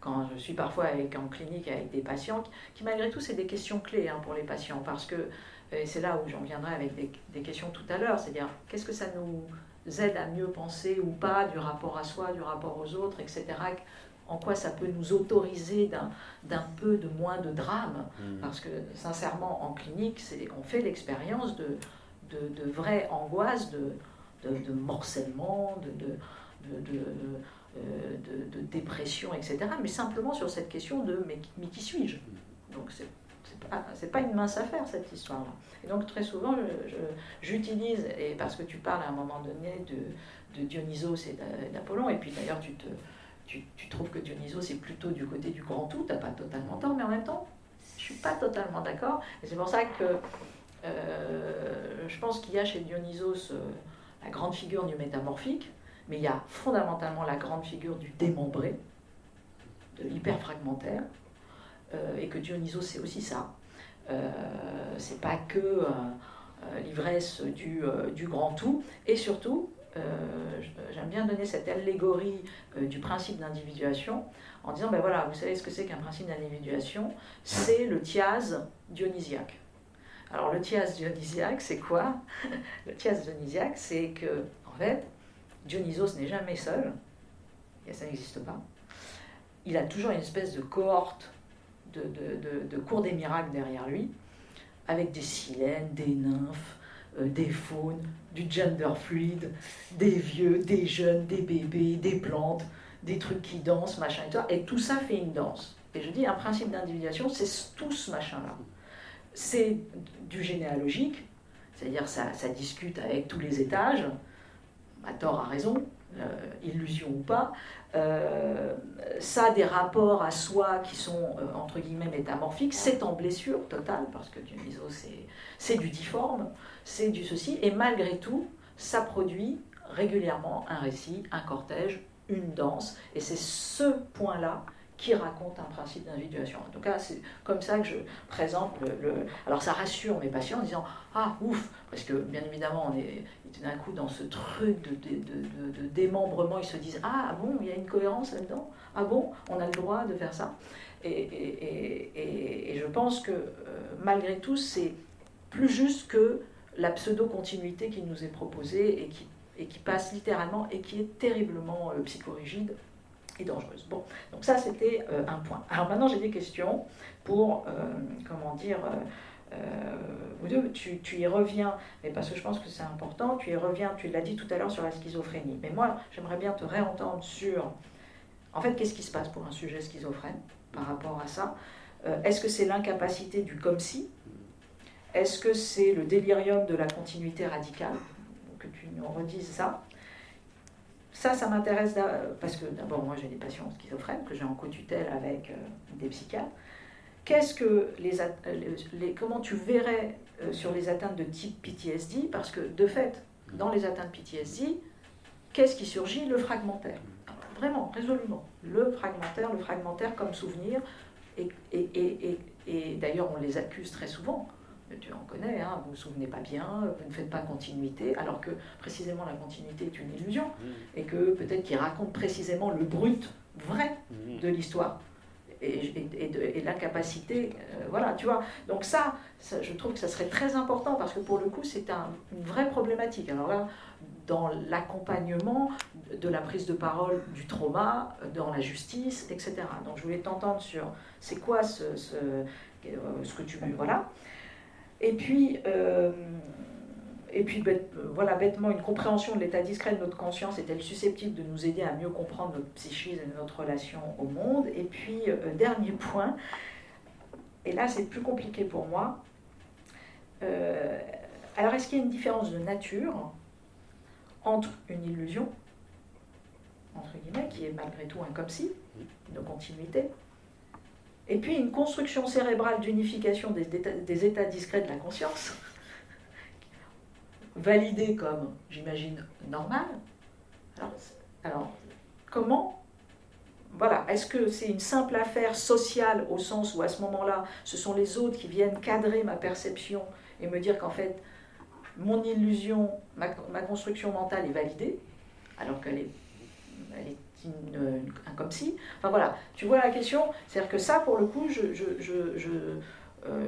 Speaker 1: quand je suis parfois avec, en clinique avec des patients, qui, malgré tout, c'est des questions clés hein, pour les patients, parce que et c'est là où j'en viendrai avec des, questions tout à l'heure, c'est-à-dire qu'est-ce que ça nous aide à mieux penser ou pas du rapport à soi, du rapport aux autres, etc. En quoi ça peut nous autoriser d'un peu de moins de drame? Mmh. Parce que sincèrement, en clinique, on fait l'expérience de, de, de vraie angoisse, de, de, morcellement, de, euh, de, dépression, etc. Mais simplement sur cette question de mais, mais qui suis-je? Donc c'est c'est pas une mince affaire cette histoire-là. Et donc très souvent, j'utilise, et parce que tu parles à un moment donné de, de Dionysos et d'Apollon, et puis d'ailleurs tu, tu, tu, trouves que Dionysos est plutôt du côté du grand tout, tu n'as pas totalement tort, mais en même temps, je suis pas totalement d'accord. Et c'est pour ça que euh, je pense qu'il y a chez Dionysos euh, la grande figure du métamorphique, mais il y a fondamentalement la grande figure du démembré, de l'hyperfragmentaire. Euh, et que Dionysos c'est aussi ça. Euh, c'est pas que euh, l'ivresse du, grand tout, et surtout, j'aime bien donner cette allégorie du principe d'individuation en disant, ben voilà, vous savez ce que c'est qu'un principe d'individuation? C'est le thiase dionysiaque. Alors le thias dionysiaque, c'est quoi? Le thias dionysiaque, c'est que, en fait, Dionysos n'est jamais seul, et ça n'existe pas. Il a toujours une espèce de cohorte de, cours des miracles derrière lui, avec des silènes, des nymphes, euh, des faunes, du gender fluide, des vieux, des jeunes, des bébés, des plantes, des trucs qui dansent, machin et tout. Et tout ça fait une danse. Et je dis, un principe d'individuation, c'est tout ce machin-là. C'est du généalogique, c'est-à-dire ça, ça discute avec tous les étages, à tort, à raison, illusion ou pas, euh, ça a des rapports à soi qui sont euh, entre guillemets métamorphiques, c'est en blessure totale, parce que Dionysos c'est du difforme, c'est du ceci, et malgré tout, ça produit régulièrement un récit, un cortège, une danse, et c'est ce point-là qui raconte un principe d'individuation. En tout cas, c'est comme ça que je présente le, Alors ça rassure mes patients en disant Ah, ouf Parce que bien évidemment, on est d'un coup dans ce truc de, démembrement, ils se disent Ah bon, il y a une cohérence là-dedans? Ah bon, on a le droit de faire ça? Et, je pense que euh, malgré tout, c'est plus juste que la pseudo-continuité qui nous est proposée et qui, et qui passe littéralement et qui est terriblement euh, dangereuse. Bon, donc ça c'était euh, un point. Alors maintenant j'ai des questions pour, euh, comment dire, euh, tu, tu, y reviens, mais parce que je pense que c'est important, tu y reviens, tu l'as dit tout à l'heure sur la schizophrénie, mais moi j'aimerais bien te réentendre sur, en fait, qu'est-ce qui se passe pour un sujet schizophrène par rapport à ça? Est-ce que c'est l'incapacité du comme si Est-ce que c'est le délirium de la continuité radicale? Que tu nous redises ça ça, ça m'intéresse parce que d'abord, moi j'ai des patients schizophrènes que j'ai en co-tutelle avec euh, des psychiatres. Qu'est-ce que les, les, comment tu verrais euh, sur les atteintes de type PTSD Parce que de fait, dans les atteintes PTSD, qu'est-ce qui surgit? Le fragmentaire. vraiment, résolument. Le fragmentaire, le fragmentaire comme souvenir. Et, et, et, et d'ailleurs, on les accuse très souvent tu en connais, hein, vous ne vous souvenez pas bien, vous ne faites pas continuité, alors que précisément la continuité est une illusion, mmh. et que peut-être qu'il raconte précisément le brut vrai mmh. de l'histoire. Et, et, l'incapacité, euh, voilà, tu vois. Donc ça, je trouve que ça serait très important parce que pour le coup, c'est un, une vraie problématique. Alors là, dans l'accompagnement de la prise de parole du trauma, dans la justice, etc. Donc je voulais t'entendre sur c'est quoi ce, ce, euh, ce que tu... Voilà. Et puis, euh, et puis voilà, bêtement, une compréhension de l'état discret de notre conscience est-elle susceptible de nous aider à mieux comprendre notre psychisme et notre relation au monde? Et puis, euh, dernier point, et là c'est plus compliqué pour moi. Euh, alors, est-ce qu'il y a une différence de nature entre une illusion, entre guillemets, qui est malgré tout un comme si, une continuité, et puis une construction cérébrale d'unification des, états discrets de la conscience, validée comme, j'imagine, normale. Alors, comment Voilà, est-ce que c'est une simple affaire sociale au sens où à ce moment-là, ce sont les autres qui viennent cadrer ma perception et me dire qu'en fait, mon illusion, ma, construction mentale est validée, alors qu'elle est, elle est un comme si. Enfin voilà, tu vois la question C'est-à-dire que ça, pour le coup, je. je, je, euh,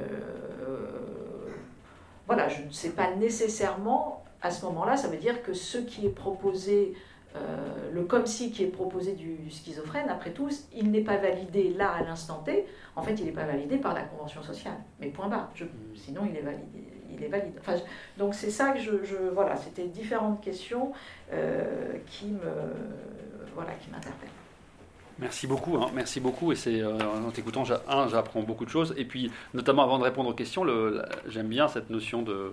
Speaker 1: voilà, je ne sais pas nécessairement, à ce moment-là, ça veut dire que ce qui est proposé, euh, le comme si qui est proposé du schizophrène, après tout, il n'est pas validé là à l'instant T. En fait, il n'est pas validé par la convention sociale. Mais point barre. Je, sinon, il est validé. Il est valide. Enfin, donc c'est ça que je, je voilà, c'était différentes questions euh, qui me voilà, qui m'interpelle.
Speaker 3: Merci beaucoup, hein. merci beaucoup. Et c'est euh, en t'écoutant, un, j'apprends beaucoup de choses. Et puis, notamment avant de répondre aux questions, j'aime bien cette notion de,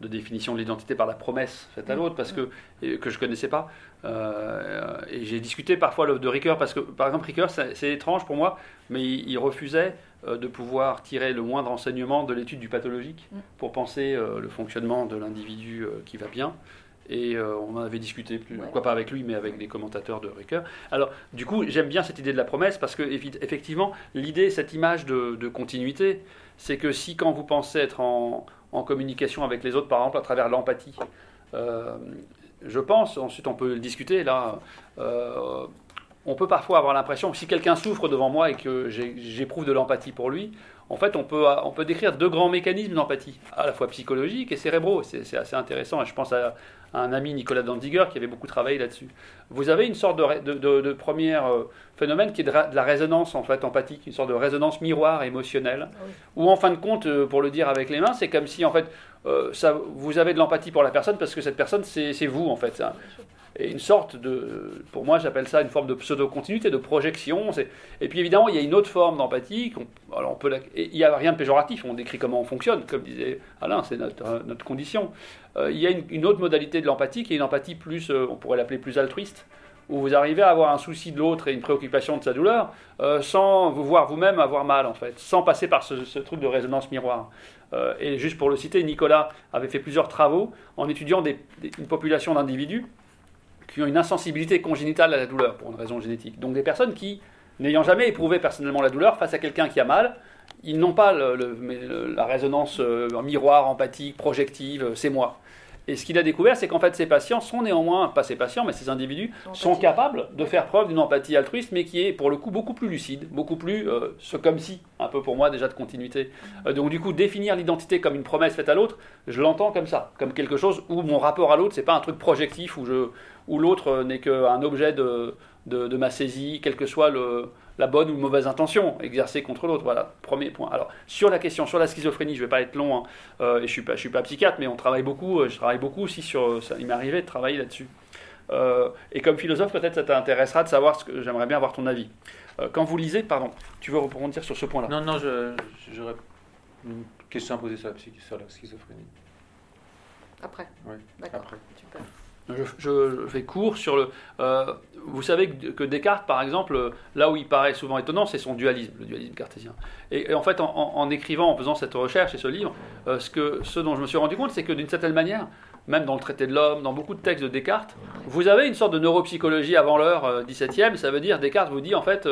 Speaker 3: de définition de l'identité par la promesse faite à mm. l'autre, parce que que je connaissais pas. Euh, et j'ai discuté parfois de Ricoeur, parce que par exemple Ricoeur, c'est étrange pour moi, mais il, refusait euh, de pouvoir tirer le moindre enseignement de l'étude du pathologique mm. pour penser le fonctionnement de l'individu qui va bien. Et euh, on en avait discuté, plus, pourquoi pas avec lui, mais avec des commentateurs de Ricoeur. Alors, du coup, j'aime bien cette idée de la promesse parce que, effectivement, l'idée, cette image de, continuité, c'est que si, quand vous pensez être en, communication avec les autres, par exemple, à travers l'empathie, euh, je pense, ensuite on peut le discuter, là, euh, on peut parfois avoir l'impression que si quelqu'un souffre devant moi et que j'éprouve de l'empathie pour lui, en fait, on peut, on peut décrire deux grands mécanismes d'empathie, à la fois psychologiques et cérébraux. C'est assez intéressant. Et je pense à, un ami, Nicolas Danziger, qui avait beaucoup travaillé là-dessus. Vous avez une sorte de, de, premier euh, phénomène qui est de, la résonance en fait empathique, une sorte de résonance miroir émotionnelle, ah où en fin de compte, euh, pour le dire avec les mains, c'est comme si en fait euh, ça, vous avez de l'empathie pour la personne parce que cette personne, c'est vous en fait et une sorte de, pour moi j'appelle ça une forme de pseudo-continuité, de projection. Et puis évidemment, il y a une autre forme d'empathie. Alors il n'y a rien de péjoratif, on décrit comment on fonctionne, comme disait Alain, c'est notre, euh, notre, condition. Euh, il y a une, autre modalité de l'empathie qui est une empathie plus, euh, on pourrait l'appeler plus altruiste, où vous arrivez à avoir un souci de l'autre et une préoccupation de sa douleur, sans vous voir vous-même avoir mal en fait, sans passer par ce, truc de résonance miroir. et juste pour le citer, Nicolas avait fait plusieurs travaux en étudiant une population d'individus qui ont une insensibilité congénitale à la douleur pour une raison génétique. Donc des personnes qui, n'ayant jamais éprouvé personnellement la douleur face à quelqu'un qui a mal, ils n'ont pas la résonance euh, miroir, empathique, projective, euh, c'est moi. Et ce qu'il a découvert, c'est qu'en fait, ces patients sont néanmoins, pas ces patients, mais ces individus, sont capables de faire preuve d'une empathie altruiste, mais qui est pour le coup beaucoup plus lucide, beaucoup plus euh, ce comme si, un peu pour moi déjà de continuité. Euh, donc du coup, définir l'identité comme une promesse faite à l'autre, je l'entends comme ça, comme quelque chose où mon rapport à l'autre, c'est pas un truc projectif où, je, où l'autre euh, n'est qu'un objet de, de, de, ma saisie, quel que soit le, la bonne ou mauvaise intention exercée contre l'autre. Voilà, premier point. Alors, sur la question, sur la schizophrénie, je ne vais pas être long, hein, euh, et je ne suis, pas, je suis pas psychiatre, mais on travaille beaucoup, euh, je travaille beaucoup aussi sur. Ça, il m'est arrivé de travailler là-dessus. Euh, et comme philosophe, peut-être ça t'intéressera de savoir ce que j'aimerais bien avoir ton avis. quand vous lisez, pardon, tu veux rebondir sur ce point-là?
Speaker 4: Non, non, j'aurais une question à poser sur la, sur la schizophrénie.
Speaker 1: Après
Speaker 4: Oui,
Speaker 1: D'accord.
Speaker 4: Après.
Speaker 1: Super.
Speaker 3: Je, fais court sur le. Euh, vous savez que, Descartes, par exemple, là où il paraît souvent étonnant, c'est son dualisme, le dualisme cartésien. Et, en fait, en, écrivant, en faisant cette recherche et ce livre, euh, ce, que, ce dont je me suis rendu compte, c'est que d'une certaine manière, même dans le traité de l'homme, dans beaucoup de textes de Descartes, vous avez une sorte de neuropsychologie avant l'heure 17e. Euh, ça veut dire, Descartes vous dit en fait,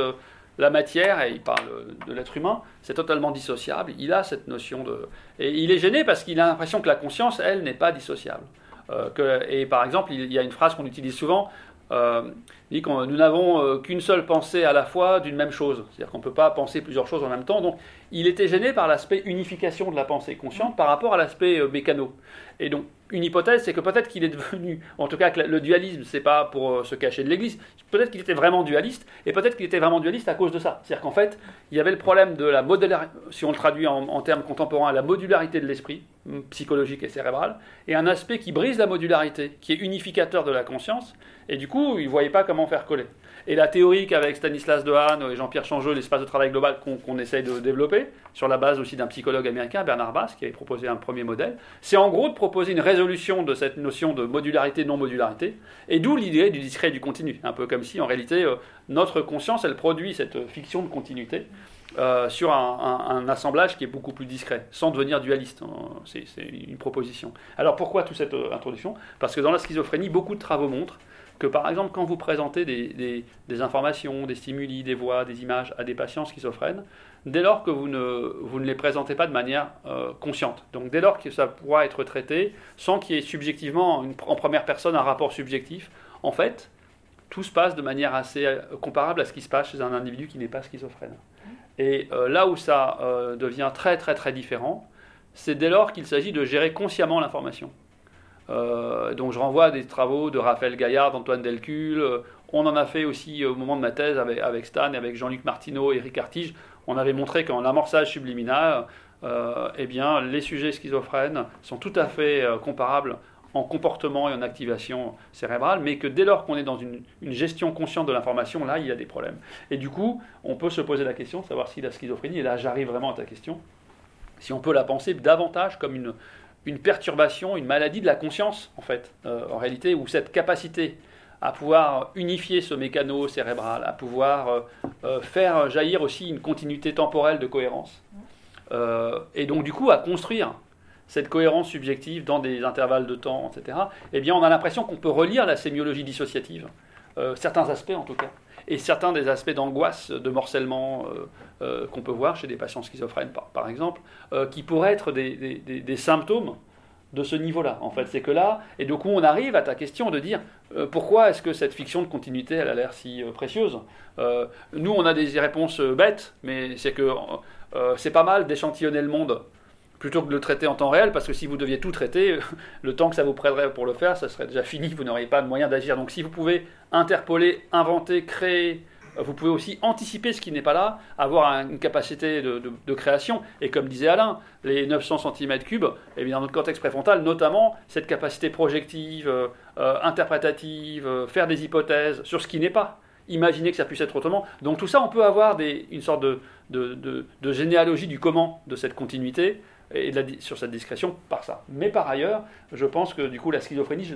Speaker 3: la matière, et il parle de l'être humain, c'est totalement dissociable. Il a cette notion de. Et il est gêné parce qu'il a l'impression que la conscience, elle, n'est pas dissociable. Euh, et par exemple, il y a une phrase qu'on utilise souvent, euh, dit que nous n'avons euh, qu'une seule pensée à la fois d'une même chose. C'est-à-dire qu'on ne peut pas penser plusieurs choses en même temps. Donc il était gêné par l'aspect unification de la pensée consciente par rapport à l'aspect mécano. Et donc une hypothèse, c'est que peut-être qu'il est devenu, en tout cas que le dualisme, c'est pas pour se cacher de l'Église, peut-être qu'il était vraiment dualiste, et peut-être qu'il était vraiment dualiste à cause de ça. C'est-à-dire qu'en fait, il y avait le problème de la modularité, si on le traduit en termes contemporains, la modularité de l'esprit, psychologique et cérébral, et un aspect qui brise la modularité, qui est unificateur de la conscience, et du coup, il ne voyait pas comment faire coller. Et la théorie qu'avec Stanislas Dehaene et Jean-Pierre Changeau, l'espace de travail global qu'on essaye de développer, sur la base aussi d'un psychologue américain, Bernard Bass, qui avait proposé un premier modèle, c'est en gros de proposer une résolution de cette notion de modularité-non-modularité, et d'où l'idée du discret et du continu. Un peu comme si, en réalité, euh, notre conscience, elle produit cette fiction de continuité, euh, sur un, assemblage qui est beaucoup plus discret, sans devenir dualiste. Hein. C'est une proposition. Alors pourquoi toute cette euh, introduction? Parce que dans la schizophrénie, beaucoup de travaux montrent que par exemple quand vous présentez des, informations, des stimuli, des voix, des images à des patients schizophrènes, dès lors que vous ne, les présentez pas de manière euh, consciente, donc dès lors que ça pourra être traité sans qu'il y ait subjectivement en première personne un rapport subjectif, en fait, tout se passe de manière assez comparable à ce qui se passe chez un individu qui n'est pas schizophrène. Et euh, là où ça euh, devient très très très différent, c'est dès lors qu'il s'agit de gérer consciemment l'information. Euh, donc je renvoie à des travaux de Raphaël Gaillard, d'Antoine Delcul. on en a fait aussi au moment de ma thèse avec, avec Stan et avec Jean-Luc Martineau et Eric Artige. On avait montré qu'en amorçage subliminal, eh bien, les sujets schizophrènes sont tout à fait comparables en comportement et en activation cérébrale, mais que dès lors qu'on est dans une, gestion consciente de l'information, là, il y a des problèmes. Et du coup, on peut se poser la question, savoir si la schizophrénie, et là j'arrive vraiment à ta question, si on peut la penser davantage comme une, une perturbation, une maladie de la conscience, en fait, euh, en réalité, où cette capacité à pouvoir unifier ce mécano cérébral, à pouvoir euh, euh, faire jaillir aussi une continuité temporelle de cohérence, et donc du coup à construire cette cohérence subjective dans des intervalles de temps, etc., eh bien, on a l'impression qu'on peut relire la sémiologie dissociative, euh, certains aspects en tout cas, et certains des aspects d'angoisse, de morcellement euh, euh, qu'on peut voir chez des patients schizophrènes, par, exemple, qui pourraient être des, symptômes de ce niveau-là, en fait. C'est que là, et du coup, on arrive à ta question de dire pourquoi est-ce que cette fiction de continuité, elle a l'air si précieuse? Nous, on a des réponses bêtes, mais c'est que c'est pas mal d'échantillonner le monde plutôt que de le traiter en temps réel, parce que si vous deviez tout traiter, le temps que ça vous prendrait pour le faire, ça serait déjà fini, vous n'auriez pas de moyen d'agir. Donc si vous pouvez interpoler, inventer, créer, vous pouvez aussi anticiper ce qui n'est pas là, avoir une capacité de, création. Et comme disait Alain, les 900 cm3, et bien dans notre cortex préfrontal, notamment cette capacité projective, euh, euh, interprétative, euh, faire des hypothèses sur ce qui n'est pas. Imaginer que ça puisse être autrement. Donc tout ça, on peut avoir une sorte de généalogie du comment de cette continuité et sur cette discrétion par ça. Mais par ailleurs, je pense que du coup la schizophrénie,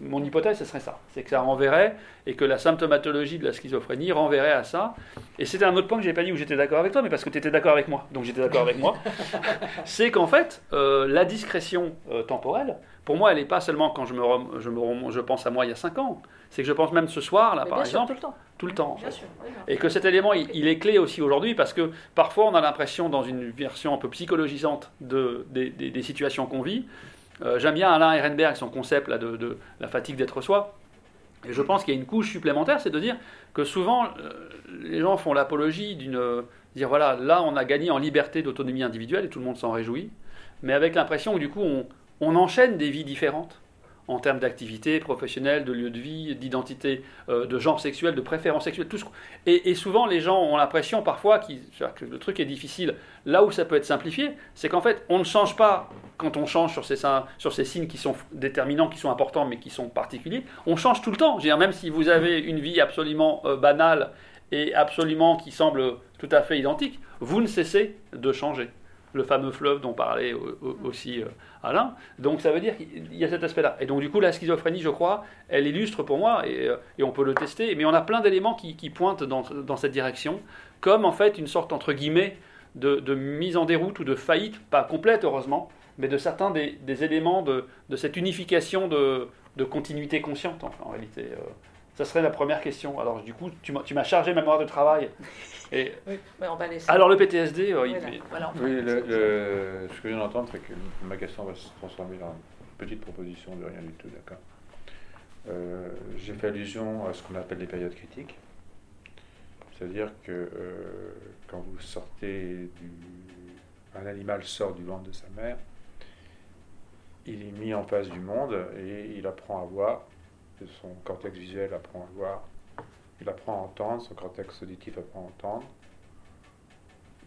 Speaker 3: mon hypothèse ce serait ça, c'est que ça renverrait et que la symptomatologie de la schizophrénie renverrait à ça. Et c'était un autre point que j'ai pas dit où j'étais d'accord avec toi, mais parce que tu étais d'accord avec moi, donc j'étais d'accord avec moi. c'est qu'en fait, euh, la discrétion euh, temporelle, pour moi, elle n'est pas seulement quand je, me, je, me, je pense à moi il y a 5 ans, c'est que je pense même ce soir là, par exemple.
Speaker 1: tout le temps
Speaker 3: tout le temps. et que cet élément, il, est clé aussi aujourd'hui parce que parfois on a l'impression, dans une version un peu psychologisante de, des, situations qu'on vit, euh, j'aime bien Alain Ehrenberg, son concept là, de, la fatigue d'être soi. Et je pense qu'il y a une couche supplémentaire, c'est de dire que souvent euh, les gens font l'apologie d'une. dire voilà, là on a gagné en liberté d'autonomie individuelle et tout le monde s'en réjouit, mais avec l'impression que du coup on enchaîne des vies différentes en termes d'activité professionnelle, de lieu de vie, d'identité, euh, de genre sexuel, de préférence sexuelle, tout ce... et, souvent, les gens ont l'impression parfois que le truc est difficile. Là où ça peut être simplifié, c'est qu'en fait, on ne change pas quand on change sur ces, sur ces signes qui sont déterminants, qui sont importants, mais qui sont particuliers. On change tout le temps. Dire, même si vous avez une vie absolument euh, banale et absolument qui semble tout à fait identique, vous ne cessez de changer le fameux fleuve dont parlait aussi euh, Alain. Donc ça veut dire qu'il y a cet aspect-là. Et donc du coup, la schizophrénie, je crois, elle illustre pour moi, et, euh, on peut le tester, mais on a plein d'éléments qui, pointent dans, cette direction, comme en fait une sorte, entre guillemets, de, mise en déroute ou de faillite, pas complète heureusement, mais de certains des, éléments de, cette unification de, continuité consciente en, réalité. Ça serait la première question. Alors, du coup, tu m'as chargé ma mémoire de travail. Et...
Speaker 1: Oui, on va laisser.
Speaker 3: Alors, le PTSD, euh, il...
Speaker 4: oui, le, ce que je viens d'entendre, c'est que ma question va se transformer en une petite proposition de rien du tout, d'accord euh, J'ai fait allusion à ce qu'on appelle les périodes critiques. C'est-à-dire que euh, quand vous sortez du. Un animal sort du ventre de sa mère, il est mis en face du monde et il apprend à voir son cortex visuel apprend à voir, il apprend à entendre, son cortex auditif apprend à entendre,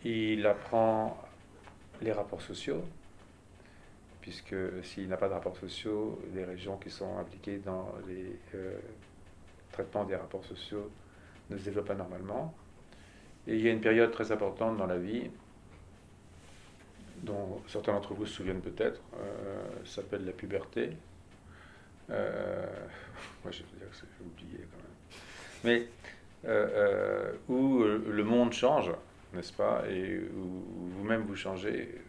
Speaker 4: il apprend les rapports sociaux, puisque s'il n'a pas de rapports sociaux, les régions qui sont impliquées dans les euh, traitements des rapports sociaux ne se développent pas normalement. Et il y a une période très importante dans la vie, dont certains d'entre vous se souviennent peut-être, euh, s'appelle la puberté. Euh, moi je veux dire que j'ai oublié quand même. Mais euh, euh, où le monde change, n'est-ce pas, et où vous-même vous changez,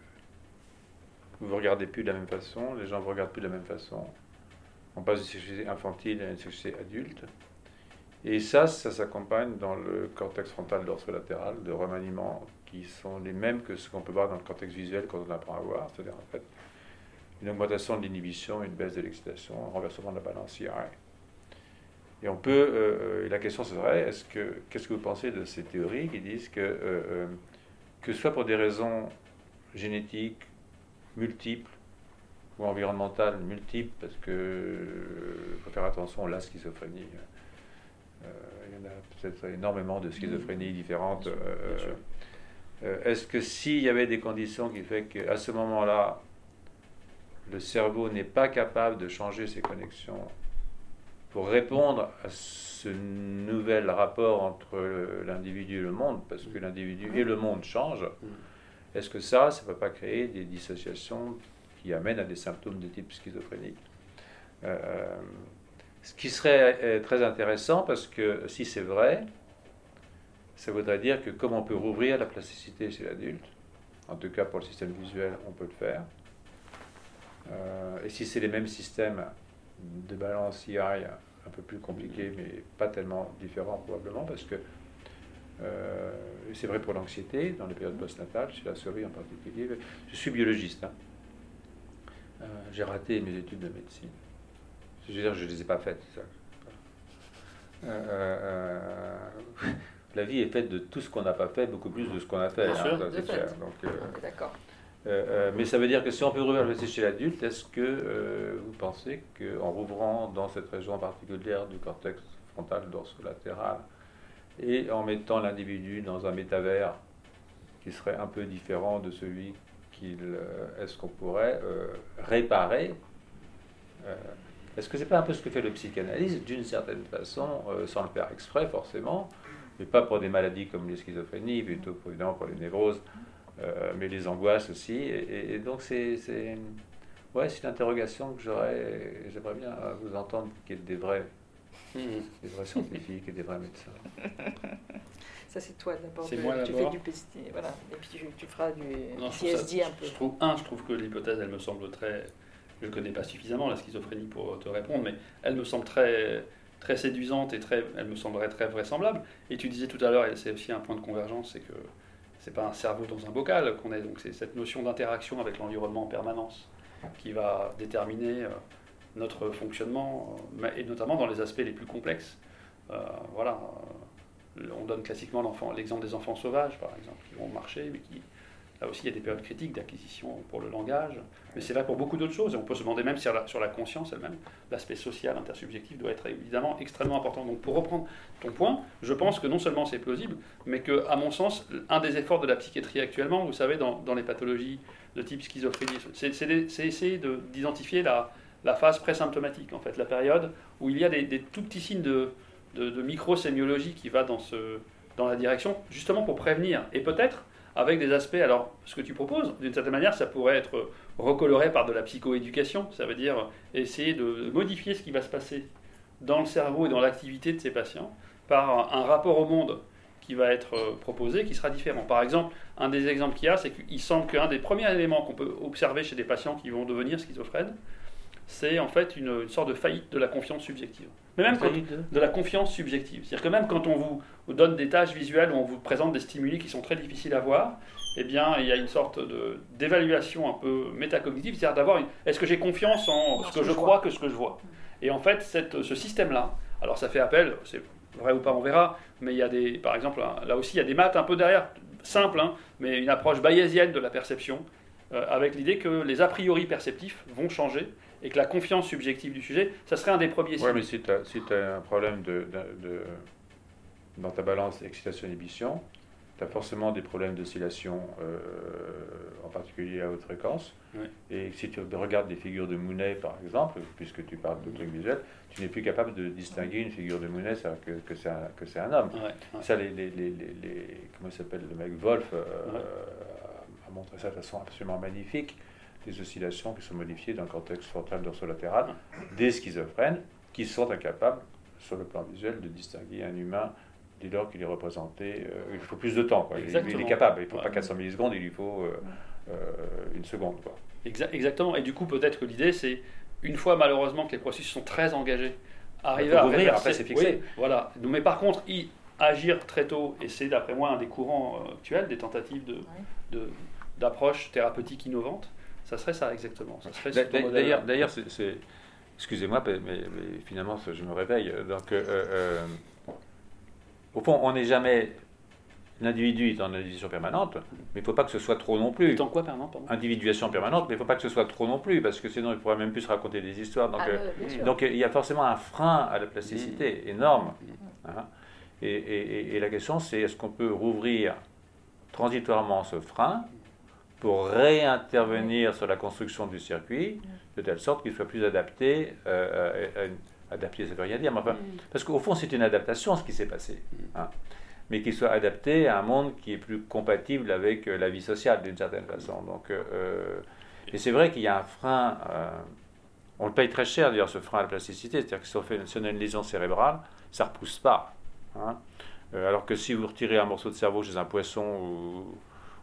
Speaker 4: vous ne regardez plus de la même façon, les gens ne vous regardent plus de la même façon. On passe d'une sexualité infantile à une sexualité adulte. Et ça, ça s'accompagne dans le cortex frontal dorsolatéral de remaniements qui sont les mêmes que ce qu'on peut voir dans le cortex visuel quand on apprend à voir. C'est-à-dire, en fait, une augmentation de l'inhibition, une baisse de l'excitation, un renversement de la balance IRA. Et on peut, euh, euh, la question serait, est-ce que, qu'est-ce que vous pensez de ces théories qui disent que, euh, que ce soit pour des raisons génétiques multiples ou environnementales multiples, parce que faut faire attention à la schizophrénie. il y en a peut-être énormément de schizophrénies différentes. est-ce que s'il y avait des conditions qui fait qu'à ce moment-là, le cerveau n'est pas capable de changer ses connexions pour répondre à ce nouvel rapport entre l'individu et le monde, parce que l'individu et le monde changent, est-ce que ça, ça ne va pas créer des dissociations qui amènent à des symptômes de type schizophrénique? Euh, Ce qui serait euh, très intéressant, parce que si c'est vrai, ça voudrait dire que comme on peut rouvrir la plasticité chez l'adulte, en tout cas pour le système visuel, on peut le faire, euh, et si c'est les mêmes systèmes de balance II un peu plus compliqués, mais pas tellement différents probablement, parce que euh, c'est vrai pour l'anxiété, dans les périodes postnatales, chez la souris en particulier. Je suis biologiste. Hein. J'ai raté mes études de médecine. Je veux dire, je ne les ai pas faites. la vie est faite de tout ce qu'on n'a pas fait, beaucoup plus de ce qu'on a fait.
Speaker 1: Hein, D'accord.
Speaker 4: Euh, euh, mais ça veut dire que si on peut rouvrir le PC chez l'adulte, est-ce que euh, vous pensez qu'en rouvrant dans cette région particulière du cortex frontal dorsolatéral et en mettant l'individu dans un métavers qui serait un peu différent de celui qu'il est-ce qu'on pourrait réparer Est-ce que c'est pas un peu ce que fait le psychanalyse d'une certaine façon, sans le faire exprès forcément, mais pas pour des maladies comme les schizophrénies, plutôt évidemment pour les névroses euh, mais les angoisses aussi. Et, donc, c'est ouais, une interrogation que j'aurais, j'aimerais bien vous entendre, qui est des vrais, hmm. des vrais scientifiques et des vrais médecins.
Speaker 1: Ça, c'est toi d'abord.
Speaker 3: C'est moi
Speaker 1: Tu fais du PST, voilà. Et puis tu, feras du CSD un peu.
Speaker 3: Je trouve, un, je trouve que l'hypothèse, elle me semble très. Je ne connais pas suffisamment la schizophrénie pour te répondre, mais elle me semble très, très séduisante et très, elle me semblerait très vraisemblable. Et tu disais tout à l'heure, et c'est aussi un point de convergence, c'est que c'est pas un cerveau dans un bocal qu'on est, donc c'est cette notion d'interaction avec l'environnement en permanence qui va déterminer euh, notre fonctionnement, euh, et notamment dans les aspects les plus complexes. Euh, voilà, on donne classiquement l'exemple des enfants sauvages, par exemple, qui vont marcher, mais qui Là aussi, il y a des périodes critiques d'acquisition pour le langage, mais c'est vrai pour beaucoup d'autres choses. On peut se demander même sur la, conscience elle-même, l'aspect social, intersubjectif doit être évidemment extrêmement important. Donc pour reprendre ton point, je pense que non seulement c'est plausible, mais que, à mon sens, un des efforts de la psychiatrie actuellement, vous savez, dans, les pathologies de type schizophrénie, c'est essayer d'identifier la, la phase présymptomatique, en fait, la période où il y a des, tout petits signes de, de, microsémiologie qui va dans la direction, justement pour prévenir. Et peut-être avec des aspects. Alors, ce que tu proposes, d'une certaine manière, ça pourrait être recoloré par de la psychoéducation. Ça veut dire essayer de modifier ce qui va se passer dans le cerveau et dans l'activité de ces patients par un rapport au monde qui va être proposé, qui sera différent. Par exemple, un des exemples qu'il y a, c'est qu'il semble qu'un des premiers éléments qu'on peut observer chez des patients qui vont devenir schizophrènes, c'est en fait une, sorte de faillite de la confiance subjective. Mais même quand, de la confiance subjective. C'est-à-dire que même quand on vous donne des tâches visuelles où on vous présente des stimuli qui sont très difficiles à voir, eh bien, il y a une sorte d'évaluation un peu métacognitive, c'est-à-dire d'avoir est-ce que j'ai confiance en ce que, je, crois que ce que je vois? Et en fait, cette, ce système-là, alors ça fait appel, c'est vrai ou pas, on verra, mais il y a des, par exemple, là aussi, il y a des maths un peu derrière, simple, hein, mais une approche bayésienne de la perception, euh, avec l'idée que les a priori perceptifs vont changer et que la confiance subjective du sujet, ça serait un des premiers
Speaker 4: signes. Oui, mais si tu as, un problème de, dans ta balance excitation-inhibition, tu as forcément des problèmes d'oscillation, euh, en particulier à haute fréquence. Et si tu regardes des figures de Mounet, par exemple, puisque tu parles de trucs visuels, tu n'es plus capable de distinguer une figure de Mounet que, que c'est un, un, homme. Ça, les, les, les, les comment s'appelle le mec Wolf euh, a montré ça de façon absolument magnifique des oscillations qui sont modifiées dans le cortex frontal dorsolatéral des schizophrènes qui sont incapables, sur le plan visuel, de distinguer un humain dès lors qu'il est représenté. Euh, il faut plus de temps. Quoi. Il, est capable. Il ne faut pas 400 millisecondes, il lui faut euh, euh, une seconde. Quoi.
Speaker 3: Exactement. Et du coup, peut-être que l'idée, c'est, une fois malheureusement que les processus sont très engagés, arriver à ouvrir,
Speaker 4: après c'est fixé.
Speaker 3: voilà. Mais par contre, y agir très tôt, et c'est d'après moi un des courants actuels, des tentatives de, de, d'approches thérapeutiques innovantes, ça serait ça exactement.
Speaker 4: D'ailleurs, d'ailleurs, c'est, excusez-moi, mais, finalement, je me réveille. Donc, euh, euh, au fond, on n'est jamais L'individu est en individuation permanente, mais il ne faut pas que ce soit trop non plus.
Speaker 3: en quoi permanent
Speaker 4: Individuation permanente, mais il ne faut pas que ce soit trop non plus, parce que sinon il pourrait même plus se raconter des histoires. Donc, ah, euh, donc il y a forcément un frein à la plasticité mmh. énorme. Mmh. Hein. et, et, la question c'est est-ce qu'on peut rouvrir transitoirement ce frein pour réintervenir sur la construction du circuit, de telle sorte qu'il soit plus adapté, euh, euh adapté ça veut rien dire, mais enfin, parce qu'au fond c'est une adaptation ce qui s'est passé, hein. mais qu'il soit adapté à un monde qui est plus compatible avec euh, la vie sociale d'une certaine façon. Donc, euh, euh, et c'est vrai qu'il y a un frein, on le paye très cher d'ailleurs ce frein à la plasticité, c'est-à-dire que si on, fait, si on a une lésion cérébrale, ça ne repousse pas. Hein. alors que si vous retirez un morceau de cerveau chez un poisson ou,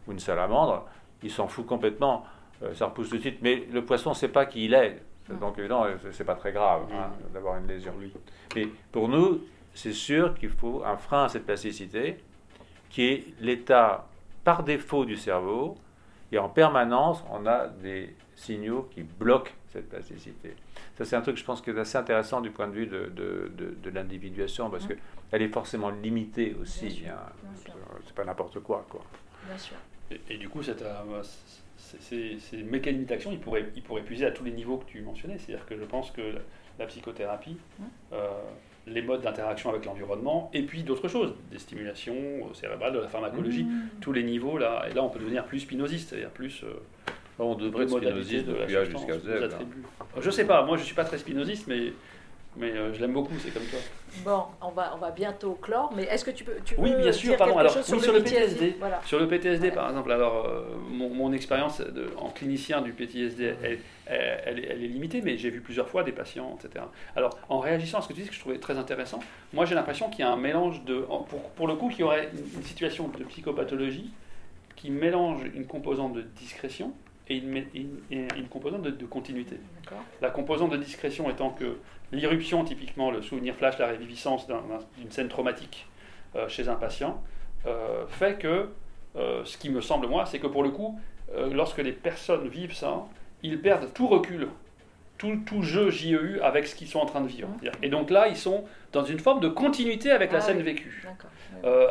Speaker 4: ou une salamandre, il s'en fout complètement, euh, ça repousse tout de suite. Mais le poisson ne sait pas qui il est. Donc évidemment, c'est pas très grave hein, d'avoir une lésion. Mais pour nous, c'est sûr qu'il faut un frein à cette plasticité, qui est l'état par défaut du cerveau, Et en permanence, on a des signaux qui bloquent cette plasticité. Ça, c'est un truc, je pense, qui est assez intéressant du point de vue de, de, de, l'individuation, parce mmh. qu'elle est forcément limitée aussi. Hein. C'est pas n'importe quoi, quoi.
Speaker 3: Bien sûr. Et, du coup, cette, euh, ces, ces, mécanismes d'action, ils pourraient, ils pourraient puiser à tous les niveaux que tu mentionnais. C'est-à-dire que je pense que la, psychothérapie, mmh. euh, les modes d'interaction avec l'environnement, et puis d'autres choses, des stimulations euh, cérébrales, de la pharmacologie, mmh. tous les niveaux là. Et là, on peut devenir plus spinoziste, c'est-à-dire plus. Euh,
Speaker 4: on devrait être spinoziste depuis A jusqu'à Z.
Speaker 3: Hein. Je sais pas, moi je suis pas très spinoziste, mais mais euh, je l'aime beaucoup, c'est comme toi.
Speaker 1: Bon, on va, on va bientôt clore, mais est-ce que tu peux, tu
Speaker 3: oui, bien sûr, pardon. Alors,
Speaker 1: sur,
Speaker 3: le PTSD, sur le PTSD, par exemple, alors euh, mon, mon, expérience en clinicien du PTSD, elle, elle, elle, est limitée, mais j'ai vu plusieurs fois des patients, etc. Alors, en réagissant à ce que tu dis, que je trouvais très intéressant, moi j'ai l'impression qu'il y a un mélange de, pour, pour le coup, qu'il y aurait une, situation de psychopathologie qui mélange une composante de discrétion et une, une, une composante de, de continuité. La composante de discrétion étant que L'irruption, typiquement le souvenir flash, la réviviscence d'une scène traumatique euh, chez un patient, euh, fait que, euh, ce qui me semble moi, c'est que pour le coup, lorsque les personnes vivent ça, ils perdent tout recul, tout, tout jeu JEU avec ce qu'ils sont en train de vivre. Et donc là, ils sont dans une forme de continuité avec la ah scène vécue.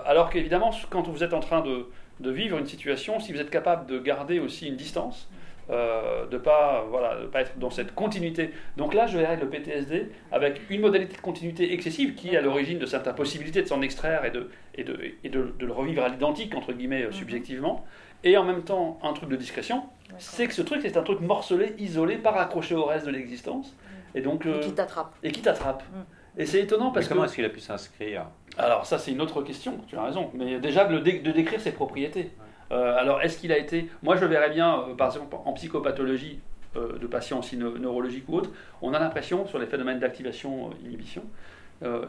Speaker 3: alors qu'évidemment, quand vous êtes en train de, de, vivre une situation, si vous êtes capable de garder aussi une distance, euh, de ne pas, voilà, pas être dans cette continuité. Donc là, je verrais le PTSD avec une modalité de continuité excessive qui est à l'origine de cette impossibilité de s'en extraire et de, et de, et de, le revivre à l'identique, entre guillemets, euh, mhm. subjectivement. Et en même temps, un truc de discrétion, c'est que ce truc, c'est un truc morcelé, isolé, pas raccroché au reste de l'existence.
Speaker 1: Et donc, et qui t'attrape.
Speaker 3: Et qui t'attrape. Mhm. Et c'est étonnant parce
Speaker 4: que. Comment est-ce qu'il a pu s'inscrire?
Speaker 3: Alors, ça, c'est une autre question, tu as raison. Mais déjà, de, de décrire ses propriétés. Euh, alors, est-ce qu'il a été. Moi, je verrais bien, euh, par exemple, en psychopathologie euh, de patients aussi neurologiques ou autres, on a l'impression, sur les phénomènes d'activation-inhibition,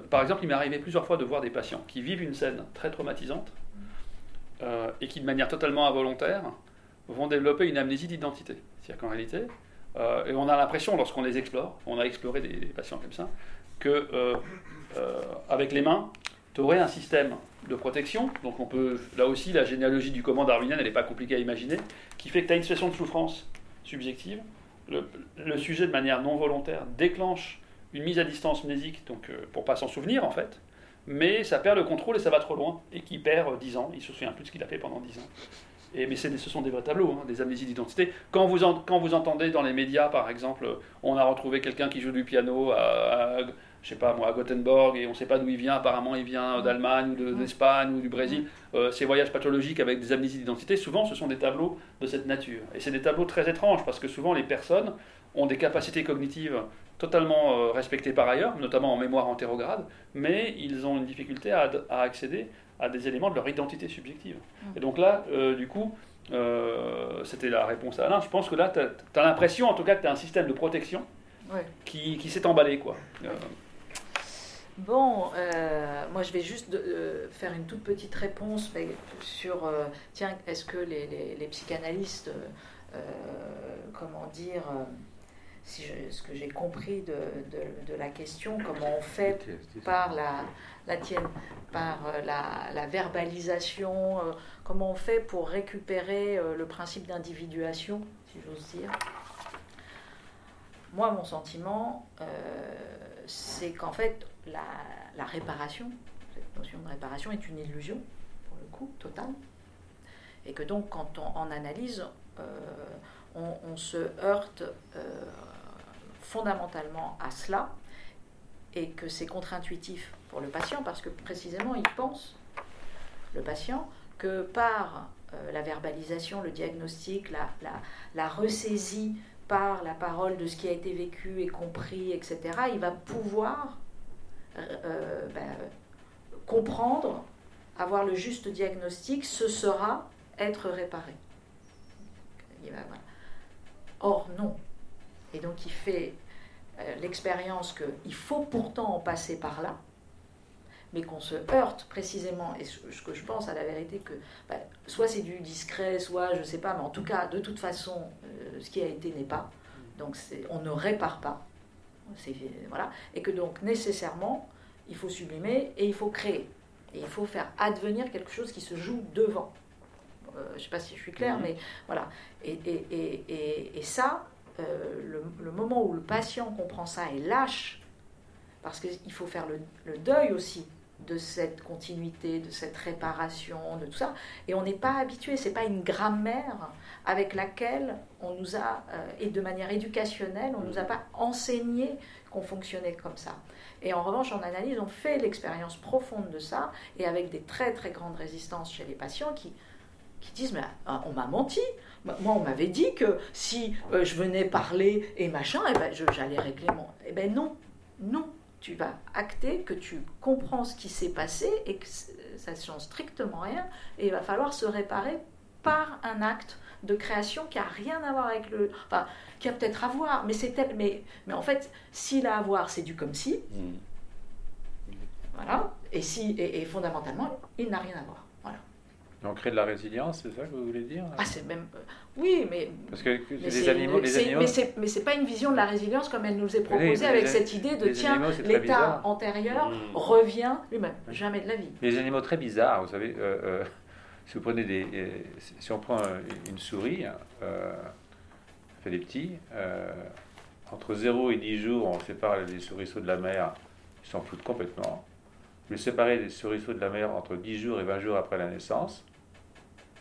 Speaker 3: par exemple, il m'est arrivé plusieurs fois de voir des patients qui vivent une scène très traumatisante et qui, de manière totalement involontaire, vont développer une amnésie d'identité. C'est-à-dire qu'en réalité, et on a l'impression, lorsqu'on les explore, on a exploré des, des patients comme ça, que avec les mains, tu aurais un système de protection, donc on peut, là aussi, la généalogie du commande darwinienne, elle n'est pas compliquée à imaginer, qui fait que tu as une situation de souffrance subjective, le, sujet, de manière non volontaire, déclenche une mise à distance mnésique, donc euh, pour pas s'en souvenir en fait, mais ça perd le contrôle et ça va trop loin, et qui perd 10 ans, il se souvient plus de ce qu'il a fait pendant 10 ans. Et, mais ce sont des vrais tableaux, hein, des amnésies d'identité. Quand vous entendez dans les médias, par exemple, on a retrouvé quelqu'un qui joue du piano à je sais pas moi, à Gothenburg, et on ne sait pas d'où il vient, apparemment il vient d'Allemagne ou d'Espagne ou du Brésil, euh, ces voyages pathologiques avec des amnésies d'identité, souvent ce sont des tableaux de cette nature. Et c'est des tableaux très étranges, parce que souvent les personnes ont des capacités cognitives totalement euh, respectées par ailleurs, notamment en mémoire antérograde, mais ils ont une difficulté à, accéder à des éléments de leur identité subjective. Et donc là, euh, du coup, c'était la réponse à Alain, je pense que là, tu as, l'impression en tout cas que tu as un système de protection qui, qui s'est emballé. quoi.
Speaker 1: Bon, euh, moi je vais juste euh, faire une toute petite réponse sur, euh, tiens, est-ce que les, psychanalystes, comment dire, si ce que j'ai compris de, la question, comment on fait par la, la tienne, par la, la verbalisation, comment on fait pour récupérer le principe d'individuation, si j'ose dire? Moi, mon sentiment, c'est qu'en fait, la, réparation, cette notion de réparation est une illusion, pour le coup, totale. Et que donc, quand on en analyse, euh, on, se heurte euh, fondamentalement à cela, et que c'est contre-intuitif pour le patient, parce que précisément, il pense, le patient, que par euh, la verbalisation, le diagnostic, la, la, la ressaisie par la parole de ce qui a été vécu et compris, etc., il va pouvoir euh, ben, comprendre, avoir le juste diagnostic, ce sera être réparé. Or, non. Et donc, il fait euh, l'expérience qu'il faut pourtant en passer par là, mais qu'on se heurte précisément, et ce que je pense à la vérité, que ben, soit c'est du discret, soit je ne sais pas, mais en tout cas, de toute façon, euh, ce qui a été n'est pas. Donc, on ne répare pas voilà, et que donc nécessairement, il faut sublimer et il faut créer. Et il faut faire advenir quelque chose qui se joue devant. je ne sais pas si je suis claire, mais voilà. Et, et, et ça, le, le, moment où le patient comprend ça et lâche, parce qu'il faut faire le, le deuil aussi de cette continuité, de cette réparation, de tout ça. Et on n'est pas habitué, c'est pas une grammaire avec laquelle on nous a, euh, et de manière éducationnelle, on ne nous a pas enseigné qu'on fonctionnait comme ça. Et en revanche, en analyse, on fait l'expérience profonde de ça, et avec des très très grandes résistances chez les patients qui, qui disent, mais ah, on m'a menti. Moi, on m'avait dit que si euh, je venais parler et machin, eh ben, j'allais régler mon... Eh ben non, non, tu vas acter que tu comprends ce qui s'est passé et que ça ne change strictement rien et il va falloir se réparer par un acte de création qui a rien à voir avec le enfin qui a peut-être à voir mais c'est mais mais en fait s'il a à voir c'est du comme si. Mm. voilà. Et si et fondamentalement il n'a rien à voir
Speaker 4: on crée de la résilience, c'est ça que vous voulez dire
Speaker 1: Ah, c'est même. Euh, oui, mais.
Speaker 4: Parce que les animaux. Les animaux...
Speaker 1: Mais c'est pas une vision de la résilience comme elle nous est proposée avec cette idée de tiens, l'état antérieur mmh. revient lui-même. Jamais de la vie.
Speaker 4: Les animaux très bizarres, vous savez. Euh, euh, si vous prenez des. si on prend une souris, fait des petits, entre 0 et 10 jours, on sépare les souriceaux de la mer, ils s'en foutent complètement. Le séparer des souriceaux de la mer entre 10 jours et 20 jours après la naissance,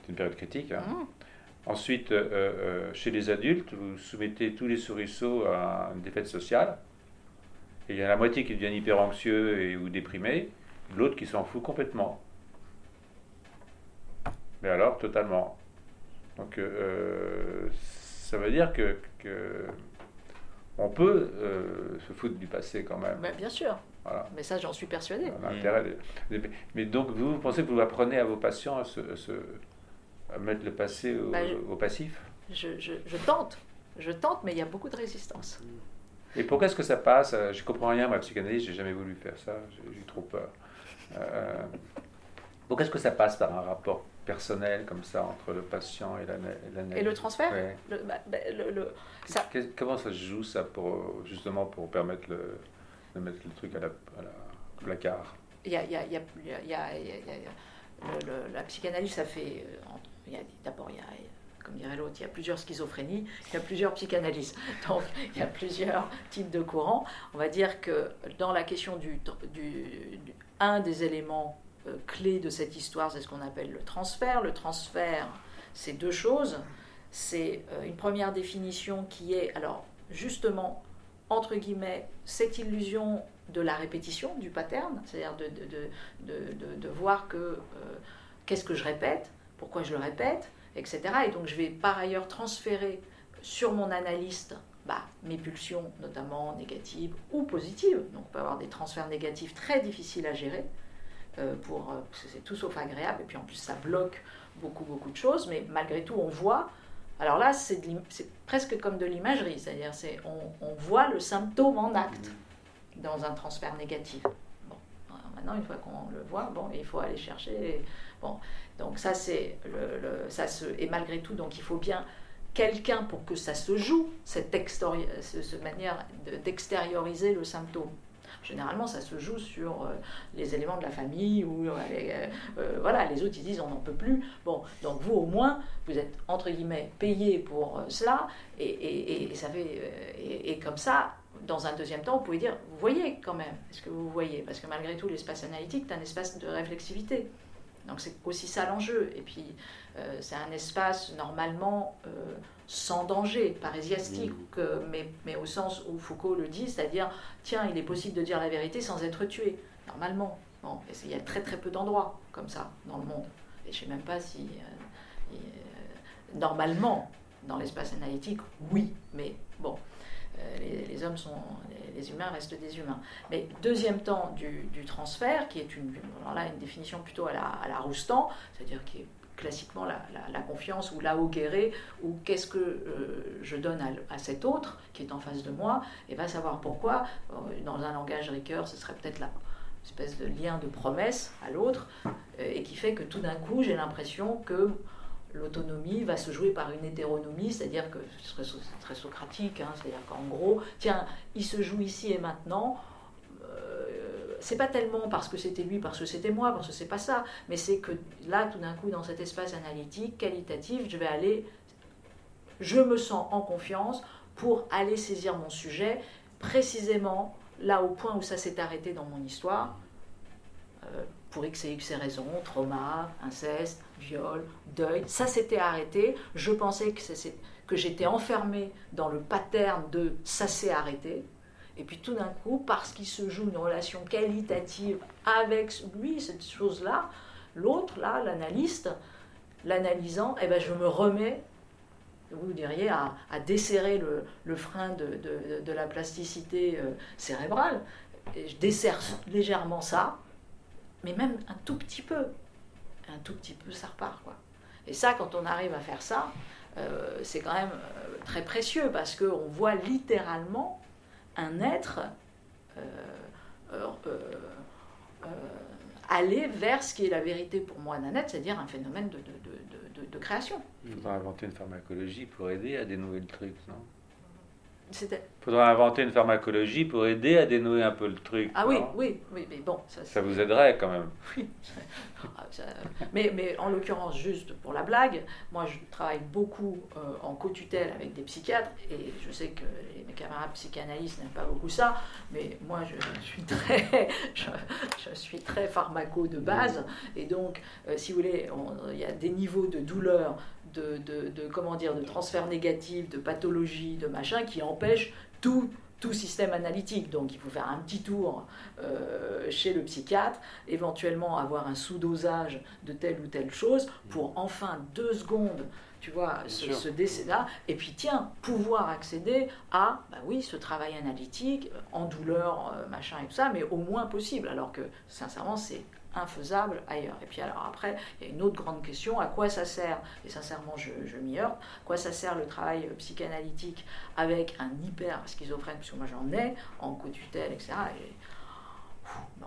Speaker 4: c'est une période critique. Hein. Mmh. Ensuite, euh, euh, chez les adultes, vous soumettez tous les souriceaux à une défaite sociale. Et il y a la moitié qui devient hyper anxieux et, ou déprimé, l'autre qui s'en fout complètement. Mais alors, totalement. Donc, euh, ça veut dire que, on peut se foutre du passé quand même.
Speaker 1: bien sûr. Mais ça, j'en suis persuadé.
Speaker 4: Mais donc, vous, pensez que vous apprenez à vos patients à se, mettre le passé au, bah, passif.
Speaker 1: Je, je, tente, je tente, mais il y a beaucoup de résistance.
Speaker 4: Et pourquoi est-ce que ça passe? Je comprends rien, ma psychanalyse, j'ai jamais voulu faire ça, j'ai trop peur. Euh, pourquoi est-ce que ça passe par un rapport personnel comme ça entre le patient et l'analyse
Speaker 1: Et le transfert?
Speaker 4: Bah, bah, le, ça... Comment ça se joue ça pour justement pour permettre le, de mettre le truc à la, à la placard?
Speaker 1: Il y a, il y a, il y a, il y a, la psychanalyse, ça fait D'abord, il y a, comme dirait l'autre, il y a plusieurs schizophrénies, il y a plusieurs psychanalyses. Donc, il y a plusieurs types de courants. On va dire que dans la question du, du, un des éléments euh, clés de cette histoire, c'est ce qu'on appelle le transfert. Le transfert, c'est deux choses. C'est euh, une première définition qui est, alors, justement, entre guillemets, cette illusion de la répétition, du pattern, c'est-à-dire de, de, de, de, voir que euh, qu'est-ce que je répète, pourquoi je le répète, etc. Et donc je vais par ailleurs transférer sur mon analyste bah, mes pulsions, notamment négatives ou positives. Donc on peut avoir des transferts négatifs très difficiles à gérer, euh, pour, euh, c'est tout sauf agréable, et puis en plus ça bloque beaucoup, beaucoup de choses, mais malgré tout on voit. Alors là, c'est, presque comme de l'imagerie, c'est-à-dire c'est, on, on, voit le symptôme en acte dans un transfert négatif. Bon, maintenant, une fois qu'on le voit, bon, il faut aller chercher. Donc ça c'est ça se et malgré tout donc il faut bien quelqu'un pour que ça se joue cette, cette manière d'extérioriser le symptôme. Généralement, ça se joue sur euh, les éléments de la famille ou euh, euh, voilà, les autres ils disent on n'en peut plus. Bon, donc vous au moins vous êtes entre guillemets payé pour cela et, et, et ça fait et, comme ça. Dans un deuxième temps, vous pouvez dire, vous voyez quand même, est-ce que vous voyez? Parce que malgré tout, l'espace analytique, c'est un espace de réflexivité. Donc c'est aussi ça l'enjeu. Et puis euh, c'est un espace normalement euh, sans danger, parésiastique, mmh. mais, mais, au sens où Foucault le dit, c'est-à-dire, tiens, il est possible de dire la vérité sans être tué, normalement. Bon, il y a très très peu d'endroits comme ça dans le monde. Et je ne sais même pas si... Euh, normalement, dans l'espace analytique, oui, mais bon. Les, les, hommes sont, les, humains restent des humains. Mais deuxième temps du, transfert, qui est une, là, une définition plutôt à la, à la Roustan, c'est-à-dire qui est classiquement la, confiance ou la guéré ou qu'est-ce que euh, je donne à, cet autre qui est en face de moi, et va savoir pourquoi. Euh, dans un langage Ricoeur, ce serait peut-être la espèce de lien de promesse à l'autre, euh, et qui fait que tout d'un coup, j'ai l'impression que l'autonomie va se jouer par une hétéronomie, c'est-à-dire que ce serait très socratique, hein, c'est-à-dire qu'en gros, tiens, il se joue ici et maintenant, c'est pas tellement parce que c'était lui, parce que c'était moi, parce que c'est pas ça, mais c'est que là, tout d'un coup, dans cet espace analytique, qualitatif, je vais aller, je me sens en confiance pour aller saisir mon sujet précisément là au point où ça s'est arrêté dans mon histoire, euh, pour X et X raisons, trauma, inceste, viol, deuil, ça s'était arrêté. Je pensais que, j'étais enfermée dans le pattern de ça s'est arrêté. Et puis tout d'un coup, parce qu'il se joue une relation qualitative avec lui, cette chose-là, l'autre, là, l'analyste, l'analysant, eh ben, je me remets, vous diriez, à, desserrer le, frein de, la plasticité euh, cérébrale. Et je desserre légèrement ça, mais même un tout petit peu. Un tout petit peu, ça repart. Quoi. Et ça, quand on arrive à faire ça, euh, c'est quand même euh, très précieux parce qu'on voit littéralement un être euh, aller vers ce qui est la vérité pour moi d'un être, c'est-à-dire un phénomène de, de, de création.
Speaker 4: Il faudra inventer une pharmacologie pour aider à dénouer le truc, non? Il faudra inventer une pharmacologie pour aider à dénouer un peu le truc.
Speaker 1: Ah oui, oui, oui, mais bon.
Speaker 4: Ça, ça vous aiderait quand même. Oui.
Speaker 1: Ah, mais, mais en l'occurrence, juste pour la blague, moi je travaille beaucoup euh, en co-tutelle avec des psychiatres et je sais que mes camarades psychanalystes n'aiment pas beaucoup ça, mais moi je, suis très, je, suis très pharmaco de base et donc, euh, si vous voulez, il y a des niveaux de douleur de, comment dire, de transfert négatif, de pathologie, de machin, qui empêche tout, tout système analytique. Donc il faut faire un petit tour euh, chez le psychiatre, éventuellement avoir un sous-dosage de telle ou telle chose pour enfin deux secondes tu vois, ce, décès-là, et puis tiens, pouvoir accéder à, bah oui, ce travail analytique, en douleur, euh, machin et tout ça, mais au moins possible, alors que sincèrement, c'est infaisable ailleurs. Et puis alors après, il y a une autre grande question, à quoi ça sert, et sincèrement je, je m'y heurte, à quoi ça sert le travail psychanalytique avec un hyper schizophrène, puisque moi j'en ai, en co-tutelle, etc.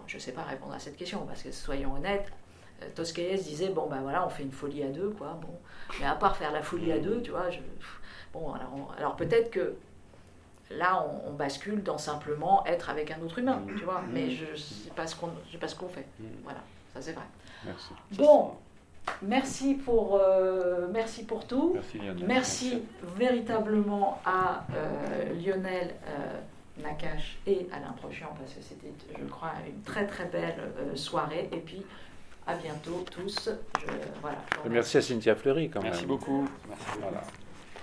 Speaker 1: je ne sais pas répondre à cette question, parce que soyons honnêtes, euh, Toscaïès disait, bon ben voilà, on fait une folie à deux, quoi, bon. Mais à part faire la folie à deux, tu vois, je, bon, alors, alors peut-être que Là, on, bascule dans simplement être avec un autre humain, tu vois. Mais je ne sais pas ce qu'on fait. Voilà, ça c'est vrai. Merci. Bon, merci pour, euh, merci pour tout. Merci, Lionel. merci, véritablement à euh, Lionel euh, Nakache et Alain Prochian, parce que c'était, je crois, une très très belle soirée. Et puis, à bientôt tous.
Speaker 4: voilà, merci à Cynthia Fleury quand
Speaker 3: même. Merci beaucoup. Merci. Voilà.